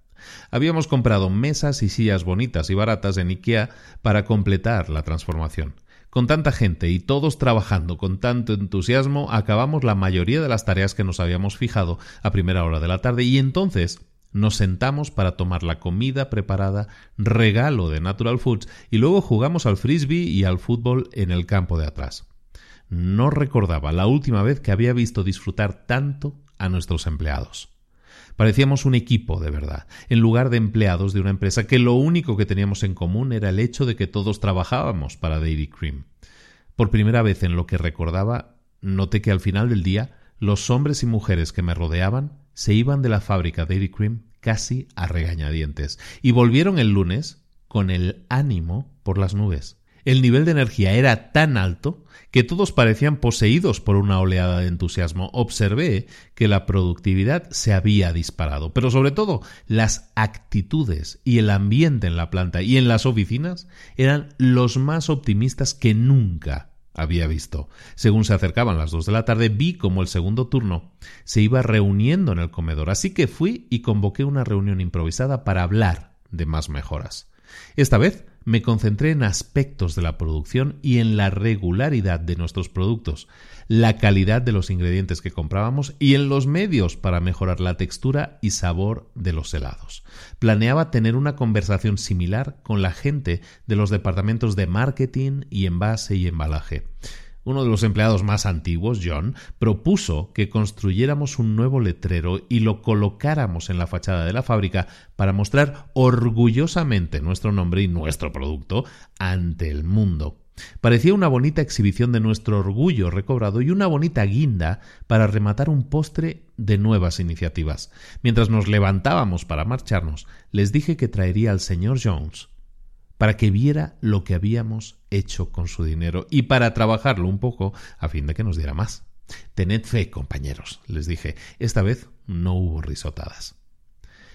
Habíamos comprado mesas y sillas bonitas y baratas en IKEA para completar la transformación. Con tanta gente y todos trabajando con tanto entusiasmo, acabamos la mayoría de las tareas que nos habíamos fijado a primera hora de la tarde y entonces nos sentamos para tomar la comida preparada, regalo de Natural Foods, y luego jugamos al frisbee y al fútbol en el campo de atrás. No recordaba la última vez que había visto disfrutar tanto a nuestros empleados. Parecíamos un equipo de verdad, en lugar de empleados de una empresa que lo único que teníamos en común era el hecho de que todos trabajábamos para Dairy Cream. Por primera vez en lo que recordaba, noté que al final del día los hombres y mujeres que me rodeaban se iban de la fábrica Dairy Cream casi a regañadientes y volvieron el lunes con el ánimo por las nubes. El nivel de energía era tan alto que todos parecían poseídos por una oleada de entusiasmo. Observé que la productividad se había disparado, pero sobre todo las actitudes y el ambiente en la planta y en las oficinas eran los más optimistas que nunca había visto. Según se acercaban las dos de la tarde, vi como el segundo turno se iba reuniendo en el comedor, así que fui y convoqué una reunión improvisada para hablar de más mejoras. Esta vez me concentré en aspectos de la producción y en la regularidad de nuestros productos, la calidad de los ingredientes que comprábamos y en los medios para mejorar la textura y sabor de los helados. Planeaba tener una conversación similar con la gente de los departamentos de marketing y envase y embalaje. Uno de los empleados más antiguos, John, propuso que construyéramos un nuevo letrero y lo colocáramos en la fachada de la fábrica para mostrar orgullosamente nuestro nombre y nuestro producto ante el mundo. Parecía una bonita exhibición de nuestro orgullo recobrado y una bonita guinda para rematar un postre de nuevas iniciativas. Mientras nos levantábamos para marcharnos, les dije que traería al señor Jones para que viera lo que habíamos hecho con su dinero y para trabajarlo un poco a fin de que nos diera más. Tened fe, compañeros, les dije. Esta vez no hubo risotadas.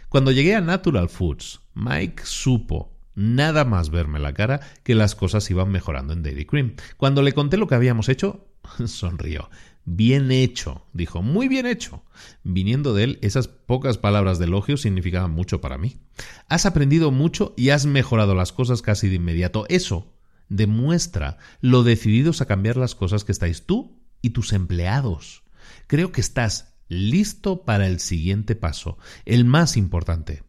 Cuando llegué a Natural Foods, Mike supo nada más verme la cara que las cosas iban mejorando en Dairy Cream. Cuando le conté lo que habíamos hecho, sonrió. Bien hecho, dijo, muy bien hecho. Viniendo de él, esas pocas palabras de elogio significaban mucho para mí. Has aprendido mucho y has mejorado las cosas casi de inmediato. Eso demuestra lo decididos a cambiar las cosas que estáis tú y tus empleados. Creo que estás listo para el siguiente paso, el más importante,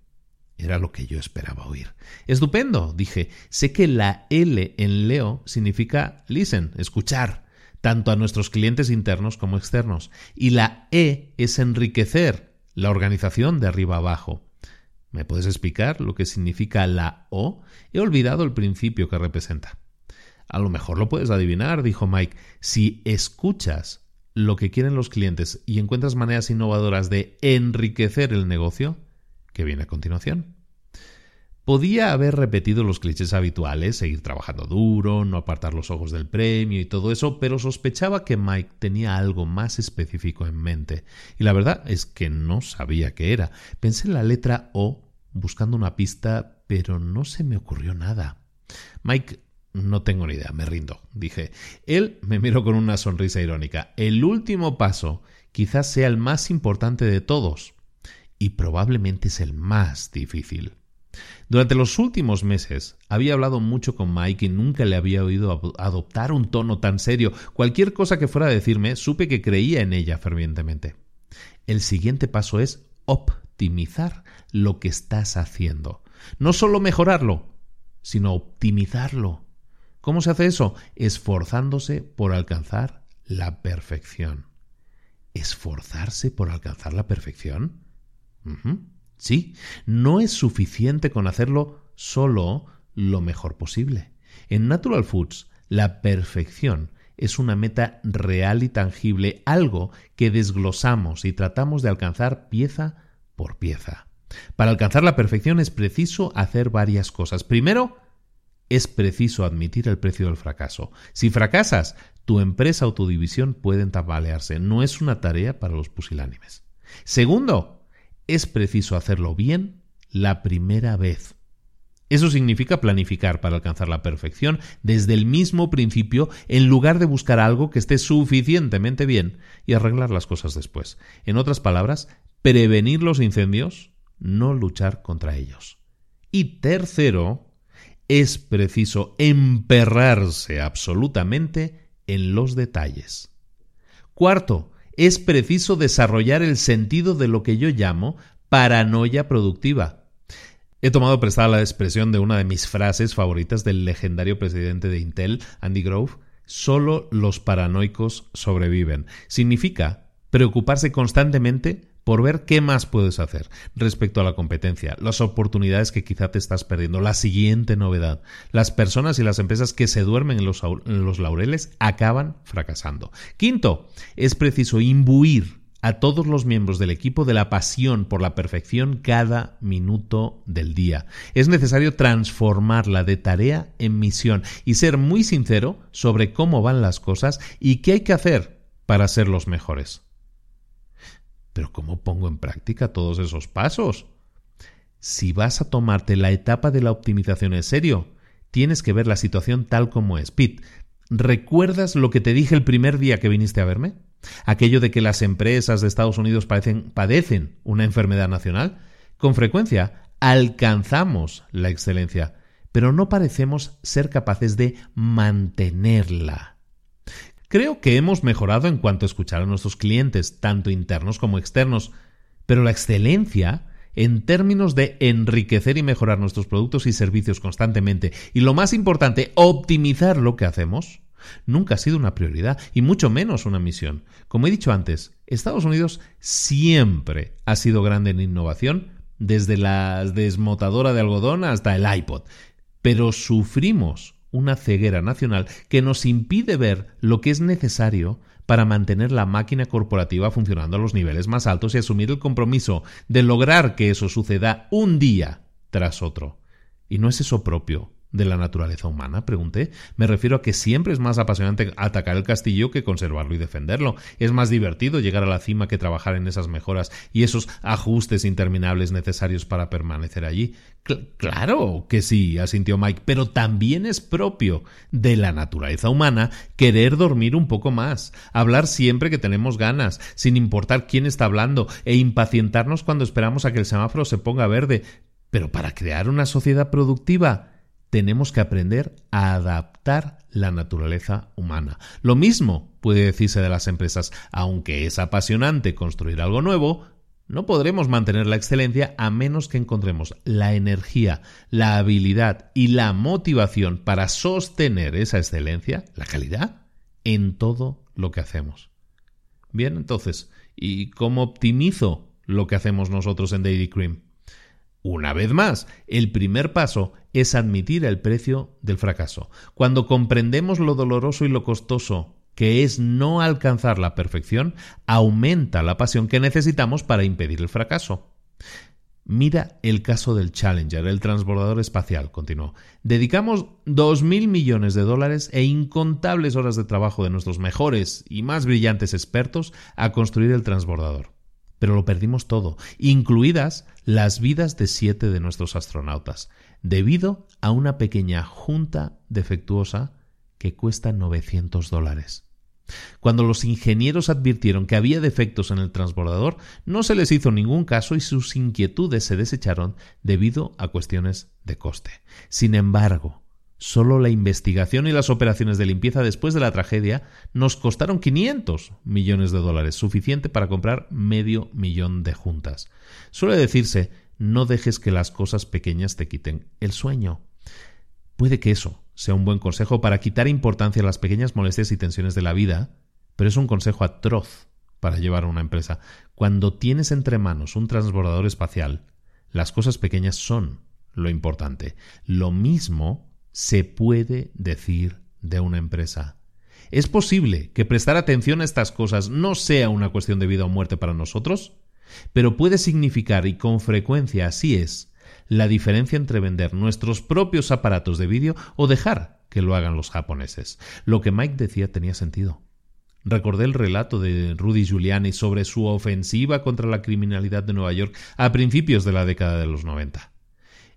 Era lo que yo esperaba oír. Estupendo, dije. Sé que la L en Leo significa listen, escuchar, tanto a nuestros clientes internos como externos. Y la E es enriquecer, la organización de arriba abajo. ¿Me puedes explicar lo que significa la O? He olvidado el principio que representa. A lo mejor lo puedes adivinar, dijo Mike. Si escuchas lo que quieren los clientes y encuentras maneras innovadoras de enriquecer el negocio, que viene a continuación. Podía haber repetido los clichés habituales, seguir trabajando duro, no apartar los ojos del premio y todo eso, pero sospechaba que Mike tenía algo más específico en mente. Y la verdad es que no sabía qué era. Pensé en la letra O buscando una pista, pero no se me ocurrió nada. Mike no tengo ni idea, me rindo, dije. Él me miró con una sonrisa irónica. El último paso quizás sea el más importante de todos y probablemente es el más difícil. Durante los últimos meses había hablado mucho con Mike y nunca le había oído adoptar un tono tan serio. Cualquier cosa que fuera a decirme, supe que creía en ella fervientemente. El siguiente paso es optimizar lo que estás haciendo. No solo mejorarlo, sino optimizarlo. ¿Cómo se hace eso? Esforzándose por alcanzar la perfección. ¿Esforzarse por alcanzar la perfección? Sí, no es suficiente con hacerlo solo lo mejor posible. En Natural Foods, la perfección es una meta real y tangible, algo que desglosamos y tratamos de alcanzar pieza por pieza. Para alcanzar la perfección es preciso hacer varias cosas. Primero, es preciso admitir el precio del fracaso. Si fracasas, tu empresa o tu división pueden tambalearse. No es una tarea para los pusilánimes. Segundo, es preciso hacerlo bien la primera vez. Eso significa planificar para alcanzar la perfección desde el mismo principio en lugar de buscar algo que esté suficientemente bien y arreglar las cosas después. En otras palabras, prevenir los incendios, no luchar contra ellos. Y tercero, es preciso emperrarse absolutamente en los detalles. Cuarto, es preciso desarrollar el sentido de lo que yo llamo paranoia productiva. He tomado prestada la expresión de una de mis frases favoritas del legendario presidente de Intel, Andy Grove, solo los paranoicos sobreviven. Significa preocuparse constantemente por ver qué más puedes hacer respecto a la competencia, las oportunidades que quizá te estás perdiendo, la siguiente novedad. Las personas y las empresas que se duermen en los, en los laureles acaban fracasando. Quinto, es preciso imbuir a todos los miembros del equipo de la pasión por la perfección cada minuto del día. Es necesario transformarla de tarea en misión y ser muy sincero sobre cómo van las cosas y qué hay que hacer para ser los mejores. Pero ¿cómo pongo en práctica todos esos pasos? Si vas a tomarte la etapa de la optimización en serio, tienes que ver la situación tal como es. Pete, ¿recuerdas lo que te dije el primer día que viniste a verme? Aquello de que las empresas de Estados Unidos padecen una enfermedad nacional. Con frecuencia alcanzamos la excelencia, pero no parecemos ser capaces de mantenerla. Creo que hemos mejorado en cuanto a escuchar a nuestros clientes, tanto internos como externos, pero la excelencia en términos de enriquecer y mejorar nuestros productos y servicios constantemente y lo más importante, optimizar lo que hacemos, nunca ha sido una prioridad y mucho menos una misión. Como he dicho antes, Estados Unidos siempre ha sido grande en innovación, desde la desmotadora de algodón hasta el iPod, pero sufrimos una ceguera nacional que nos impide ver lo que es necesario para mantener la máquina corporativa funcionando a los niveles más altos y asumir el compromiso de lograr que eso suceda un día tras otro. ¿Y no es eso propio de la naturaleza humana? Pregunté. Me refiero a que siempre es más apasionante atacar el castillo que conservarlo y defenderlo. Es más divertido llegar a la cima que trabajar en esas mejoras y esos ajustes interminables necesarios para permanecer allí. claro que sí, asintió Mike, pero también es propio de la naturaleza humana querer dormir un poco más, hablar siempre que tenemos ganas, sin importar quién está hablando, e impacientarnos cuando esperamos a que el semáforo se ponga verde. Pero para crear una sociedad productiva, tenemos que aprender a adaptar la naturaleza humana. Lo mismo puede decirse de las empresas, aunque es apasionante construir algo nuevo, No podremos mantener la excelencia a menos que encontremos la energía, la habilidad y la motivación para sostener esa excelencia, la calidad, en todo lo que hacemos. Bien, entonces, ¿y cómo optimizo lo que hacemos nosotros en Daily Cream? Una vez más, el primer paso es admitir el precio del fracaso. Cuando comprendemos lo doloroso y lo costoso que es no alcanzar la perfección, aumenta la pasión que necesitamos para impedir el fracaso. Mira el caso del Challenger, el transbordador espacial, continuó. Dedicamos 2.000 millones de dólares e incontables horas de trabajo de nuestros mejores y más brillantes expertos a construir el transbordador. Pero lo perdimos todo, incluidas las vidas de siete de nuestros astronautas, debido a una pequeña junta defectuosa que cuesta 900 dólares. Cuando los ingenieros advirtieron que había defectos en el transbordador, no se les hizo ningún caso y sus inquietudes se desecharon debido a cuestiones de coste. Sin embargo, solo la investigación y las operaciones de limpieza después de la tragedia nos costaron 500 millones de dólares, suficiente para comprar medio millón de juntas. Suele decirse, no dejes que las cosas pequeñas te quiten el sueño. Puede que eso sea un buen consejo para quitar importancia a las pequeñas molestias y tensiones de la vida, pero es un consejo atroz para llevar a una empresa. Cuando tienes entre manos un transbordador espacial, las cosas pequeñas son lo importante. Lo mismo se puede decir de una empresa. ¿Es posible que prestar atención a estas cosas no sea una cuestión de vida o muerte para nosotros? Pero puede significar, y con frecuencia así es, la diferencia entre vender nuestros propios aparatos de vídeo o dejar que lo hagan los japoneses. Lo que Mike decía tenía sentido. Recordé el relato de Rudy Giuliani sobre su ofensiva contra la criminalidad de Nueva York a principios de la década de los 90.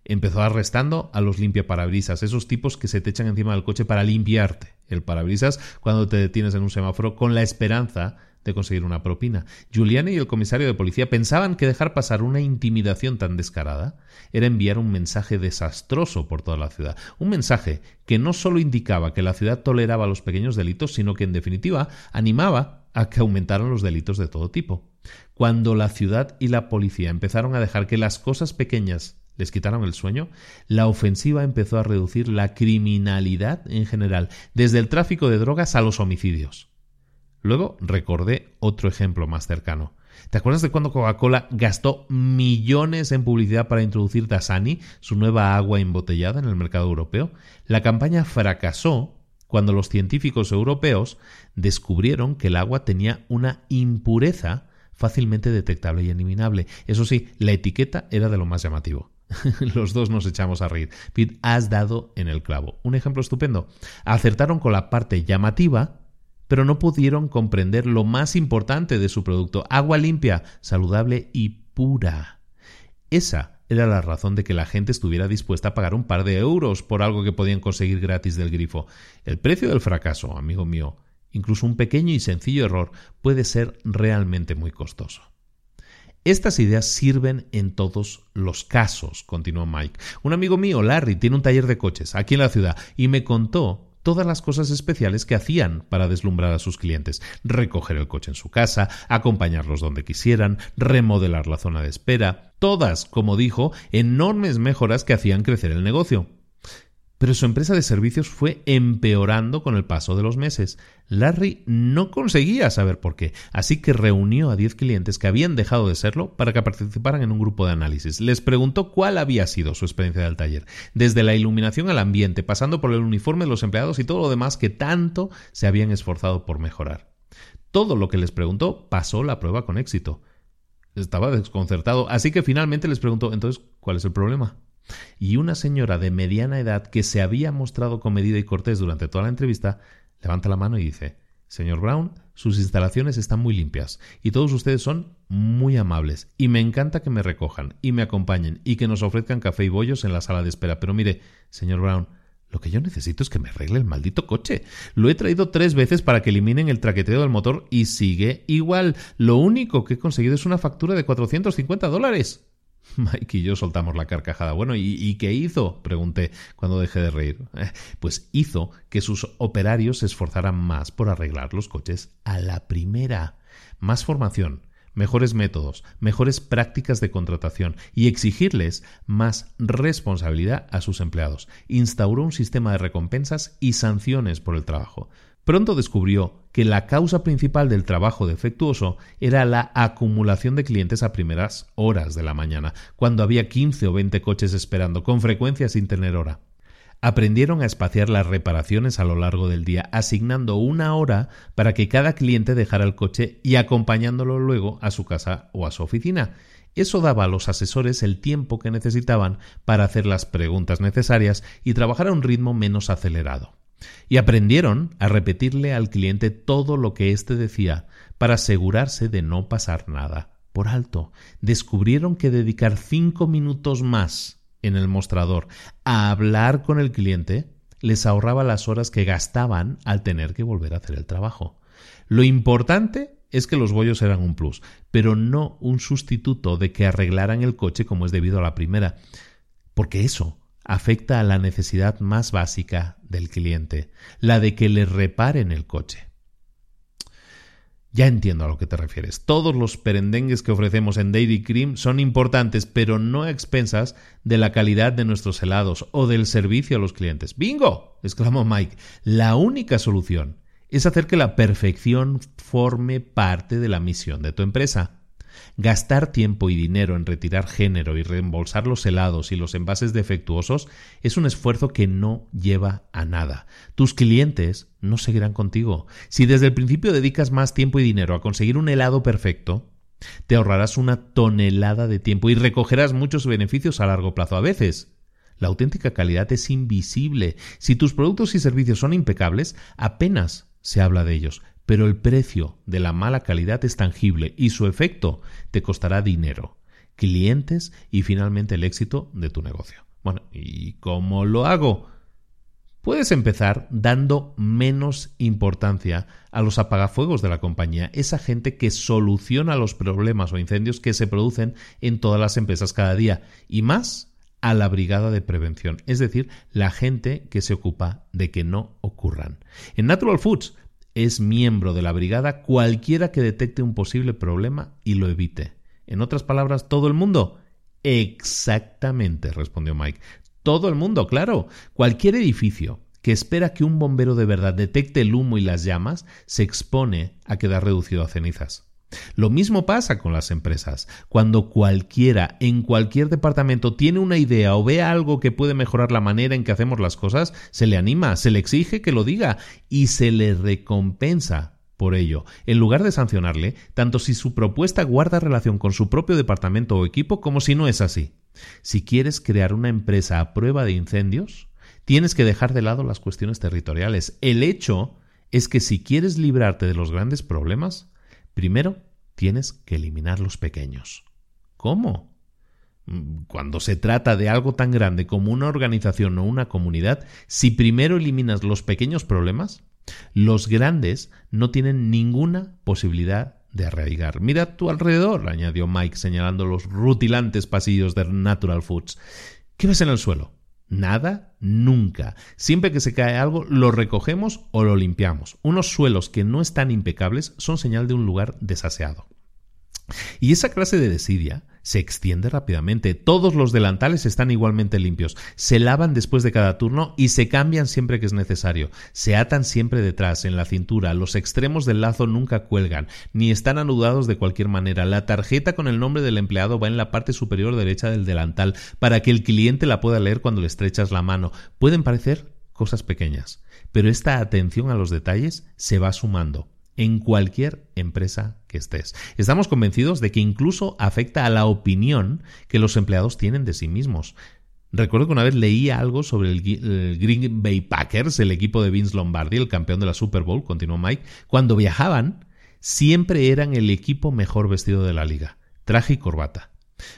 Empezó arrestando a los limpiaparabrisas, esos tipos que se te echan encima del coche para limpiarte el parabrisas cuando te detienes en un semáforo con la esperanza de conseguir una propina. Giuliani y el comisario de policía pensaban que dejar pasar una intimidación tan descarada era enviar un mensaje desastroso por toda la ciudad. Un mensaje que no solo indicaba que la ciudad toleraba los pequeños delitos, sino que en definitiva animaba a que aumentaran los delitos de todo tipo. Cuando la ciudad y la policía empezaron a dejar que las cosas pequeñas les quitaron el sueño, la ofensiva empezó a reducir la criminalidad en general, desde el tráfico de drogas a los homicidios. Luego recordé otro ejemplo más cercano. ¿Te acuerdas de cuando Coca-Cola gastó millones en publicidad para introducir Dasani, su nueva agua embotellada, en el mercado europeo? La campaña fracasó cuando los científicos europeos descubrieron que el agua tenía una impureza fácilmente detectable y eliminable. Eso sí, la etiqueta era de lo más llamativo. Los dos nos echamos a reír. Pete, has dado en el clavo. Un ejemplo estupendo. Acertaron con la parte llamativa pero no pudieron comprender lo más importante de su producto, agua limpia, saludable y pura. Esa era la razón de que la gente estuviera dispuesta a pagar un par de euros por algo que podían conseguir gratis del grifo. El precio del fracaso, amigo mío, incluso un pequeño y sencillo error, puede ser realmente muy costoso. Estas ideas sirven en todos los casos, continuó Mike. Un amigo mío, Larry, tiene un taller de coches aquí en la ciudad y me contó todas las cosas especiales que hacían para deslumbrar a sus clientes, recoger el coche en su casa, acompañarlos donde quisieran, remodelar la zona de espera, todas, como dijo, enormes mejoras que hacían crecer el negocio pero su empresa de servicios fue empeorando con el paso de los meses. Larry no conseguía saber por qué, así que reunió a 10 clientes que habían dejado de serlo para que participaran en un grupo de análisis. Les preguntó cuál había sido su experiencia del taller, desde la iluminación al ambiente, pasando por el uniforme de los empleados y todo lo demás que tanto se habían esforzado por mejorar. Todo lo que les preguntó pasó la prueba con éxito. Estaba desconcertado, así que finalmente les preguntó, entonces, ¿cuál es el problema? Y una señora de mediana edad que se había mostrado comedida y cortés durante toda la entrevista levanta la mano y dice Señor Brown, sus instalaciones están muy limpias y todos ustedes son muy amables y me encanta que me recojan y me acompañen y que nos ofrezcan café y bollos en la sala de espera. Pero mire, señor Brown, lo que yo necesito es que me arregle el maldito coche. Lo he traído tres veces para que eliminen el traqueteo del motor y sigue igual. Lo único que he conseguido es una factura de 450 dólares. Mike y yo soltamos la carcajada. Bueno, ¿y, qué hizo? pregunté cuando dejé de reír. Eh, pues hizo que sus operarios se esforzaran más por arreglar los coches a la primera. Más formación, mejores métodos, mejores prácticas de contratación y exigirles más responsabilidad a sus empleados. Instauró un sistema de recompensas y sanciones por el trabajo. Pronto descubrió que la causa principal del trabajo defectuoso era la acumulación de clientes a primeras horas de la mañana, cuando había 15 o 20 coches esperando, con frecuencia sin tener hora. Aprendieron a espaciar las reparaciones a lo largo del día, asignando una hora para que cada cliente dejara el coche y acompañándolo luego a su casa o a su oficina. Eso daba a los asesores el tiempo que necesitaban para hacer las preguntas necesarias y trabajar a un ritmo menos acelerado. Y aprendieron a repetirle al cliente todo lo que éste decía para asegurarse de no pasar nada por alto. Descubrieron que dedicar cinco minutos más en el mostrador a hablar con el cliente les ahorraba las horas que gastaban al tener que volver a hacer el trabajo. Lo importante es que los bollos eran un plus, pero no un sustituto de que arreglaran el coche como es debido a la primera, porque eso afecta a la necesidad más básica del cliente, la de que le reparen el coche. Ya entiendo a lo que te refieres. Todos los perendengues que ofrecemos en Dairy Cream son importantes, pero no a expensas de la calidad de nuestros helados o del servicio a los clientes. ¡Bingo! exclamó Mike. La única solución es hacer que la perfección forme parte de la misión de tu empresa. Gastar tiempo y dinero en retirar género y reembolsar los helados y los envases defectuosos es un esfuerzo que no lleva a nada. Tus clientes no seguirán contigo. Si desde el principio dedicas más tiempo y dinero a conseguir un helado perfecto, te ahorrarás una tonelada de tiempo y recogerás muchos beneficios a largo plazo. A veces, la auténtica calidad es invisible. Si tus productos y servicios son impecables, apenas se habla de ellos pero el precio de la mala calidad es tangible y su efecto te costará dinero, clientes y finalmente el éxito de tu negocio. Bueno, ¿y cómo lo hago? Puedes empezar dando menos importancia a los apagafuegos de la compañía, esa gente que soluciona los problemas o incendios que se producen en todas las empresas cada día, y más a la brigada de prevención, es decir, la gente que se ocupa de que no ocurran. En Natural Foods es miembro de la brigada cualquiera que detecte un posible problema y lo evite. En otras palabras, todo el mundo. Exactamente, respondió Mike. Todo el mundo, claro. Cualquier edificio que espera que un bombero de verdad detecte el humo y las llamas se expone a quedar reducido a cenizas. Lo mismo pasa con las empresas. Cuando cualquiera en cualquier departamento tiene una idea o ve algo que puede mejorar la manera en que hacemos las cosas, se le anima, se le exige que lo diga y se le recompensa por ello, en lugar de sancionarle, tanto si su propuesta guarda relación con su propio departamento o equipo como si no es así. Si quieres crear una empresa a prueba de incendios, tienes que dejar de lado las cuestiones territoriales. El hecho es que si quieres librarte de los grandes problemas, Primero, tienes que eliminar los pequeños. ¿Cómo? Mm, cuando se trata de algo tan grande como una organización o una comunidad, si primero eliminas los pequeños problemas, los grandes no tienen ninguna posibilidad de arraigar. Mira a tu alrededor, añadió Mike señalando los rutilantes pasillos de Natural Foods. ¿Qué ves en el suelo? Nada, nunca. Siempre que se cae algo, lo recogemos o lo limpiamos. Unos suelos que no están impecables son señal de un lugar desaseado. Y esa clase de desidia se extiende rápidamente. Todos los delantales están igualmente limpios, se lavan después de cada turno y se cambian siempre que es necesario. Se atan siempre detrás, en la cintura, los extremos del lazo nunca cuelgan, ni están anudados de cualquier manera. La tarjeta con el nombre del empleado va en la parte superior derecha del delantal para que el cliente la pueda leer cuando le estrechas la mano. Pueden parecer cosas pequeñas, pero esta atención a los detalles se va sumando en cualquier empresa que estés. Estamos convencidos de que incluso afecta a la opinión que los empleados tienen de sí mismos. Recuerdo que una vez leí algo sobre el, Green Bay Packers, el equipo de Vince Lombardi, el campeón de la Super Bowl, continuó Mike, cuando viajaban, siempre eran el equipo mejor vestido de la liga, traje y corbata.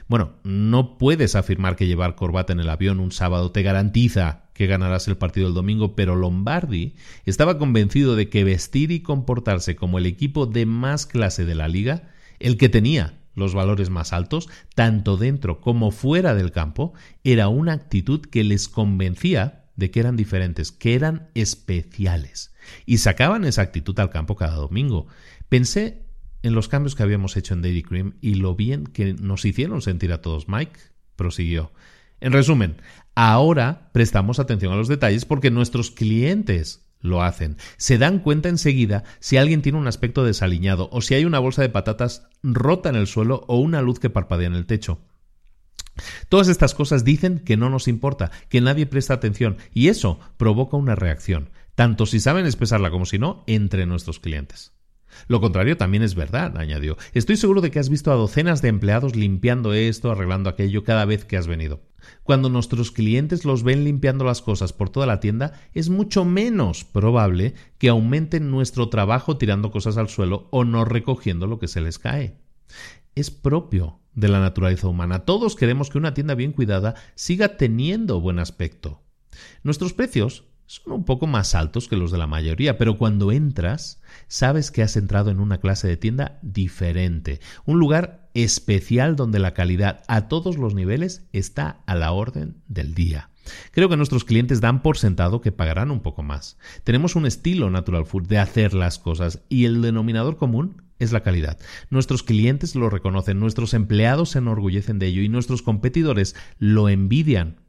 Bueno, no puedes afirmar que llevar corbata en el avión un sábado te garantiza que ganarás el partido el domingo, pero Lombardi estaba convencido de que vestir y comportarse como el equipo de más clase de la liga, el que tenía los valores más altos, tanto dentro como fuera del campo, era una actitud que les convencía de que eran diferentes, que eran especiales. Y sacaban esa actitud al campo cada domingo. Pensé en los cambios que habíamos hecho en Dairy Cream y lo bien que nos hicieron sentir a todos. Mike prosiguió. En resumen, ahora prestamos atención a los detalles porque nuestros clientes lo hacen. Se dan cuenta enseguida si alguien tiene un aspecto desaliñado o si hay una bolsa de patatas rota en el suelo o una luz que parpadea en el techo. Todas estas cosas dicen que no nos importa, que nadie presta atención y eso provoca una reacción, tanto si saben expresarla como si no, entre nuestros clientes. Lo contrario también es verdad, añadió. Estoy seguro de que has visto a docenas de empleados limpiando esto, arreglando aquello cada vez que has venido. Cuando nuestros clientes los ven limpiando las cosas por toda la tienda, es mucho menos probable que aumenten nuestro trabajo tirando cosas al suelo o no recogiendo lo que se les cae. Es propio de la naturaleza humana. Todos queremos que una tienda bien cuidada siga teniendo buen aspecto. Nuestros precios son un poco más altos que los de la mayoría, pero cuando entras, sabes que has entrado en una clase de tienda diferente, un lugar especial donde la calidad a todos los niveles está a la orden del día. Creo que nuestros clientes dan por sentado que pagarán un poco más. Tenemos un estilo Natural Food de hacer las cosas y el denominador común es la calidad. Nuestros clientes lo reconocen, nuestros empleados se enorgullecen de ello y nuestros competidores lo envidian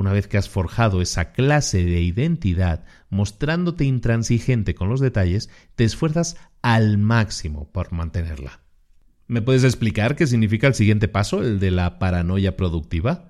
una vez que has forjado esa clase de identidad, mostrándote intransigente con los detalles, te esfuerzas al máximo por mantenerla. ¿Me puedes explicar qué significa el siguiente paso, el de la paranoia productiva?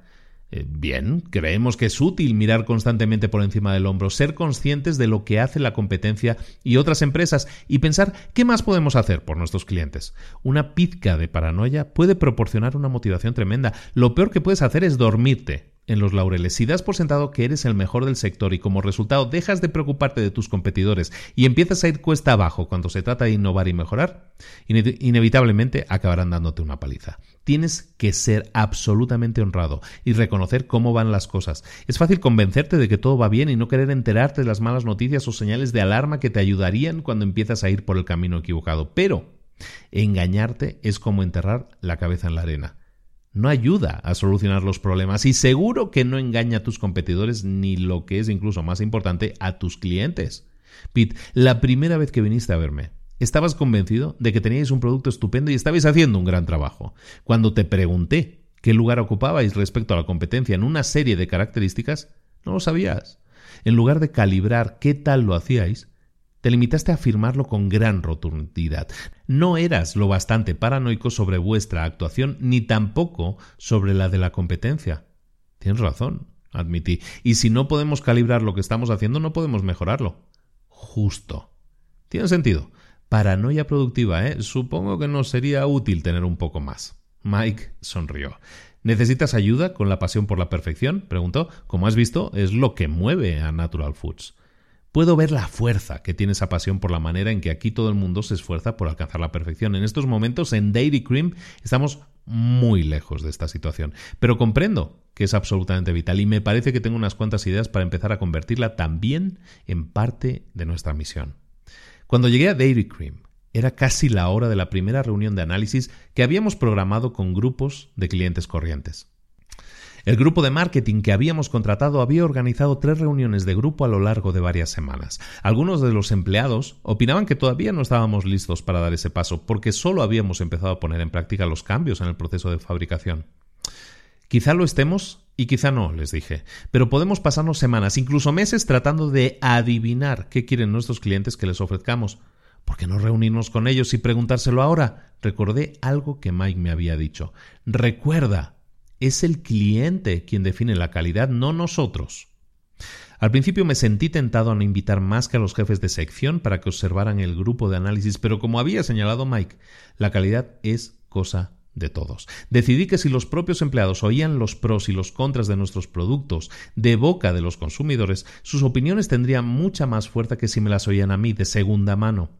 Eh, bien, creemos que es útil mirar constantemente por encima del hombro, ser conscientes de lo que hace la competencia y otras empresas y pensar qué más podemos hacer por nuestros clientes. Una pizca de paranoia puede proporcionar una motivación tremenda. Lo peor que puedes hacer es dormirte en los laureles. Si das por sentado que eres el mejor del sector y como resultado dejas de preocuparte de tus competidores y empiezas a ir cuesta abajo cuando se trata de innovar y mejorar, inevitablemente acabarán dándote una paliza. Tienes que ser absolutamente honrado y reconocer cómo van las cosas. Es fácil convencerte de que todo va bien y no querer enterarte de las malas noticias o señales de alarma que te ayudarían cuando empiezas a ir por el camino equivocado. Pero engañarte es como enterrar la cabeza en la arena no ayuda a solucionar los problemas y seguro que no engaña a tus competidores ni lo que es incluso más importante a tus clientes. Pete, la primera vez que viniste a verme, estabas convencido de que teníais un producto estupendo y estabais haciendo un gran trabajo. Cuando te pregunté qué lugar ocupabais respecto a la competencia en una serie de características, no lo sabías. En lugar de calibrar qué tal lo hacíais, te limitaste a afirmarlo con gran rotundidad. No eras lo bastante paranoico sobre vuestra actuación ni tampoco sobre la de la competencia. Tienes razón, admití. Y si no podemos calibrar lo que estamos haciendo, no podemos mejorarlo. Justo. Tiene sentido. Paranoia productiva, ¿eh? Supongo que nos sería útil tener un poco más. Mike sonrió. ¿Necesitas ayuda con la pasión por la perfección? preguntó. Como has visto, es lo que mueve a Natural Foods. Puedo ver la fuerza que tiene esa pasión por la manera en que aquí todo el mundo se esfuerza por alcanzar la perfección. En estos momentos en Dairy Cream estamos muy lejos de esta situación, pero comprendo que es absolutamente vital y me parece que tengo unas cuantas ideas para empezar a convertirla también en parte de nuestra misión. Cuando llegué a Dairy Cream, era casi la hora de la primera reunión de análisis que habíamos programado con grupos de clientes corrientes. El grupo de marketing que habíamos contratado había organizado tres reuniones de grupo a lo largo de varias semanas. Algunos de los empleados opinaban que todavía no estábamos listos para dar ese paso, porque solo habíamos empezado a poner en práctica los cambios en el proceso de fabricación. Quizá lo estemos y quizá no, les dije, pero podemos pasarnos semanas, incluso meses, tratando de adivinar qué quieren nuestros clientes que les ofrezcamos. ¿Por qué no reunirnos con ellos y preguntárselo ahora? Recordé algo que Mike me había dicho. Recuerda, es el cliente quien define la calidad, no nosotros. Al principio me sentí tentado a no invitar más que a los jefes de sección para que observaran el grupo de análisis, pero como había señalado Mike, la calidad es cosa de todos. Decidí que si los propios empleados oían los pros y los contras de nuestros productos de boca de los consumidores, sus opiniones tendrían mucha más fuerza que si me las oían a mí de segunda mano.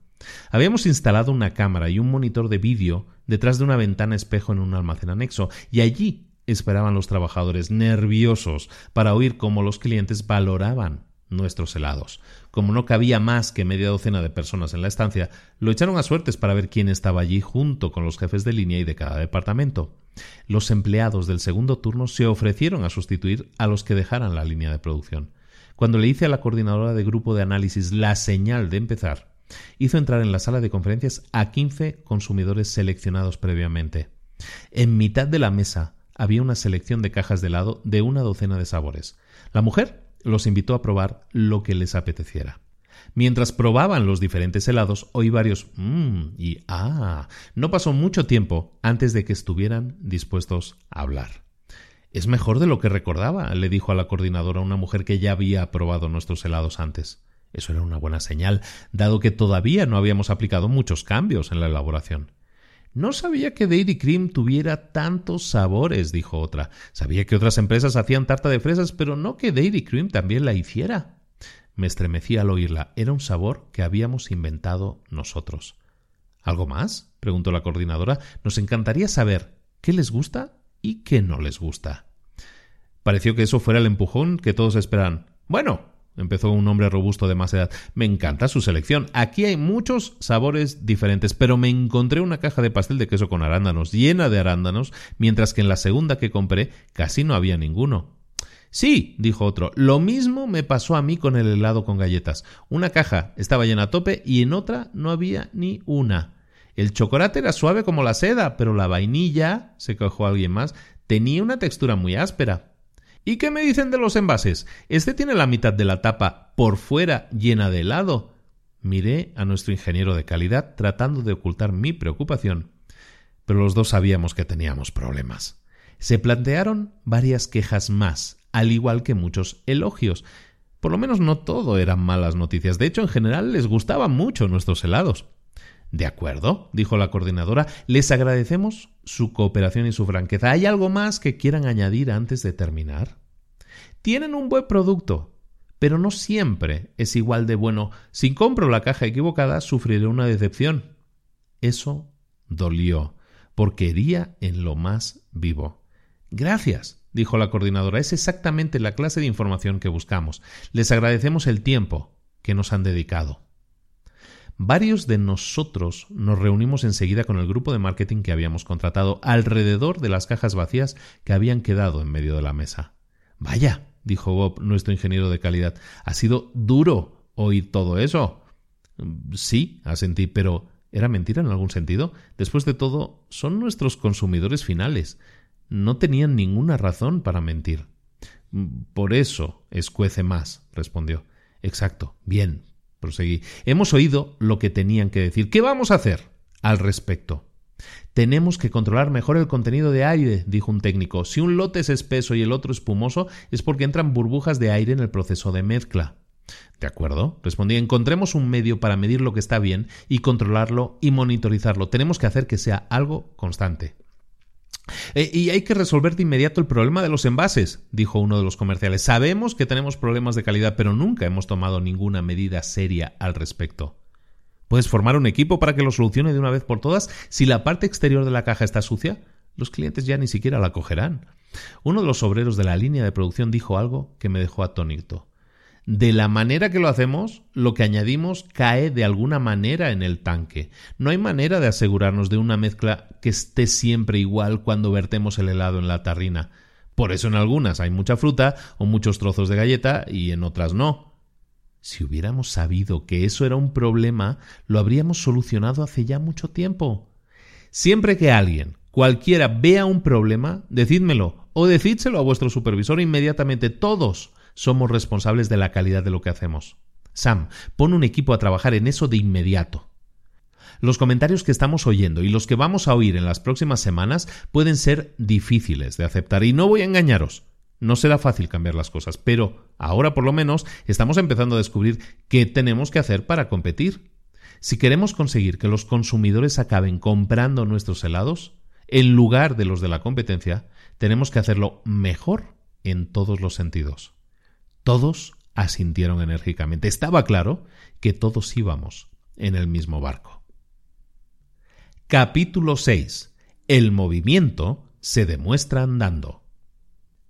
Habíamos instalado una cámara y un monitor de vídeo detrás de una ventana espejo en un almacén anexo, y allí esperaban los trabajadores nerviosos para oír cómo los clientes valoraban nuestros helados. Como no cabía más que media docena de personas en la estancia, lo echaron a suertes para ver quién estaba allí junto con los jefes de línea y de cada departamento. Los empleados del segundo turno se ofrecieron a sustituir a los que dejaran la línea de producción. Cuando le hice a la coordinadora de grupo de análisis la señal de empezar, hizo entrar en la sala de conferencias a 15 consumidores seleccionados previamente. En mitad de la mesa había una selección de cajas de helado de una docena de sabores. La mujer los invitó a probar lo que les apeteciera. Mientras probaban los diferentes helados, oí varios mmm y ah. No pasó mucho tiempo antes de que estuvieran dispuestos a hablar. Es mejor de lo que recordaba, le dijo a la coordinadora una mujer que ya había probado nuestros helados antes. Eso era una buena señal, dado que todavía no habíamos aplicado muchos cambios en la elaboración. No sabía que Dairy Cream tuviera tantos sabores, dijo otra. Sabía que otras empresas hacían tarta de fresas, pero no que Dairy Cream también la hiciera. Me estremecí al oírla. Era un sabor que habíamos inventado nosotros. ¿Algo más? preguntó la coordinadora. Nos encantaría saber qué les gusta y qué no les gusta. Pareció que eso fuera el empujón que todos esperan. Bueno, empezó un hombre robusto de más edad. Me encanta su selección. Aquí hay muchos sabores diferentes, pero me encontré una caja de pastel de queso con arándanos, llena de arándanos, mientras que en la segunda que compré casi no había ninguno. Sí, dijo otro, lo mismo me pasó a mí con el helado con galletas. Una caja estaba llena a tope y en otra no había ni una. El chocolate era suave como la seda, pero la vainilla, se quejó alguien más, tenía una textura muy áspera. ¿Y qué me dicen de los envases? Este tiene la mitad de la tapa por fuera llena de helado. Miré a nuestro ingeniero de calidad tratando de ocultar mi preocupación, pero los dos sabíamos que teníamos problemas. Se plantearon varias quejas más, al igual que muchos elogios. Por lo menos no todo eran malas noticias. De hecho, en general les gustaban mucho nuestros helados. De acuerdo, dijo la coordinadora, les agradecemos su cooperación y su franqueza. ¿Hay algo más que quieran añadir antes de terminar? Tienen un buen producto, pero no siempre es igual de bueno. Si compro la caja equivocada, sufriré una decepción. Eso dolió, porque hería en lo más vivo. Gracias, dijo la coordinadora. Es exactamente la clase de información que buscamos. Les agradecemos el tiempo que nos han dedicado. Varios de nosotros nos reunimos enseguida con el grupo de marketing que habíamos contratado alrededor de las cajas vacías que habían quedado en medio de la mesa. Vaya, dijo Bob, nuestro ingeniero de calidad, ha sido duro oír todo eso. Sí, asentí, pero ¿era mentira en algún sentido? Después de todo, son nuestros consumidores finales. No tenían ninguna razón para mentir. Por eso escuece más, respondió. Exacto. Bien, Proseguí. Hemos oído lo que tenían que decir. ¿Qué vamos a hacer al respecto? Tenemos que controlar mejor el contenido de aire, dijo un técnico. Si un lote es espeso y el otro espumoso, es porque entran burbujas de aire en el proceso de mezcla. De acuerdo, respondí. Encontremos un medio para medir lo que está bien y controlarlo y monitorizarlo. Tenemos que hacer que sea algo constante. Eh, y hay que resolver de inmediato el problema de los envases, dijo uno de los comerciales. Sabemos que tenemos problemas de calidad, pero nunca hemos tomado ninguna medida seria al respecto. ¿Puedes formar un equipo para que lo solucione de una vez por todas? Si la parte exterior de la caja está sucia, los clientes ya ni siquiera la cogerán. Uno de los obreros de la línea de producción dijo algo que me dejó atónito de la manera que lo hacemos, lo que añadimos cae de alguna manera en el tanque. No hay manera de asegurarnos de una mezcla que esté siempre igual cuando vertemos el helado en la tarrina. Por eso en algunas hay mucha fruta o muchos trozos de galleta y en otras no. Si hubiéramos sabido que eso era un problema, lo habríamos solucionado hace ya mucho tiempo. Siempre que alguien, cualquiera, vea un problema, decídmelo o decídselo a vuestro supervisor inmediatamente todos somos responsables de la calidad de lo que hacemos. Sam, pon un equipo a trabajar en eso de inmediato. Los comentarios que estamos oyendo y los que vamos a oír en las próximas semanas pueden ser difíciles de aceptar y no voy a engañaros. No será fácil cambiar las cosas, pero ahora por lo menos estamos empezando a descubrir qué tenemos que hacer para competir. Si queremos conseguir que los consumidores acaben comprando nuestros helados, en lugar de los de la competencia, tenemos que hacerlo mejor en todos los sentidos. Todos asintieron enérgicamente. Estaba claro que todos íbamos en el mismo barco. Capítulo 6. El movimiento se demuestra andando.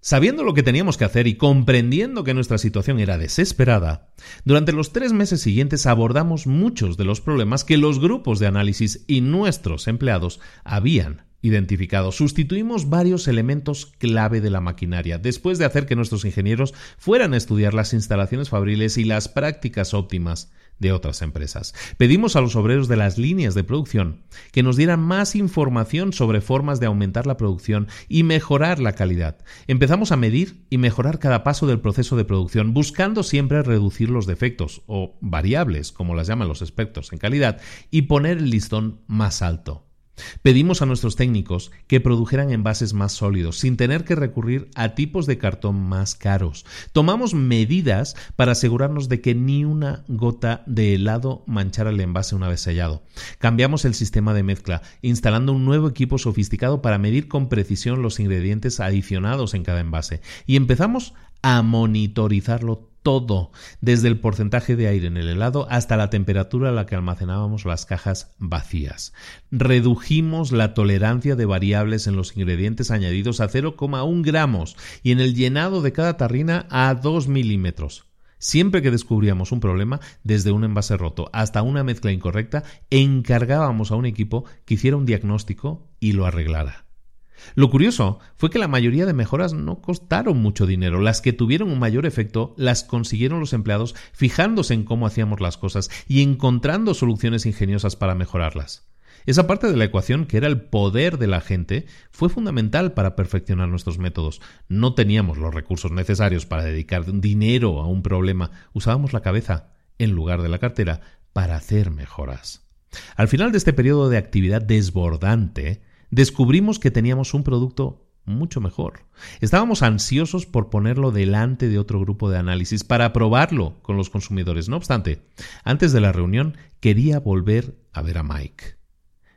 Sabiendo lo que teníamos que hacer y comprendiendo que nuestra situación era desesperada, durante los tres meses siguientes abordamos muchos de los problemas que los grupos de análisis y nuestros empleados habían identificado. Sustituimos varios elementos clave de la maquinaria, después de hacer que nuestros ingenieros fueran a estudiar las instalaciones fabriles y las prácticas óptimas de otras empresas. Pedimos a los obreros de las líneas de producción que nos dieran más información sobre formas de aumentar la producción y mejorar la calidad. Empezamos a medir y mejorar cada paso del proceso de producción, buscando siempre reducir los defectos o variables, como las llaman los expertos en calidad, y poner el listón más alto. Pedimos a nuestros técnicos que produjeran envases más sólidos, sin tener que recurrir a tipos de cartón más caros. Tomamos medidas para asegurarnos de que ni una gota de helado manchara el envase una vez sellado. Cambiamos el sistema de mezcla, instalando un nuevo equipo sofisticado para medir con precisión los ingredientes adicionados en cada envase. Y empezamos a monitorizarlo todo, desde el porcentaje de aire en el helado hasta la temperatura a la que almacenábamos las cajas vacías. Redujimos la tolerancia de variables en los ingredientes añadidos a 0,1 gramos y en el llenado de cada tarrina a 2 milímetros. Siempre que descubríamos un problema, desde un envase roto hasta una mezcla incorrecta, encargábamos a un equipo que hiciera un diagnóstico y lo arreglara. Lo curioso fue que la mayoría de mejoras no costaron mucho dinero. Las que tuvieron un mayor efecto las consiguieron los empleados fijándose en cómo hacíamos las cosas y encontrando soluciones ingeniosas para mejorarlas. Esa parte de la ecuación, que era el poder de la gente, fue fundamental para perfeccionar nuestros métodos. No teníamos los recursos necesarios para dedicar dinero a un problema, usábamos la cabeza, en lugar de la cartera, para hacer mejoras. Al final de este periodo de actividad desbordante, descubrimos que teníamos un producto mucho mejor. Estábamos ansiosos por ponerlo delante de otro grupo de análisis para probarlo con los consumidores. No obstante, antes de la reunión quería volver a ver a Mike.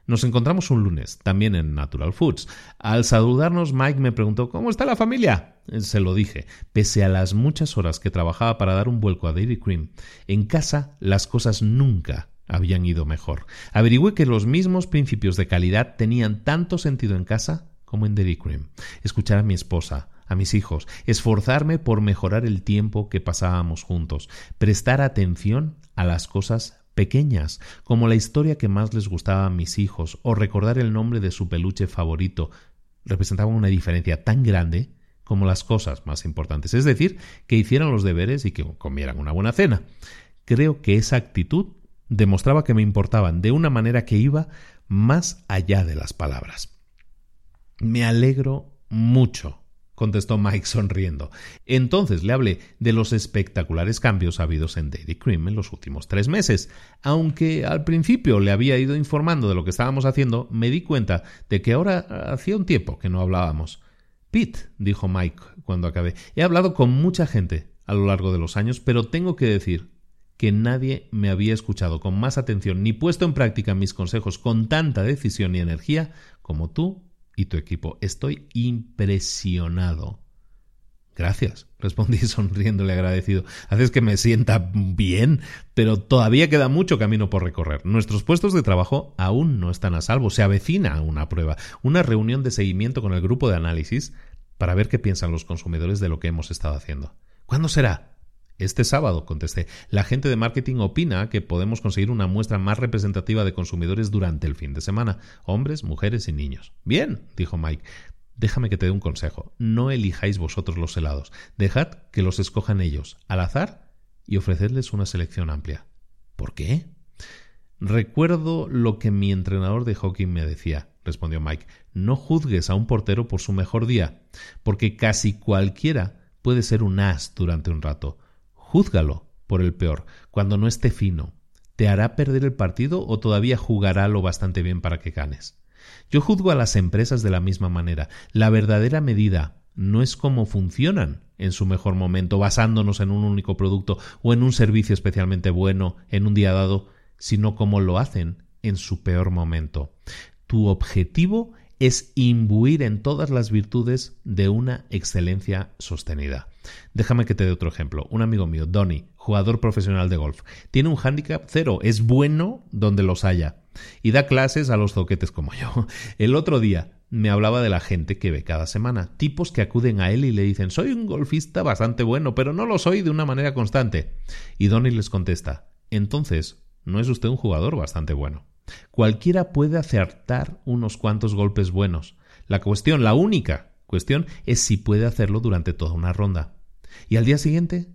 Nos encontramos un lunes, también en Natural Foods. Al saludarnos, Mike me preguntó ¿Cómo está la familia? Se lo dije. Pese a las muchas horas que trabajaba para dar un vuelco a Dairy Cream, en casa las cosas nunca habían ido mejor. Averigüé que los mismos principios de calidad tenían tanto sentido en casa como en Dairy Cream. Escuchar a mi esposa, a mis hijos, esforzarme por mejorar el tiempo que pasábamos juntos, prestar atención a las cosas pequeñas, como la historia que más les gustaba a mis hijos o recordar el nombre de su peluche favorito, representaban una diferencia tan grande como las cosas más importantes, es decir, que hicieran los deberes y que comieran una buena cena. Creo que esa actitud demostraba que me importaban de una manera que iba más allá de las palabras. Me alegro mucho, contestó Mike sonriendo. Entonces le hablé de los espectaculares cambios habidos en Dairy Cream en los últimos tres meses. Aunque al principio le había ido informando de lo que estábamos haciendo, me di cuenta de que ahora hacía un tiempo que no hablábamos. Pete, dijo Mike cuando acabé, he hablado con mucha gente a lo largo de los años, pero tengo que decir que nadie me había escuchado con más atención ni puesto en práctica mis consejos con tanta decisión y energía como tú y tu equipo. Estoy impresionado. Gracias, respondí sonriéndole agradecido. Haces que me sienta bien, pero todavía queda mucho camino por recorrer. Nuestros puestos de trabajo aún no están a salvo. Se avecina una prueba, una reunión de seguimiento con el grupo de análisis para ver qué piensan los consumidores de lo que hemos estado haciendo. ¿Cuándo será? Este sábado, contesté, la gente de marketing opina que podemos conseguir una muestra más representativa de consumidores durante el fin de semana, hombres, mujeres y niños. Bien, dijo Mike. Déjame que te dé un consejo. No elijáis vosotros los helados. Dejad que los escojan ellos, al azar, y ofrecedles una selección amplia. ¿Por qué? Recuerdo lo que mi entrenador de hockey me decía, respondió Mike. No juzgues a un portero por su mejor día, porque casi cualquiera puede ser un as durante un rato. Júzgalo por el peor, cuando no esté fino. ¿Te hará perder el partido o todavía jugará lo bastante bien para que ganes? Yo juzgo a las empresas de la misma manera. La verdadera medida no es cómo funcionan en su mejor momento, basándonos en un único producto o en un servicio especialmente bueno en un día dado, sino cómo lo hacen en su peor momento. Tu objetivo es imbuir en todas las virtudes de una excelencia sostenida. Déjame que te dé otro ejemplo. Un amigo mío, Donny, jugador profesional de golf, tiene un handicap cero, es bueno donde los haya y da clases a los zoquetes como yo. El otro día me hablaba de la gente que ve cada semana, tipos que acuden a él y le dicen soy un golfista bastante bueno, pero no lo soy de una manera constante. Y Donny les contesta entonces, ¿no es usted un jugador bastante bueno? Cualquiera puede acertar unos cuantos golpes buenos. La cuestión, la única cuestión, es si puede hacerlo durante toda una ronda. Y al día siguiente,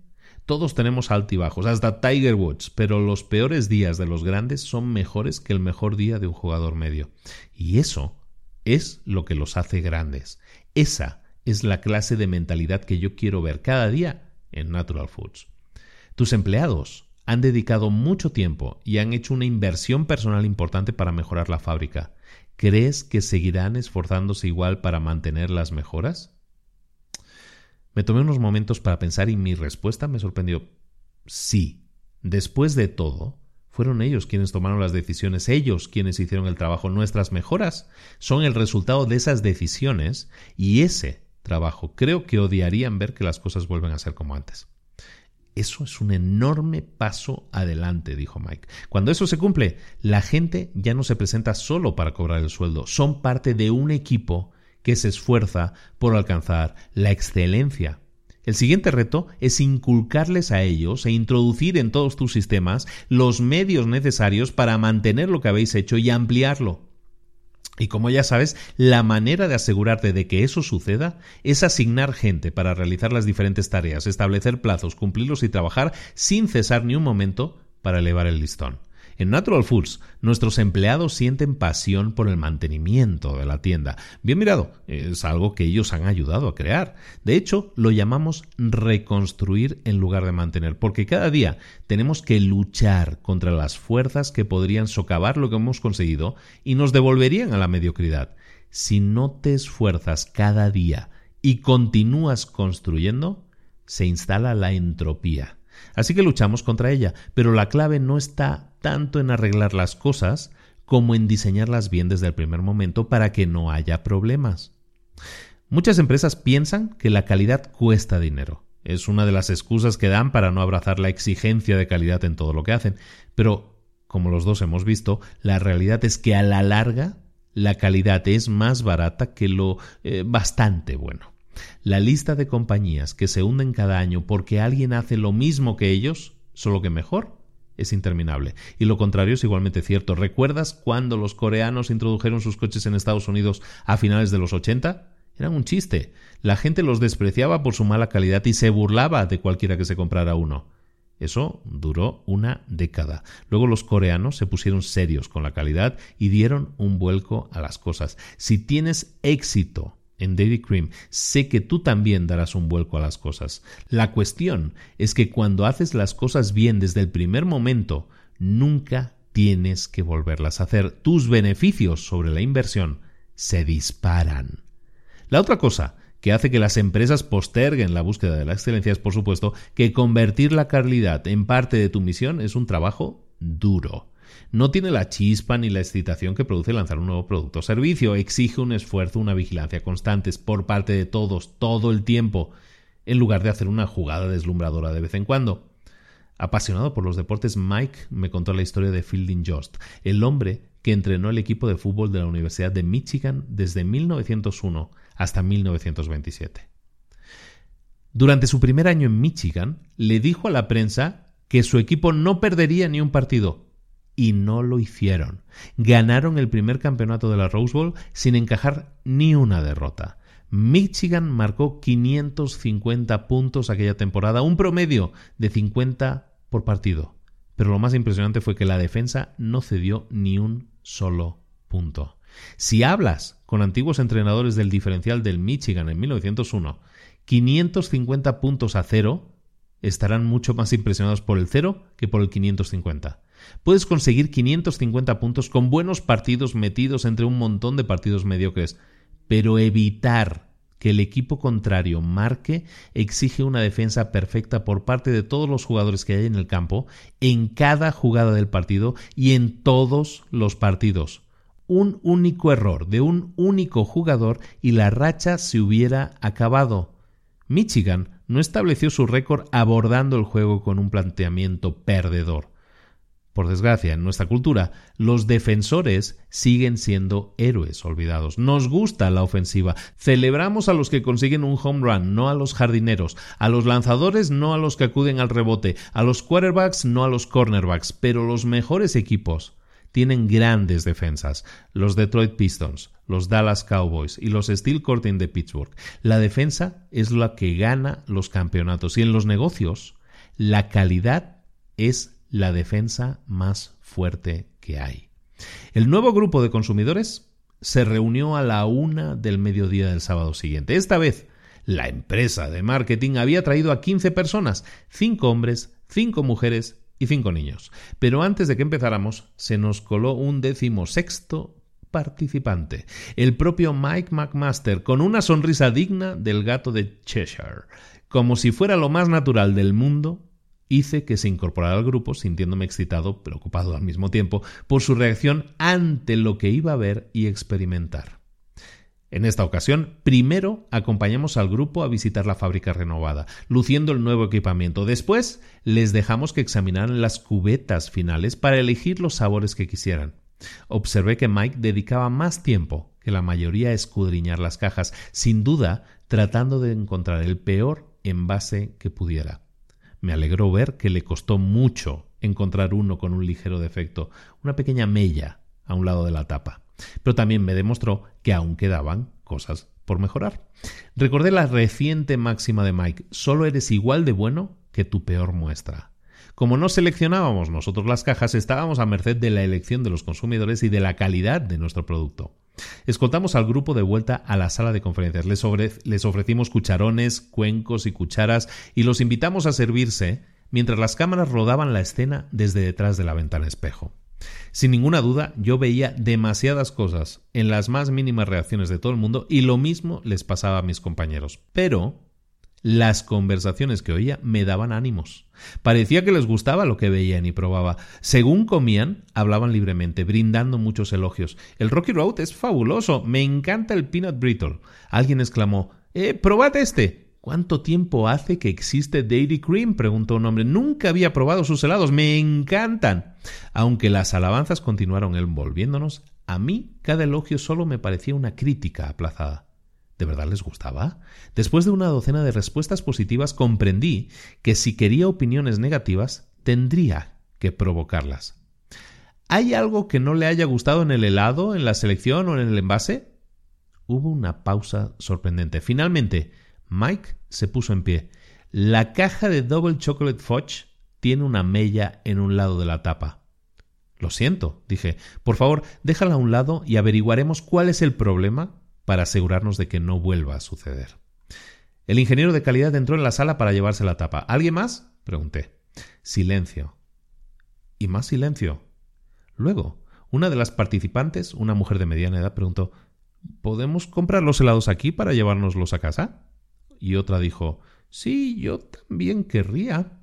Todos tenemos altibajos, hasta Tiger Woods, pero los peores días de los grandes son mejores que el mejor día de un jugador medio. Y eso es lo que los hace grandes. Esa es la clase de mentalidad que yo quiero ver cada día en Natural Foods. Tus empleados han dedicado mucho tiempo y han hecho una inversión personal importante para mejorar la fábrica. ¿Crees que seguirán esforzándose igual para mantener las mejoras? Me tomé unos momentos para pensar y mi respuesta me sorprendió. Sí. Después de todo, fueron ellos quienes tomaron las decisiones, ellos quienes hicieron el trabajo. Nuestras mejoras son el resultado de esas decisiones y ese trabajo creo que odiarían ver que las cosas vuelven a ser como antes. Eso es un enorme paso adelante, dijo Mike. Cuando eso se cumple, la gente ya no se presenta solo para cobrar el sueldo, son parte de un equipo que se esfuerza por alcanzar la excelencia. El siguiente reto es inculcarles a ellos e introducir en todos tus sistemas los medios necesarios para mantener lo que habéis hecho y ampliarlo. Y como ya sabes, la manera de asegurarte de que eso suceda es asignar gente para realizar las diferentes tareas, establecer plazos, cumplirlos y trabajar sin cesar ni un momento para elevar el listón. En Natural Foods, nuestros empleados sienten pasión por el mantenimiento de la tienda. Bien mirado, es algo que ellos han ayudado a crear. De hecho, lo llamamos reconstruir en lugar de mantener, porque cada día tenemos que luchar contra las fuerzas que podrían socavar lo que hemos conseguido y nos devolverían a la mediocridad. Si no te esfuerzas cada día y continúas construyendo, se instala la entropía. Así que luchamos contra ella, pero la clave no está tanto en arreglar las cosas como en diseñarlas bien desde el primer momento para que no haya problemas. Muchas empresas piensan que la calidad cuesta dinero. Es una de las excusas que dan para no abrazar la exigencia de calidad en todo lo que hacen. Pero, como los dos hemos visto, la realidad es que a la larga la calidad es más barata que lo eh, bastante bueno. La lista de compañías que se hunden cada año porque alguien hace lo mismo que ellos, solo que mejor, es interminable. Y lo contrario es igualmente cierto. ¿Recuerdas cuando los coreanos introdujeron sus coches en Estados Unidos a finales de los 80? Eran un chiste. La gente los despreciaba por su mala calidad y se burlaba de cualquiera que se comprara uno. Eso duró una década. Luego los coreanos se pusieron serios con la calidad y dieron un vuelco a las cosas. Si tienes éxito en Dairy Cream, sé que tú también darás un vuelco a las cosas. La cuestión es que cuando haces las cosas bien desde el primer momento, nunca tienes que volverlas a hacer. Tus beneficios sobre la inversión se disparan. La otra cosa que hace que las empresas posterguen la búsqueda de la excelencia es, por supuesto, que convertir la calidad en parte de tu misión es un trabajo duro no tiene la chispa ni la excitación que produce lanzar un nuevo producto o servicio. Exige un esfuerzo, una vigilancia constantes por parte de todos, todo el tiempo, en lugar de hacer una jugada deslumbradora de vez en cuando. Apasionado por los deportes, Mike me contó la historia de Fielding Jost, el hombre que entrenó el equipo de fútbol de la Universidad de Michigan desde 1901 hasta 1927. Durante su primer año en Michigan, le dijo a la prensa que su equipo no perdería ni un partido, y no lo hicieron. Ganaron el primer campeonato de la Rose Bowl sin encajar ni una derrota. Michigan marcó 550 puntos aquella temporada, un promedio de 50 por partido. Pero lo más impresionante fue que la defensa no cedió ni un solo punto. Si hablas con antiguos entrenadores del diferencial del Michigan en 1901, 550 puntos a cero estarán mucho más impresionados por el cero que por el 550. Puedes conseguir 550 puntos con buenos partidos metidos entre un montón de partidos mediocres, pero evitar que el equipo contrario marque exige una defensa perfecta por parte de todos los jugadores que hay en el campo, en cada jugada del partido y en todos los partidos. Un único error de un único jugador y la racha se hubiera acabado. Michigan no estableció su récord abordando el juego con un planteamiento perdedor. Por desgracia, en nuestra cultura, los defensores siguen siendo héroes olvidados. Nos gusta la ofensiva. Celebramos a los que consiguen un home run, no a los jardineros. A los lanzadores, no a los que acuden al rebote. A los quarterbacks, no a los cornerbacks. Pero los mejores equipos tienen grandes defensas. Los Detroit Pistons, los Dallas Cowboys y los Steel Curtain de Pittsburgh. La defensa es la que gana los campeonatos. Y en los negocios, La calidad es la defensa más fuerte que hay. El nuevo grupo de consumidores se reunió a la una del mediodía del sábado siguiente. Esta vez, la empresa de marketing había traído a 15 personas, 5 hombres, 5 mujeres y 5 niños. Pero antes de que empezáramos, se nos coló un decimosexto participante, el propio Mike McMaster, con una sonrisa digna del gato de Cheshire. Como si fuera lo más natural del mundo, hice que se incorporara al grupo sintiéndome excitado, preocupado al mismo tiempo, por su reacción ante lo que iba a ver y experimentar. En esta ocasión, primero acompañamos al grupo a visitar la fábrica renovada, luciendo el nuevo equipamiento. Después, les dejamos que examinaran las cubetas finales para elegir los sabores que quisieran. Observé que Mike dedicaba más tiempo que la mayoría a escudriñar las cajas, sin duda tratando de encontrar el peor envase que pudiera. Me alegró ver que le costó mucho encontrar uno con un ligero defecto, una pequeña mella a un lado de la tapa. Pero también me demostró que aún quedaban cosas por mejorar. Recordé la reciente máxima de Mike, solo eres igual de bueno que tu peor muestra. Como no seleccionábamos nosotros las cajas, estábamos a merced de la elección de los consumidores y de la calidad de nuestro producto. Escoltamos al grupo de vuelta a la sala de conferencias. Les, les, ofrecimos cucharones, cuencos y cucharas y los invitamos a servirse mientras las cámaras rodaban la escena desde detrás de la ventana espejo. Sin ninguna duda, yo veía demasiadas cosas en las más mínimas reacciones de todo el mundo y lo mismo les pasaba a mis compañeros. Pero las conversaciones que oía me daban ánimos. Parecía que les gustaba lo que veían y probaba. Según comían, hablaban libremente, brindando muchos elogios. El Rocky Road es fabuloso. Me encanta el Peanut Brittle. Alguien exclamó, ¡Eh, probad este! ¿Cuánto tiempo hace que existe Dairy Cream? preguntó un hombre. Nunca había probado sus helados. Me encantan. Aunque las alabanzas continuaron envolviéndonos, a mí cada elogio solo me parecía una crítica aplazada. ¿De verdad les gustaba? Después de una docena de respuestas positivas comprendí que si quería opiniones negativas, tendría que provocarlas. ¿Hay algo que no le haya gustado en el helado, en la selección o en el envase? Hubo una pausa sorprendente. Finalmente, Mike se puso en pie. La caja de Double Chocolate Fudge tiene una mella en un lado de la tapa. Lo siento, dije. Por favor, déjala a un lado y averiguaremos cuál es el problema para asegurarnos de que no vuelva a suceder. El ingeniero de calidad entró en la sala para llevarse la tapa. ¿Alguien más? pregunté. Silencio. Y más silencio. Luego, una de las participantes, una mujer de mediana edad, preguntó ¿Podemos comprar los helados aquí para llevárnoslos a casa? Y otra dijo Sí, yo también querría.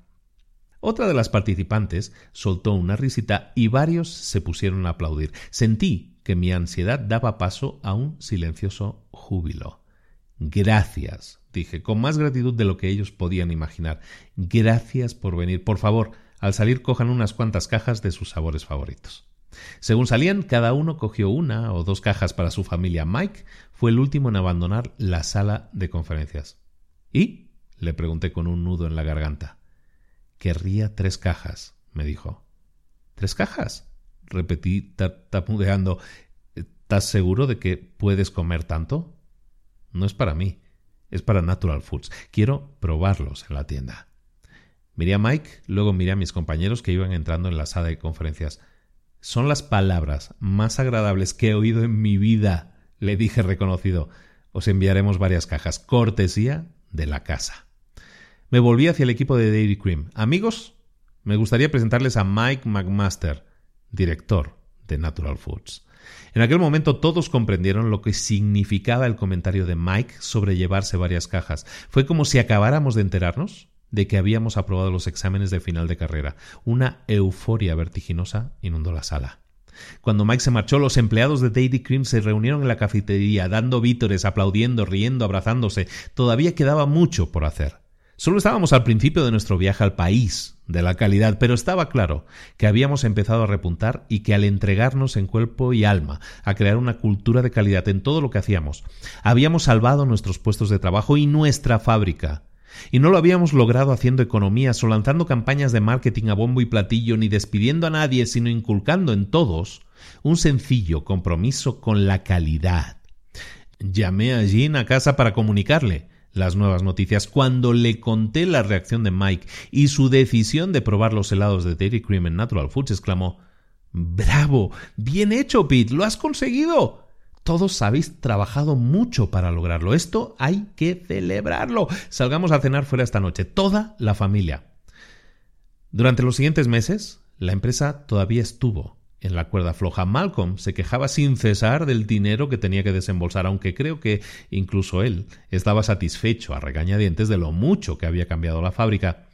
Otra de las participantes soltó una risita y varios se pusieron a aplaudir. Sentí que mi ansiedad daba paso a un silencioso júbilo. Gracias, dije, con más gratitud de lo que ellos podían imaginar. Gracias por venir. Por favor, al salir cojan unas cuantas cajas de sus sabores favoritos. Según salían, cada uno cogió una o dos cajas para su familia. Mike fue el último en abandonar la sala de conferencias. ¿Y? le pregunté con un nudo en la garganta. Querría tres cajas, me dijo. ¿Tres cajas? Repetí tapudeando. ¿Estás seguro de que puedes comer tanto? No es para mí, es para Natural Foods. Quiero probarlos en la tienda. Miré a Mike, luego miré a mis compañeros que iban entrando en la sala de conferencias. Son las palabras más agradables que he oído en mi vida, le dije reconocido. Os enviaremos varias cajas, cortesía de la casa. Me volví hacia el equipo de Dairy Cream. Amigos, me gustaría presentarles a Mike McMaster, director de Natural Foods. En aquel momento todos comprendieron lo que significaba el comentario de Mike sobre llevarse varias cajas. Fue como si acabáramos de enterarnos de que habíamos aprobado los exámenes de final de carrera. Una euforia vertiginosa inundó la sala. Cuando Mike se marchó, los empleados de Dairy Cream se reunieron en la cafetería, dando vítores, aplaudiendo, riendo, abrazándose. Todavía quedaba mucho por hacer. Solo estábamos al principio de nuestro viaje al país de la calidad, pero estaba claro que habíamos empezado a repuntar y que al entregarnos en cuerpo y alma a crear una cultura de calidad en todo lo que hacíamos, habíamos salvado nuestros puestos de trabajo y nuestra fábrica. Y no lo habíamos logrado haciendo economías o lanzando campañas de marketing a bombo y platillo ni despidiendo a nadie, sino inculcando en todos un sencillo compromiso con la calidad. Llamé a Jean a casa para comunicarle las nuevas noticias. Cuando le conté la reacción de Mike y su decisión de probar los helados de Dairy Cream en Natural Foods, exclamó Bravo, bien hecho, Pete, lo has conseguido. Todos habéis trabajado mucho para lograrlo. Esto hay que celebrarlo. Salgamos a cenar fuera esta noche, toda la familia. Durante los siguientes meses, la empresa todavía estuvo en la cuerda floja. Malcolm se quejaba sin cesar del dinero que tenía que desembolsar, aunque creo que incluso él estaba satisfecho a regañadientes de lo mucho que había cambiado la fábrica.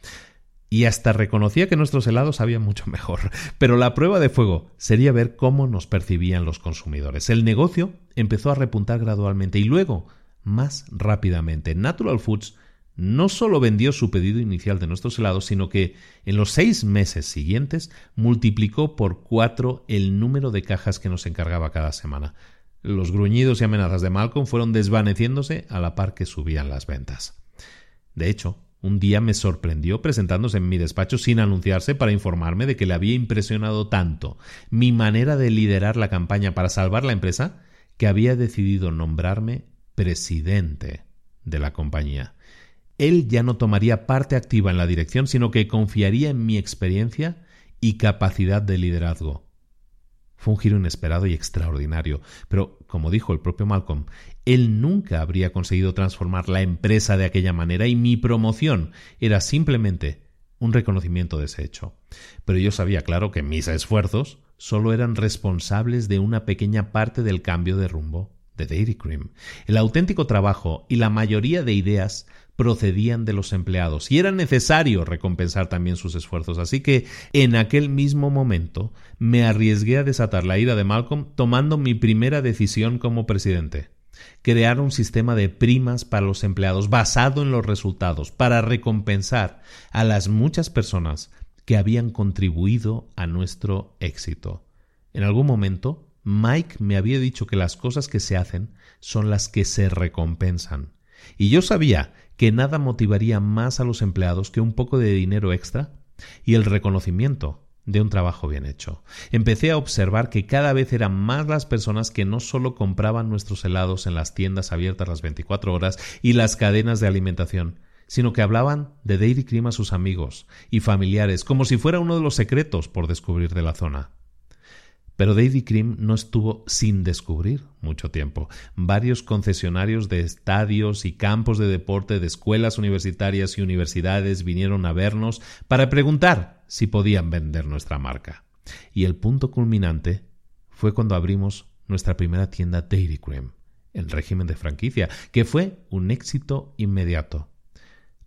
Y hasta reconocía que nuestros helados sabían mucho mejor. Pero la prueba de fuego sería ver cómo nos percibían los consumidores. El negocio empezó a repuntar gradualmente y luego, más rápidamente. Natural Foods no solo vendió su pedido inicial de nuestros helados, sino que en los seis meses siguientes multiplicó por cuatro el número de cajas que nos encargaba cada semana. Los gruñidos y amenazas de Malcolm fueron desvaneciéndose a la par que subían las ventas. De hecho, un día me sorprendió presentándose en mi despacho sin anunciarse para informarme de que le había impresionado tanto mi manera de liderar la campaña para salvar la empresa que había decidido nombrarme presidente de la compañía él ya no tomaría parte activa en la dirección, sino que confiaría en mi experiencia y capacidad de liderazgo. Fue un giro inesperado y extraordinario, pero, como dijo el propio Malcolm, él nunca habría conseguido transformar la empresa de aquella manera y mi promoción era simplemente un reconocimiento de ese hecho. Pero yo sabía, claro, que mis esfuerzos solo eran responsables de una pequeña parte del cambio de rumbo de Dairy Cream. El auténtico trabajo y la mayoría de ideas procedían de los empleados y era necesario recompensar también sus esfuerzos. Así que en aquel mismo momento me arriesgué a desatar la ira de Malcolm tomando mi primera decisión como presidente. Crear un sistema de primas para los empleados basado en los resultados para recompensar a las muchas personas que habían contribuido a nuestro éxito. En algún momento, Mike me había dicho que las cosas que se hacen son las que se recompensan. Y yo sabía que nada motivaría más a los empleados que un poco de dinero extra y el reconocimiento de un trabajo bien hecho. Empecé a observar que cada vez eran más las personas que no solo compraban nuestros helados en las tiendas abiertas las 24 horas y las cadenas de alimentación, sino que hablaban de Dairy Cream a sus amigos y familiares como si fuera uno de los secretos por descubrir de la zona. Pero Dairy Cream no estuvo sin descubrir mucho tiempo. Varios concesionarios de estadios y campos de deporte de escuelas universitarias y universidades vinieron a vernos para preguntar si podían vender nuestra marca. Y el punto culminante fue cuando abrimos nuestra primera tienda Dairy Cream, en régimen de franquicia, que fue un éxito inmediato.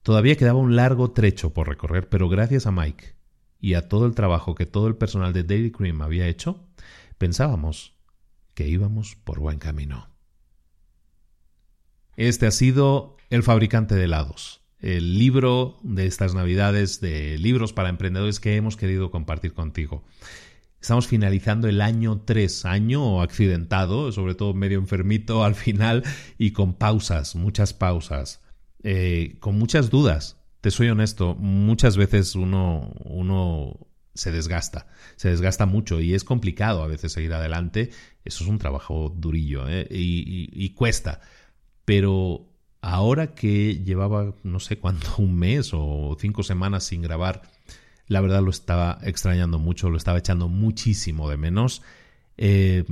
Todavía quedaba un largo trecho por recorrer, pero gracias a Mike y a todo el trabajo que todo el personal de Dairy Cream había hecho, pensábamos que íbamos por buen camino. Este ha sido El fabricante de helados, el libro de estas navidades de libros para emprendedores que hemos querido compartir contigo. Estamos finalizando el año 3, año accidentado, sobre todo medio enfermito al final y con pausas, muchas pausas, eh, con muchas dudas. Te soy honesto, muchas veces uno, uno se desgasta, se desgasta mucho y es complicado a veces seguir adelante. Eso es un trabajo durillo ¿eh? y, cuesta. Pero ahora que llevaba no sé cuánto, un mes o cinco semanas sin grabar, la verdad lo estaba extrañando mucho, lo estaba echando muchísimo de menos. Eh,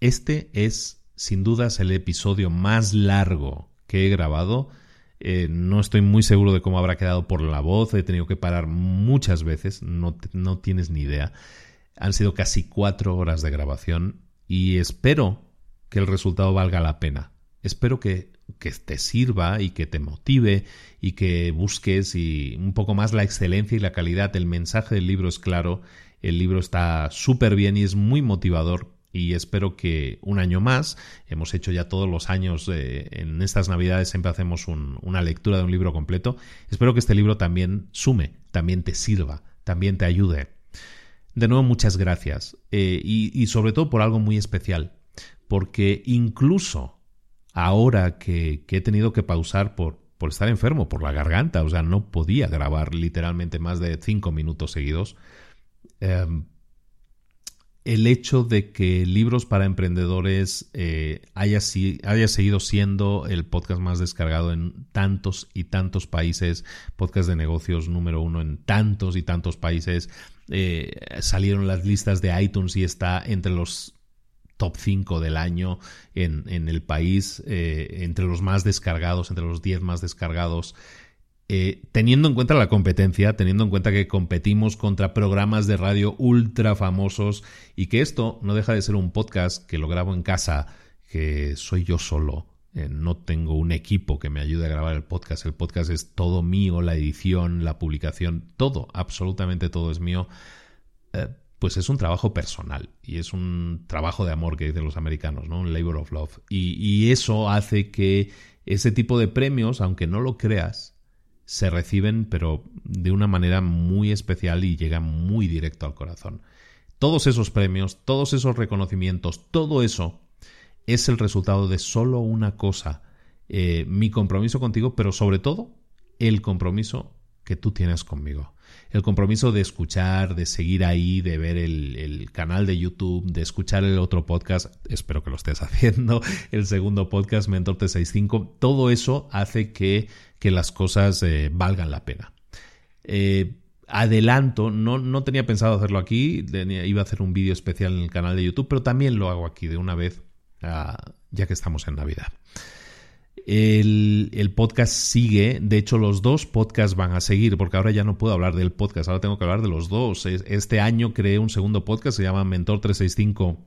este es sin dudas el episodio más largo que he grabado eh, no estoy muy seguro de cómo habrá quedado por la voz. He tenido que parar muchas veces. No, no tienes ni idea. Han sido casi cuatro horas de grabación y espero que el resultado valga la pena. Espero que, que te sirva y que te motive y que busques y un poco más la excelencia y la calidad. El mensaje del libro es claro. El libro está súper bien y es muy motivador y espero que un año más, hemos hecho ya todos los años, eh, en estas navidades siempre hacemos una lectura de un libro completo, espero que este libro también sume, también te sirva, también te ayude. De nuevo, muchas gracias. Eh, y, sobre todo por algo muy especial, porque incluso ahora que, he tenido que pausar por, por estar enfermo, por la garganta, o sea, no podía grabar literalmente más de cinco minutos seguidos, em, el hecho de que Libros para Emprendedores eh, haya, haya, seguido siendo el podcast más descargado en tantos y tantos países, podcast de negocios número uno en tantos y tantos países. Eh, salieron las listas de iTunes y está entre los top 5 del año en, el país, eh, entre los más descargados, entre los 10 más descargados. Eh, teniendo en cuenta la competencia, teniendo en cuenta que competimos contra programas de radio ultra famosos y que esto no deja de ser un podcast que lo grabo en casa, que soy yo solo, eh, no tengo un equipo que me ayude a grabar el podcast, el podcast es todo mío, la edición, la publicación, todo, absolutamente todo es mío. Eh, pues es un trabajo personal y es un trabajo de amor que dicen los americanos, ¿no? Un labor of love. y eso hace que ese tipo de premios, aunque no lo creas, se reciben, pero de una manera muy especial y llegan muy directo al corazón. Todos esos premios, todos esos reconocimientos, todo eso es el resultado de solo una cosa, eh, mi compromiso contigo, pero sobre todo el compromiso que tú tienes conmigo. El compromiso de escuchar, de seguir ahí, de ver el, canal de YouTube, de escuchar el otro podcast, espero que lo estés haciendo, el segundo podcast, Mentor T65, todo eso hace que, que las cosas eh, valgan la pena. Eh, adelanto, no, no, tenía pensado hacerlo aquí, iba a hacer un vídeo especial en el canal de YouTube, pero también lo hago aquí de una vez, ah, ya que estamos en Navidad. El, podcast sigue, de hecho los dos podcasts van a seguir, porque ahora ya no puedo hablar del podcast, ahora tengo que hablar de los dos. Este año creé un segundo podcast, se llama Mentor 365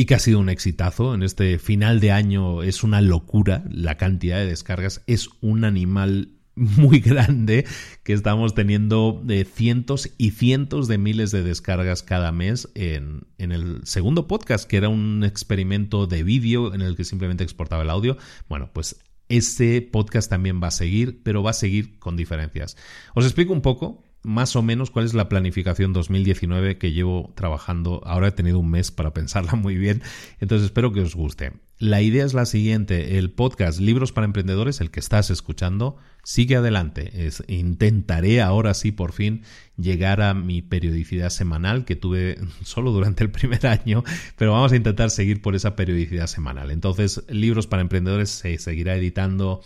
y que ha sido un exitazo. En este final de año es una locura la cantidad de descargas, es un animal muy grande que estamos teniendo de cientos y cientos de miles de descargas cada mes en, en el segundo podcast, que era un experimento de vídeo en el que simplemente exportaba el audio. Bueno, pues ese podcast también va a seguir, pero va a seguir con diferencias. Os explico un poco más o menos cuál es la planificación 2019 que llevo trabajando. Ahora he tenido un mes para pensarla muy bien, entonces espero que os guste. La idea es la siguiente, el podcast Libros para Emprendedores, el que estás escuchando, sigue adelante. Es, intentaré ahora sí por fin llegar a mi periodicidad semanal que tuve solo durante el primer año, pero vamos a intentar seguir por esa periodicidad semanal. Entonces, Libros para Emprendedores se seguirá editando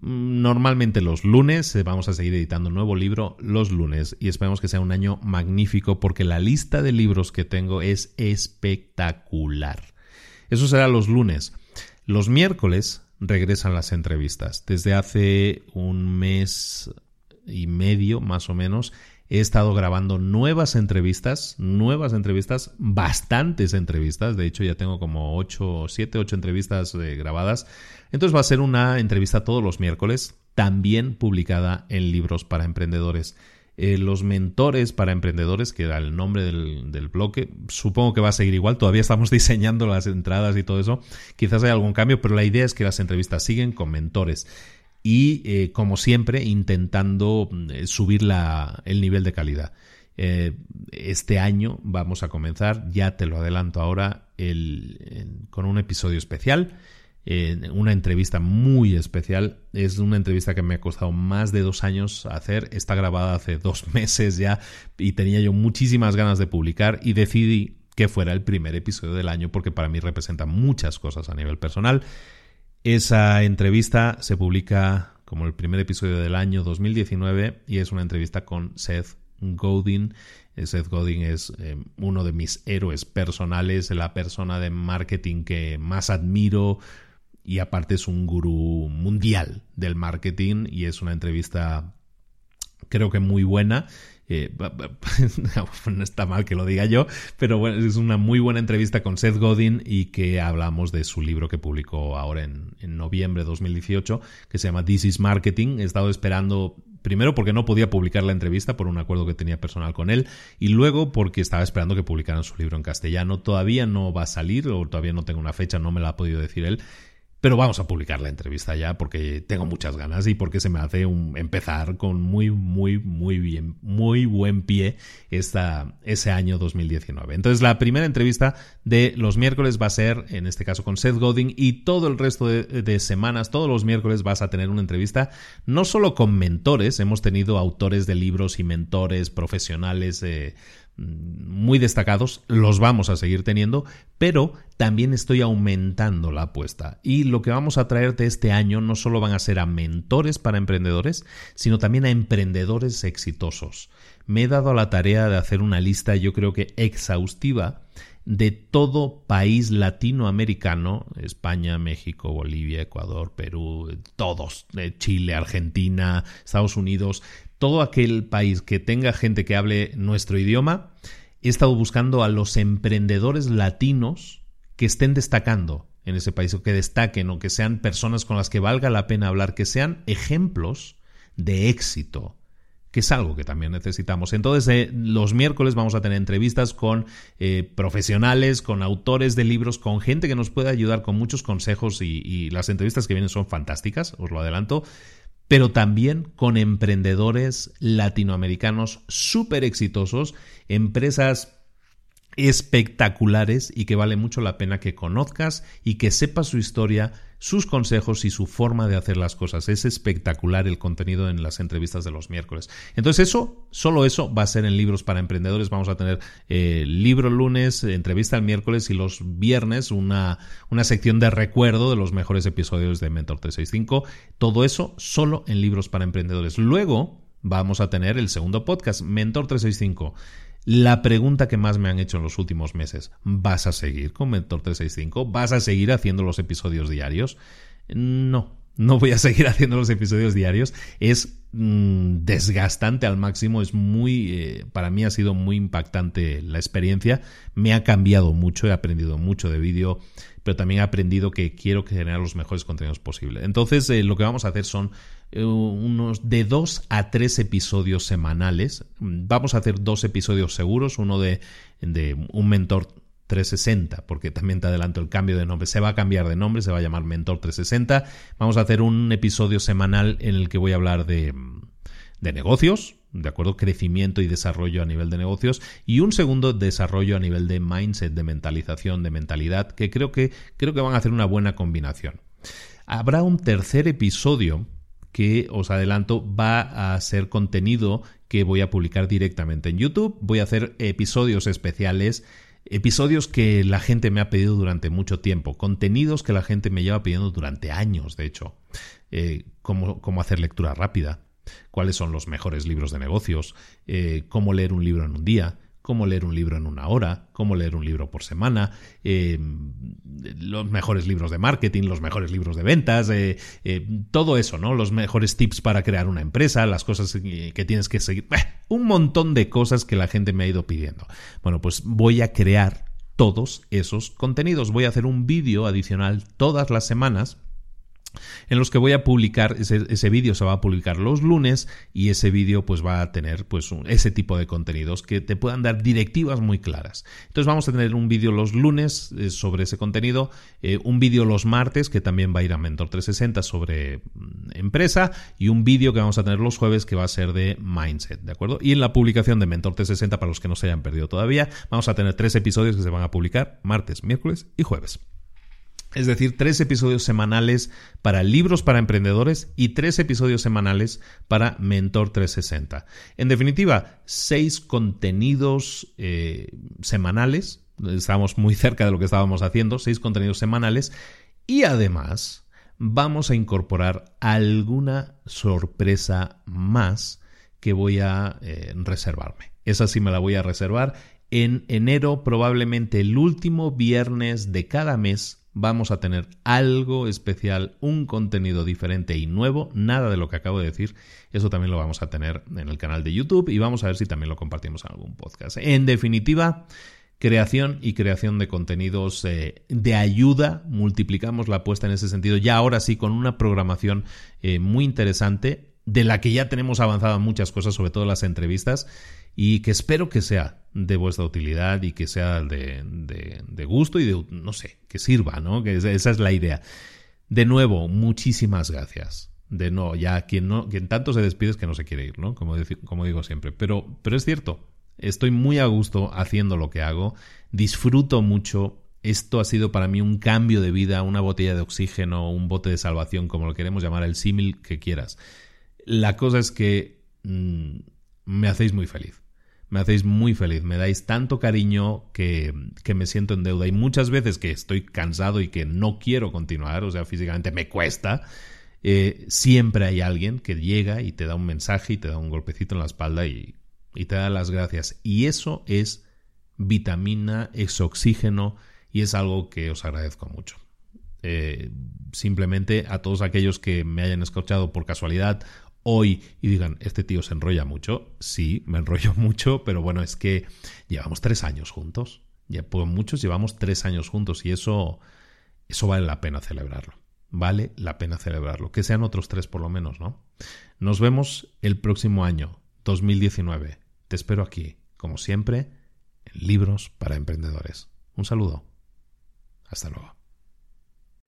Normalmente los lunes eh, vamos a seguir editando un nuevo libro los lunes y esperemos que sea un año magnífico porque la lista de libros que tengo es espectacular. Eso será los lunes. Los miércoles regresan las entrevistas. Desde hace un mes y medio más o menos he estado grabando nuevas entrevistas, nuevas entrevistas, bastantes entrevistas, de hecho ya tengo como 8, 7, 8 entrevistas eh, grabadas. Entonces va a ser una entrevista todos los miércoles, también publicada en libros para emprendedores. Eh, los mentores para emprendedores, que era el nombre del, del, bloque, supongo que va a seguir igual, todavía estamos diseñando las entradas y todo eso, quizás hay algún cambio, pero la idea es que las entrevistas siguen con mentores y, eh, como siempre, intentando mm, subir la, el nivel de calidad. Eh, este año vamos a comenzar, ya te lo adelanto ahora, el, con un episodio especial, una entrevista muy especial. Es una entrevista que me ha costado más de dos años hacer, está grabada hace dos meses ya y tenía yo muchísimas ganas de publicar y decidí que fuera el primer episodio del año porque para mí representa muchas cosas a nivel personal. Esa entrevista se publica como el primer episodio del año 2019 y es una entrevista con Seth Godin. Eh, Seth Godin es eh, uno de mis héroes personales, la persona de marketing que más admiro y aparte es un gurú mundial del marketing y es una entrevista creo que muy buena no está mal que lo diga yo, pero bueno, es una muy buena entrevista con Seth Godin y que hablamos de su libro que publicó ahora en, en noviembre de 2018, que se llama This is Marketing. He estado esperando primero porque no podía publicar la entrevista por un acuerdo que tenía personal con él y luego porque estaba esperando que publicaran su libro en castellano. Todavía no va a salir o todavía no tengo una fecha, no me la ha podido decir él pero vamos a publicar la entrevista ya porque tengo muchas ganas y porque se me hace un, empezar con muy, muy, muy bien, muy buen pie esta, ese año 2019. Entonces la primera entrevista de los miércoles va a ser, en este caso con Seth Godin, y todo el resto de, semanas, todos los miércoles vas a tener una entrevista no solo con mentores, hemos tenido autores de libros y mentores profesionales. Muy destacados, los vamos a seguir teniendo, pero también estoy aumentando la apuesta. Y lo que vamos a traerte este año no solo van a ser a mentores para emprendedores, sino también a emprendedores exitosos. Me he dado la tarea de hacer una lista, yo creo que exhaustiva, de todo país latinoamericano, España, México, Bolivia, Ecuador, Perú, todos, Chile, Argentina, Estados Unidos, todo aquel país que tenga gente que hable nuestro idioma, he estado buscando a los emprendedores latinos que estén destacando en ese país o que destaquen o que sean personas con las que valga la pena hablar, que sean ejemplos de éxito, que es algo que también necesitamos. Entonces, eh, los miércoles vamos a tener entrevistas con eh, profesionales, con autores de libros, con gente que nos puede ayudar con muchos consejos y, y las entrevistas que vienen son fantásticas, os lo adelanto pero también con emprendedores latinoamericanos súper exitosos, empresas espectaculares y que vale mucho la pena que conozcas y que sepas su historia, sus consejos y su forma de hacer las cosas. Es espectacular el contenido en las entrevistas de los miércoles. Entonces eso, solo eso va a ser en libros para emprendedores. Vamos a tener eh, libro lunes, entrevista el miércoles y los viernes una, una sección de recuerdo de los mejores episodios de Mentor 365. Todo eso solo en libros para emprendedores. Luego vamos a tener el segundo podcast, Mentor 365 la pregunta que más me han hecho en los últimos meses, ¿vas a seguir con Mentor 365? ¿Vas a seguir haciendo los episodios diarios? No, no voy a seguir haciendo los episodios diarios. Es mm, desgastante al máximo, es muy, eh, para mí ha sido muy impactante la experiencia. Me ha cambiado mucho, he aprendido mucho de vídeo, pero también he aprendido que quiero generar los mejores contenidos posibles. Entonces, eh, lo que vamos a hacer son unos de dos a tres episodios semanales. Vamos a hacer dos episodios seguros, uno de, de un mentor 360, porque también te adelanto el cambio de nombre. Se va a cambiar de nombre, se va a llamar Mentor 360. Vamos a hacer un episodio semanal en el que voy a hablar de, de negocios, ¿de acuerdo? Crecimiento y desarrollo a nivel de negocios y un segundo desarrollo a nivel de mindset, de mentalización, de mentalidad, que creo que creo que van a hacer una buena combinación. Habrá un tercer episodio que os adelanto va a ser contenido que voy a publicar directamente en YouTube. Voy a hacer episodios especiales, episodios que la gente me ha pedido durante mucho tiempo, contenidos que la gente me lleva pidiendo durante años, de hecho, eh, cómo, cómo hacer lectura rápida, cuáles son los mejores libros de negocios, eh, cómo leer un libro en un día, cómo leer un libro en una hora, cómo leer un libro por semana, eh, los mejores libros de marketing, los mejores libros de ventas, eh, eh, todo eso, ¿no? Los mejores tips para crear una empresa, las cosas que tienes que seguir, un montón de cosas que la gente me ha ido pidiendo. Bueno, pues voy a crear todos esos contenidos. Voy a hacer un vídeo adicional todas las semanas en los que voy a publicar, ese, vídeo se va a publicar los lunes y ese vídeo pues va a tener pues ese tipo de contenidos que te puedan dar directivas muy claras. Entonces vamos a tener un vídeo los lunes eh, sobre ese contenido, eh, un vídeo los martes que también va a ir a Mentor 360 sobre mm, empresa y un vídeo que vamos a tener los jueves que va a ser de mindset, ¿de acuerdo? Y en la publicación de Mentor 360 para los que no se hayan perdido todavía, vamos a tener tres episodios que se van a publicar martes, miércoles y jueves. Es decir, tres episodios semanales para libros para emprendedores y tres episodios semanales para Mentor 360. En definitiva, seis contenidos eh, semanales. Estamos muy cerca de lo que estábamos haciendo, seis contenidos semanales. Y además, vamos a incorporar alguna sorpresa más que voy a eh, reservarme. Esa sí me la voy a reservar. En enero, probablemente el último viernes de cada mes, vamos a tener algo especial, un contenido diferente y nuevo, nada de lo que acabo de decir, eso también lo vamos a tener en el canal de YouTube y vamos a ver si también lo compartimos en algún podcast. En definitiva, creación y creación de contenidos eh, de ayuda, multiplicamos la apuesta en ese sentido, ya ahora sí con una programación eh, muy interesante de la que ya tenemos avanzado muchas cosas, sobre todo las entrevistas y que espero que sea de vuestra utilidad y que sea de, de, gusto y de, no sé, que sirva, ¿no? Que esa es la idea. De nuevo, muchísimas gracias. De no, ya quien, no, quien tanto se despide es que no se quiere ir, ¿no? Como, como digo siempre. Pero, pero es cierto, estoy muy a gusto haciendo lo que hago, disfruto mucho. Esto ha sido para mí un cambio de vida, una botella de oxígeno, un bote de salvación, como lo queremos llamar, el símil que quieras. La cosa es que mm, me hacéis muy feliz Me hacéis muy feliz, me dais tanto cariño que, que, me siento en deuda. Y muchas veces que estoy cansado y que no quiero continuar, o sea, físicamente me cuesta, eh, siempre hay alguien que llega y te da un mensaje y te da un golpecito en la espalda y, y te da las gracias. Y eso es vitamina, es oxígeno y es algo que os agradezco mucho. Eh, simplemente a todos aquellos que me hayan escuchado por casualidad hoy y digan, este tío se enrolla mucho. Sí, me enrollo mucho, pero bueno, es que llevamos tres años juntos. Ya, pues muchos llevamos tres años juntos y eso, eso vale la pena celebrarlo. Vale la pena celebrarlo. Que sean otros tres por lo menos, ¿no? Nos vemos el próximo año, 2019. Te espero aquí, como siempre, en Libros para Emprendedores. Un saludo. Hasta luego.